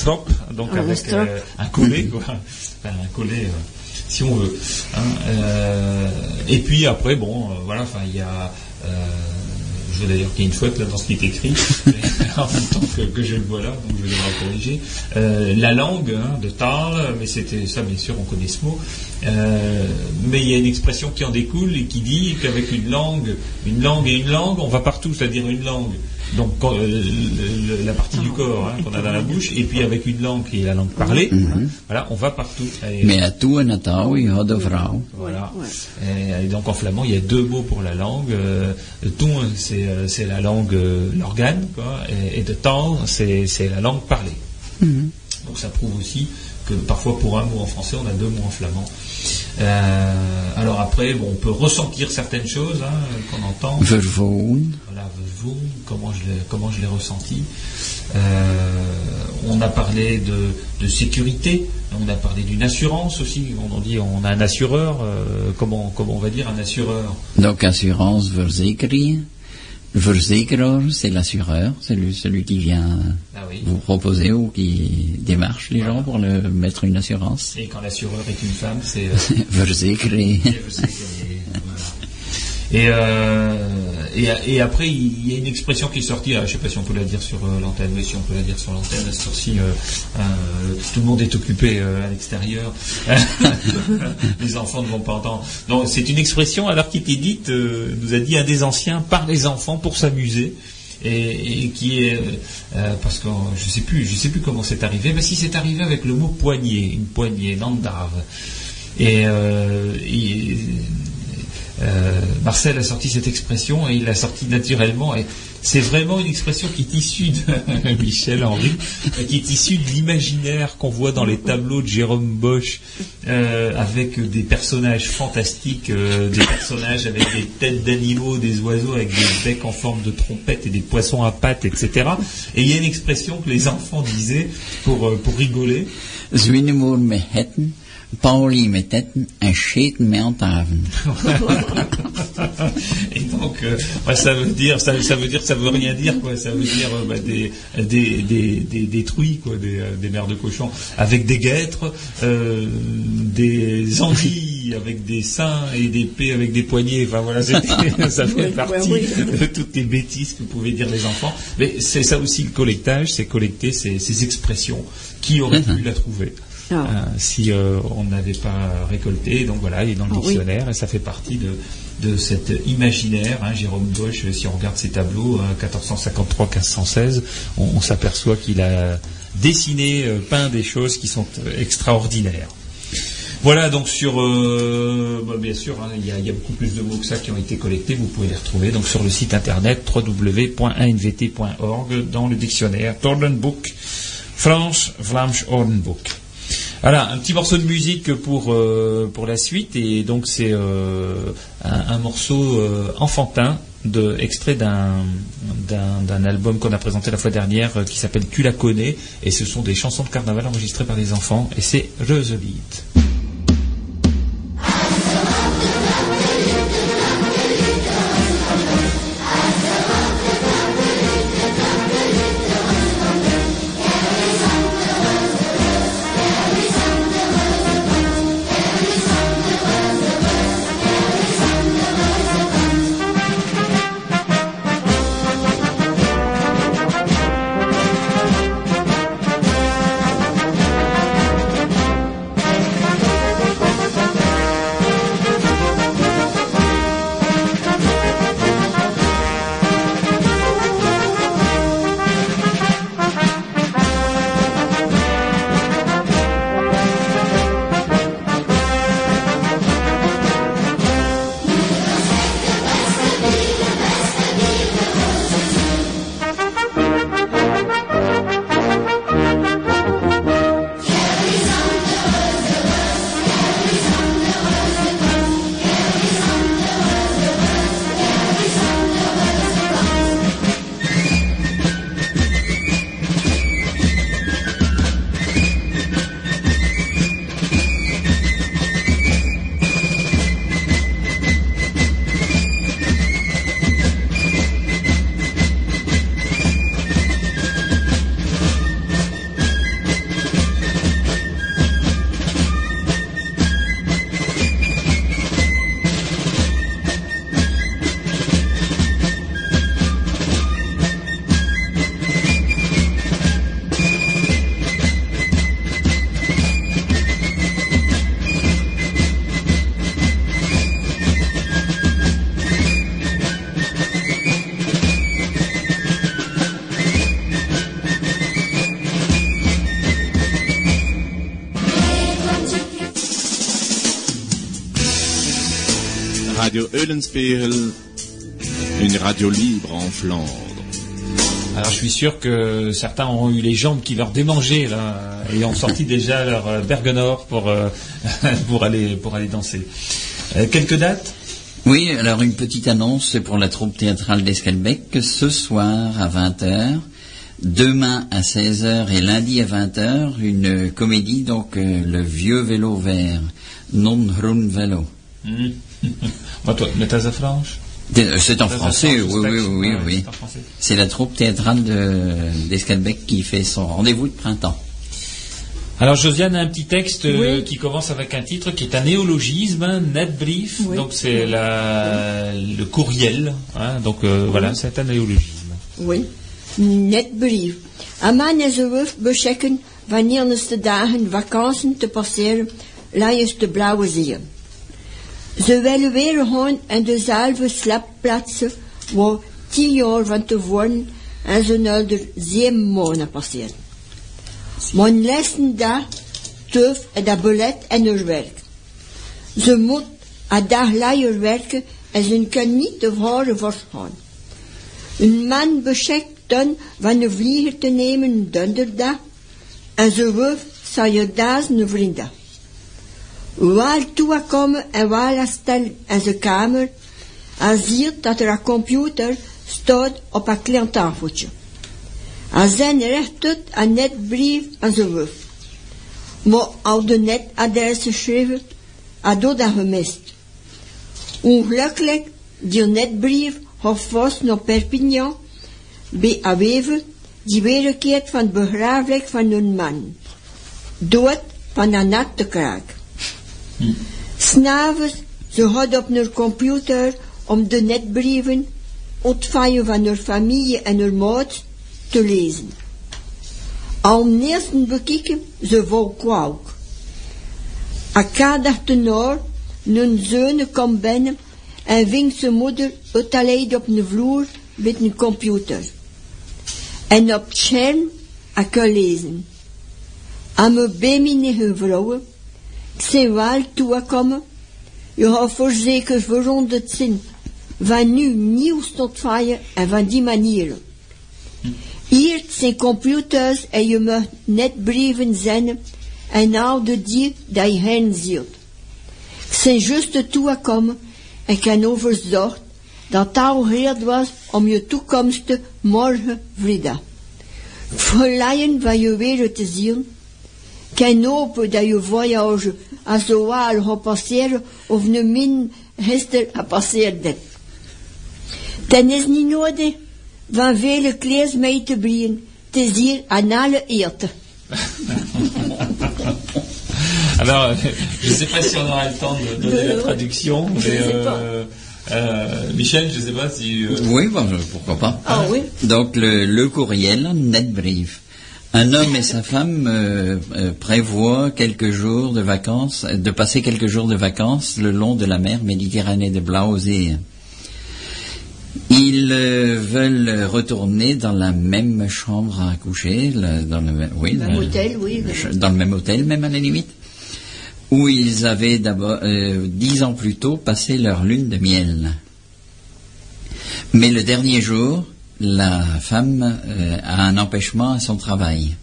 strop, donc Ah, un avec strop. euh, un collet, quoi. Enfin, un collet. euh, si on veut. hein. Euh, et puis après, bon, euh, voilà, enfin, il y a. euh, je veux d'ailleurs qu'il y ait une faute là dans ce qui est écrit, en même temps que, que je le vois là, donc je vais devoir corriger. Euh, la langue hein, de Tal, mais c'était ça, bien sûr, on connaît ce mot. Euh, mais il y a une expression qui en découle et qui dit qu'avec une langue, une langue et une langue, on va partout, c'est-à-dire une langue donc quand, euh, le- le- la partie du corps hein, qu'on a dans la bouche, et puis avec une langue qui est la langue parlée, hein, voilà, on va partout. Et- Mais à tout voilà. Et, et donc en flamand, il y a deux mots pour la langue. Euh, ton, c'est euh, c'est la langue, euh, l'organe, quoi, et, et de temps, c'est c'est la langue parlée. Donc ça prouve aussi que parfois pour un mot en français, on a deux mots en flamand. Euh, alors après, bon, on peut ressentir certaines choses hein, qu'on entend. Voilà, vous, comment je l'ai, comment je l'ai ressenti. Euh, on a parlé de, de sécurité, on a parlé d'une assurance aussi. On dit, on a un assureur. euh, comment, comment on va dire un assureur? Donc assurance, verzekering. Verzekeraar, c'est l'assureur, c'est lui- celui qui vient Ah oui. vous proposer ou qui démarche les gens pour le mettre une assurance. Et quand l'assureur est une femme, c'est euh. Et, euh, et, après, il y a une expression qui est sortie, ah, je ne sais pas si on peut la dire sur euh, l'antenne, mais si on peut la dire sur l'antenne, à ce ci tout le monde est occupé euh, à l'extérieur, les enfants ne vont pas entendre. Donc c'est une expression alors qui était dite, euh, nous a dit un des anciens, par les enfants pour s'amuser. Et, qui est euh, parce que je sais plus, je sais plus comment c'est arrivé, mais si c'est arrivé avec le mot poignée, une poignée, nandarve. Et, euh, et, euh, Marcel a sorti cette expression et il l'a sorti naturellement. Et c'est vraiment une expression qui est issue de Michel Henry, euh, qui est issue de l'imaginaire qu'on voit dans les tableaux de Jérôme Bosch, euh, avec des personnages fantastiques, euh, des personnages avec des têtes d'animaux, des oiseaux avec des becs en forme de trompette et des poissons à pattes, etc. Et il y a une expression que les enfants disaient pour, euh, pour rigoler. Hetten, Pauli met tetten en scheten met handhaven. Et donc, euh, bah, ça veut dire, ça, ça veut dire, ça veut rien dire, quoi. Ça veut dire euh, bah, des, des, des, des, des truies, quoi, des, euh, des mères de cochons, avec des guêtres, euh, des anguilles avec des seins et des pets avec des poignets. Enfin voilà, c'était- ça fait partie de toutes les bêtises que pouvaient dire les enfants. Mais c'est ça aussi le collectage, c'est collecter ces, ces expressions. Qui aurait pu la trouver? Ah. euh, si euh, on n'avait pas récolté. Donc voilà, il est dans le Ah oui. dictionnaire et ça fait partie de, de cet imaginaire. hein. Jérôme Bosch, si on regarde ses tableaux, hein, 1453-1516, on, on s'aperçoit qu'il a dessiné, euh, peint des choses qui sont extraordinaires. Voilà donc sur, euh, bah, bien sûr, hein, il y, a- il y a beaucoup plus de mots que ça qui ont été collectés. Vous pouvez les retrouver donc sur le site internet www.anvt.org dans le dictionnaire Tordenboek, France, Vlaams Ordenboek. Voilà, un petit morceau de musique pour euh, pour la suite. Et donc c'est euh, un, morceau euh, enfantin de extrait d'un d'un album qu'on a présenté la fois dernière euh, qui s'appelle Tu la connais. Et ce sont des chansons de carnaval enregistrées par des enfants. Et c'est Reuselite. Eulenspiegel, une radio libre en Flandre. Alors je suis sûr que certains ont eu les jambes qui leur démangeaient là, et ont sorti déjà leur euh, Bergenor pour, euh, pour, aller, pour aller danser. Euh, quelques dates? Oui, alors une petite annonce pour la troupe théâtrale d'Escalbec. Ce soir à 20h, demain à 16h et lundi à 20h, une comédie, donc euh, Le Vieux Vélo Vert, Non Run Vélo. Hmm. Moi, toi, mais t'as à franche Euh, C'est en Ça, ça français, oui, c'est oui, oui, oui. c'est la troupe théâtrale de- d'Escalbec qui fait son rendez-vous de printemps. Alors Josiane a un petit texte euh, Oui. qui commence avec un titre qui est un néologisme, hein, netbrief, Oui. donc c'est la, le courriel, hein, donc euh, voilà, c'est un néologisme. Oui, net brief. Aan mij is er wuf beschekken wanneer de dagen vakantie te passeren langs de blauwe zee. Ze willen weer gaan en dezelfde slaapplaatsen waar tien jaar van tevoren en ze nu zeven maanden passeren. Mijn laatste dag tuf en dat belet en haar werk. Ze moet een dag langer werken en ze kan niet de vrouwen voortgaan. Een man beschekt dan van een vlieger te nemen donderdag en ze zou je daar een vrienden. Waar toekomen en waar stel in zijn kamer en ziet dat er een computer staat op een klein tafeltje. Hij zijn recht uit een netbrief aan zijn wuf. Maar al de netadres geschreven, had dat gemist. Ongelukkig, die netbrief had vast naar Perpignan, bij Aweven, die weerkeert van het begraaflijk van een man. Dood van een natte kraak. S'avonds, ze had op haar computer om de netbrieven, ontvangen van haar familie en haar maat, te lezen. Al eerst bekijken, ze vol kwauk. Dag daarna, een zoon kwam binnen en ving zijn moeder uitgeleid op de vloer met een computer. En op het scherm a kan lezen. Aan mijn beminige vrouwen, zijn wel toegekomen, je gaat voorzeker veranderd zijn van nu nieuws feier en van die manieren. Hier zijn computers en je mag net brieven zenden en oude die dat je hen ziet. Ik zijn juist toegekomen en heb overzorgd dat al gereed was om je toekomst morgen vrijdag. Verleiden van je wereld te zien, hopen dat je voyage als zo waar gaat passeren of nu min gisteren gepasseerd is. Dan is niet nodig van vele kleers mee te is hier aan alle eten. Alors, euh, je ne sais pas si on aura le temps de donner la traduction, je mais euh, euh, Michel, je ne sais pas si... euh, Oui, bon, je- pourquoi pas. Ah oui Donc le, le courriel, netbrief. Un homme et sa femme euh, euh, prévoient quelques jours de vacances, euh, de passer quelques jours de vacances le long de la mer Méditerranée de Blausee. Ils euh, veulent retourner dans la même chambre à coucher, le- dans le, même- oui, Même le- hôtel, oui. le ch- dans le même hôtel, même à la limite, où ils avaient d'abord dix ans plus tôt passé leur lune de miel. Mais le dernier jour, la femme euh, a un empêchement à son travail.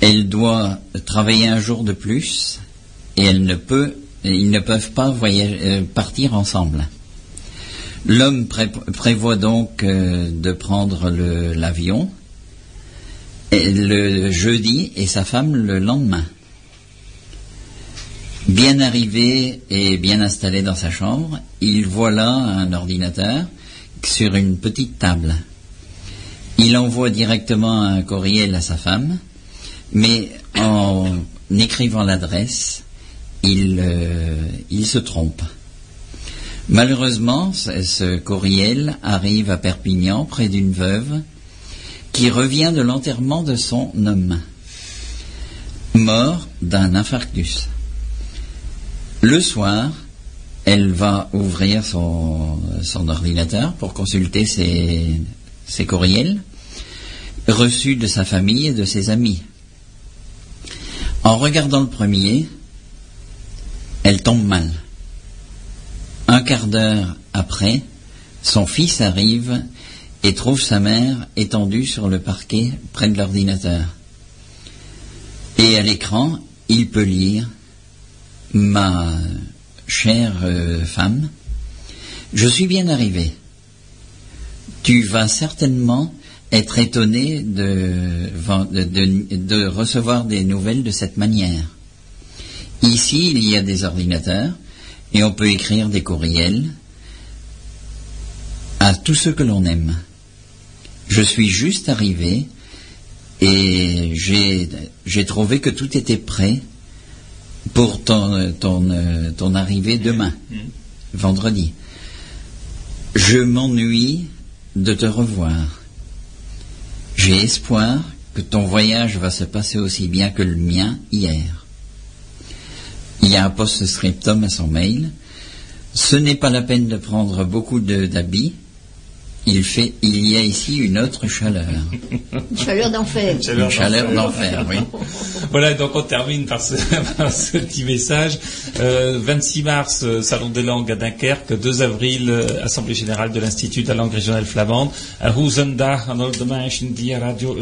Elle doit travailler un jour de plus et ils ne peuvent pas euh, partir ensemble. L'homme pré- prévoit donc euh, de prendre le- l'avion et le jeudi et sa femme le lendemain. Bien arrivé et bien installé dans sa chambre, il voit là un ordinateur sur une petite table. Il envoie directement un courriel à sa femme, mais en écrivant l'adresse, il, euh, se trompe. Malheureusement, ce courriel arrive à Perpignan, près d'une veuve, qui revient de l'enterrement de son homme, mort d'un infarctus. Le soir, elle va ouvrir son, ordinateur pour consulter ses courriels reçus de sa famille et de ses amis. En regardant le premier, elle tombe mal. Un quart d'heure après, son fils arrive et trouve sa mère étendue sur le parquet près de l'ordinateur. Et à l'écran, il peut lire Ma chère euh, femme, je suis bien arrivé. Tu vas certainement être étonné de, de- recevoir des nouvelles de cette manière. Ici, il y a des ordinateurs et on peut écrire des courriels à tous ceux que l'on aime. Je suis juste arrivé et j'ai trouvé que tout était prêt pour ton, ton, ton arrivée demain, vendredi. Je m'ennuie de te revoir. J'ai espoir que ton voyage va se passer aussi bien que le mien hier. Il y a un post-scriptum à son mail. Ce n'est pas la peine de prendre beaucoup de- d'habits. Il, fait, il y a ici une autre chaleur. Une chaleur d'enfer. Une chaleur d'enfer, oui. Voilà, donc on termine par ce, par ce petit message. Euh, 26 mars, euh, Salon des langues à Dunkerque. 2 avril, euh, Assemblée générale de l'Institut de la langue régionale flamande. À Radio.